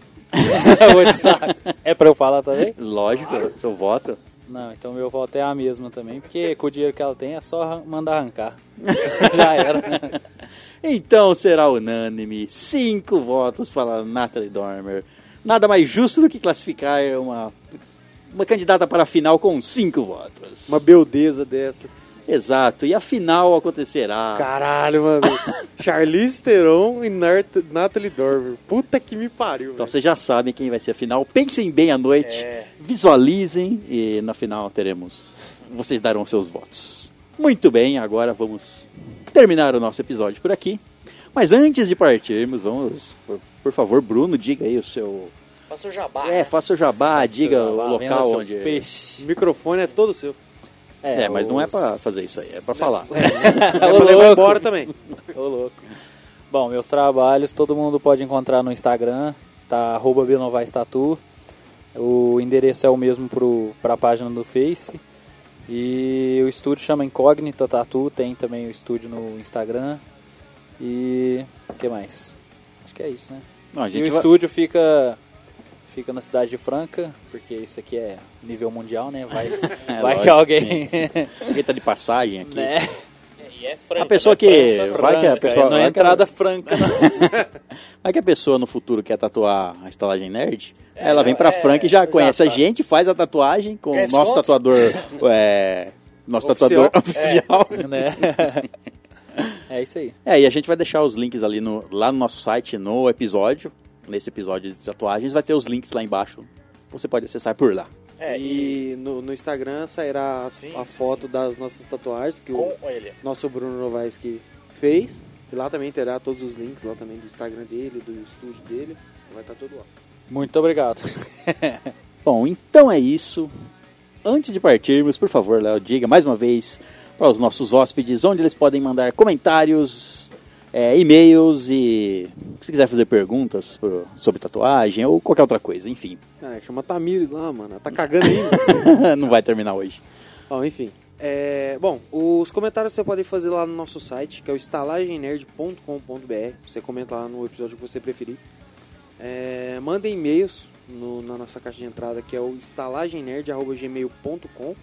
Eu vou de saco. É pra eu falar também? Lógico, eu voto. Não, então meu voto é a mesma também, porque com o dinheiro que ela tem é só mandar arrancar. Já era. Então será unânime. Cinco votos para Natalie Dormer. Nada mais justo do que classificar uma, uma candidata para a final com cinco votos. Uma beldeza dessa. Exato. E a final acontecerá. Caralho, mano. Charlize Theron e Nart- Natalie Dormer. Puta que me pariu, Então vocês já sabem quem vai ser a final. Pensem bem à noite, É. visualizem e na final teremos. Vocês darão seus votos. Muito bem, agora vamos terminar o nosso episódio por aqui. Mas antes de partirmos, vamos, por, por favor, Bruno, diga aí o seu. Faça o jabá. É, faça o jabá, diga Seu o jabá, venda local onde. O Peixe. microfone é todo seu. É, mas não é os- pra fazer isso aí, é pra falar. É pra levar embora também. Ô, louco. Bom, meus trabalhos todo mundo pode encontrar no Instagram, tá arroba Tatu. O endereço é o mesmo pro, pra página do Face. E o estúdio chama Incógnita Tatu, tem também o estúdio no Instagram. E o que mais? Acho que é isso, né? Não, a E o vai- estúdio fica fica na cidade de Franca, porque isso aqui é nível mundial, né? Vai, vai lógico, que alguém, Alguém tá de passagem aqui. né? E é franca, A pessoa né? que- França, vai que a Franca, pessoa- não é vai que entrada franca, não. Mas que a pessoa no futuro quer tatuar a estalagem nerd, ela vem pra é, Frank e já já conhece a gente, faz a tatuagem com o nosso desconto? tatuador. é, nosso Oficial. tatuador oficial. né? É isso aí. É, e a gente vai deixar os links ali no, lá no nosso site, no episódio. Nesse episódio de tatuagens, vai ter os links lá embaixo. Você pode acessar por lá. É, e E no, no Instagram sairá a, Sim, a sim, foto sim. das nossas tatuagens que o com ele. nosso Bruno Novaes que fez. E lá também terá todos os links lá também do Instagram dele, do estúdio dele. Vai estar tudo lá. Muito obrigado. Bom, então é isso. Antes de partirmos, por favor, Léo, diga mais uma vez para os nossos hóspedes onde eles podem mandar comentários, é, e-mails e se quiser fazer perguntas pro- sobre tatuagem ou qualquer outra coisa, enfim. Cara, chama Tamires lá, mano. Tá cagando ainda. Não vai terminar hoje. Bom, enfim. É, bom, os comentários você pode fazer lá no nosso site, que é o estalagemnerd.com.br. Você comenta lá no episódio que você preferir. É, mandem e-mails no- na nossa caixa de entrada, que é o estalagemnerd.gmail.com.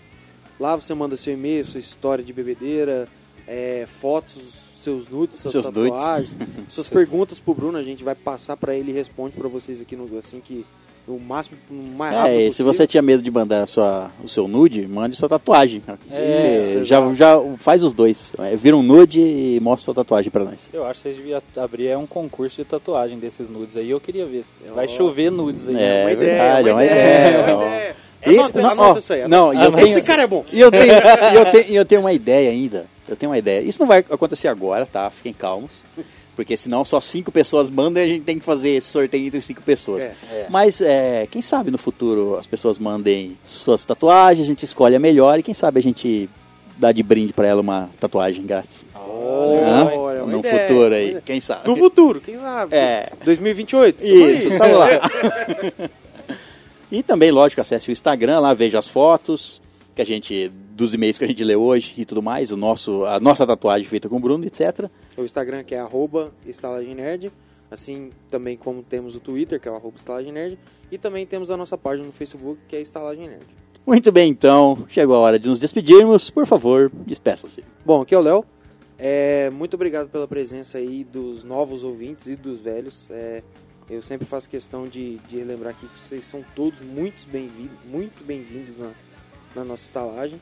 Lá você manda seu e-mail, sua história de bebedeira, é, fotos, seus nudes, suas Seus nudes. tatuagens, suas perguntas pro Bruno. A gente vai passar pra ele e responde pra vocês aqui no, assim que o máximo, o mais rápido É, se você tinha medo de mandar a sua, o seu nude, mande sua tatuagem. É, já, já faz os dois. É, Vira um nude e mostra sua tatuagem pra nós. Eu acho que vocês deviam abrir é um concurso de tatuagem desses nudes aí. Eu queria ver. Vai chover nudes aí. É, uma ideia, verdade, é uma uma ideia, ideia. uma ideia. Anota, não, anota isso aí, Não, eu tenho, Esse cara é bom. e eu tenho, eu tenho, e eu tenho uma ideia ainda. Eu tenho uma ideia. Isso não vai acontecer agora, tá? Fiquem calmos. Porque senão só cinco pessoas mandam e a gente tem que fazer esse sorteio entre cinco pessoas. É. É. Mas é, quem sabe no futuro as pessoas mandem suas tatuagens, a gente escolhe a melhor e quem sabe a gente dá de brinde pra ela uma tatuagem grátis. Olha, uma no ideia, futuro aí, quem sabe? No futuro, quem sabe? É. 2028. tamo Isso, tá lá. e também, lógico, acesse o Instagram lá, veja as fotos que a gente dos e-mails que a gente leu hoje e tudo mais, o nosso a nossa tatuagem feita com o Bruno, etc. O Instagram que é arroba estalagemnerd, assim também como temos o Twitter, que é o arroba estalagemnerd, e também temos a nossa página no Facebook, que é Estalagem Nerd. Muito bem, então, chegou a hora de nos despedirmos. Por favor, despeçam-se. Bom, aqui é o Léo. É, muito obrigado pela presença aí dos novos ouvintes e dos velhos. É, eu sempre faço questão de, de relembrar aqui que vocês são todos muito bem-vindos, muito bem-vindos na, na nossa estalagem.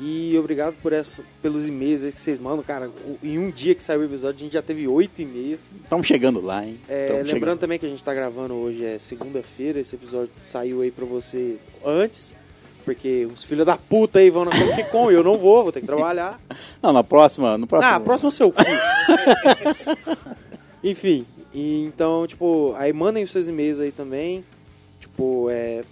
E obrigado por essa, pelos e-mails aí que vocês mandam, cara. Em um dia que saiu o episódio, a gente já teve oito e-mails. Estamos chegando lá, hein? É, lembrando chegando. também que a gente tá gravando hoje é segunda-feira, esse episódio saiu aí pra você antes, porque os filhos da puta aí vão na Comic Con e eu não vou, vou ter que trabalhar. Não, na próxima, no próximo. Ah, próximo seu cu. Enfim, então, tipo, aí mandem os seus e-mails aí também. Tipo, é.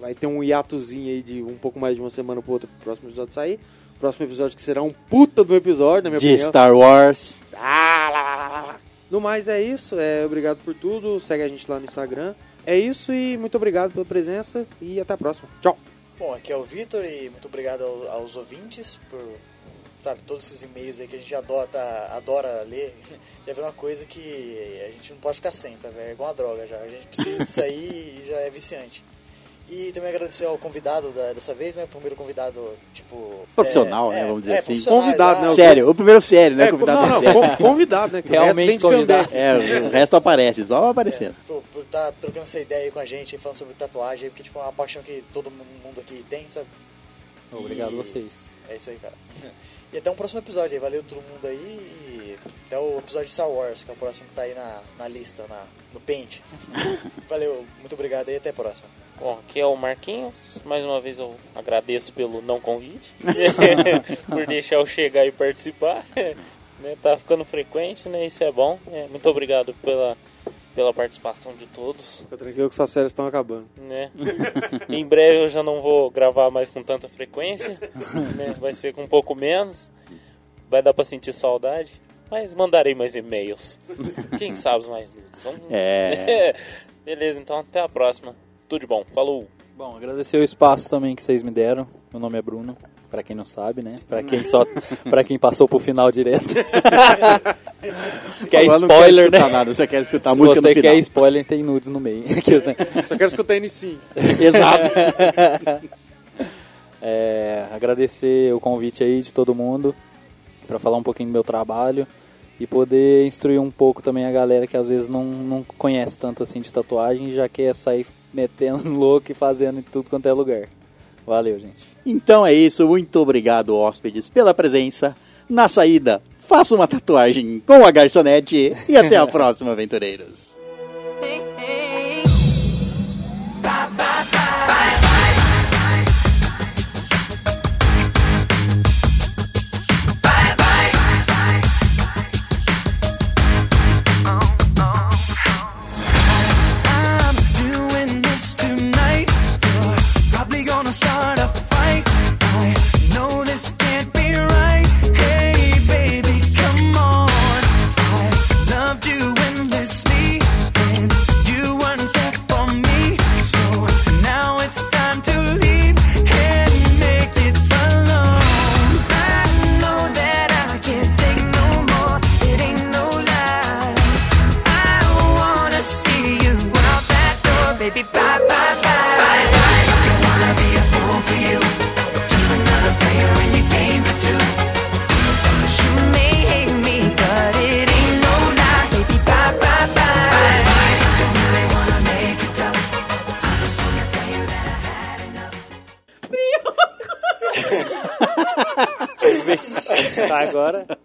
Vai ter um hiatozinho aí de um pouco mais de uma semana pro outro pro próximo episódio sair. Próximo episódio que será um puta do episódio, na minha de opinião. Star Wars. Ah, lá, lá, lá, lá, lá. No mais é isso, é, obrigado por tudo, segue a gente lá no Instagram. É isso e muito obrigado pela presença e até a próxima. Tchau. Bom, aqui é o Vitor e muito obrigado ao- aos ouvintes por, sabe, todos esses e-mails aí que a gente adora, adora ler. E é uma coisa que a gente não pode ficar sem, sabe? É igual uma droga já. A gente precisa disso aí e já é viciante. E também agradecer ao convidado da- dessa vez, né? O primeiro convidado, tipo... Profissional, é, né, é, vamos dizer é, assim. Convidado, né, Sério, o primeiro sério, né? É, convidado não, não, convidado, né? Realmente convidado. É, o resto aparece, só aparecendo. por por estar trocando essa ideia aí com a gente, falando sobre tatuagem, porque tipo, é uma paixão que todo mundo aqui tem, sabe? Obrigado a vocês. É isso aí, cara. E até um próximo episódio aí. Valeu todo mundo aí. E até o episódio de Star Wars, que é o próximo que tá aí na, na lista, na, no pente. Valeu, muito obrigado aí até a próxima. Bom, aqui é o Marquinhos. Mais uma vez eu agradeço pelo não convite. por deixar eu chegar e participar. né, tá ficando frequente, né? Isso é bom. É, muito obrigado pela, pela participação de todos. Fica tranquilo que suas séries estão acabando. Né? em breve eu já não vou gravar mais com tanta frequência. né, Vai ser com um pouco menos. Vai dar pra sentir saudade. Mas mandarei mais e-mails. Quem sabe mais nudes. Vamos... É. Beleza, então até a próxima. Tudo de bom. Falou. Bom, agradecer o espaço também que vocês me deram. Meu nome é Bruno, pra quem não sabe, né? Pra quem só, para quem passou pro final direto. quer Agora spoiler, né? nada, você quer escutar a Se música você no final. quer spoiler, tem nudes no meio. Aqui, né? Só quero escutar N5. Exato. É, agradecer o convite aí de todo mundo pra falar um pouquinho do meu trabalho e poder instruir um pouco também a galera que às vezes não, não conhece tanto assim de tatuagem e já quer sair metendo louco e fazendo em tudo quanto é lugar. Valeu, gente. Então é isso, muito obrigado, hóspedes, pela presença. Na saída, faça uma tatuagem com a garçonete e até a próxima, aventureiros. Tá, agora.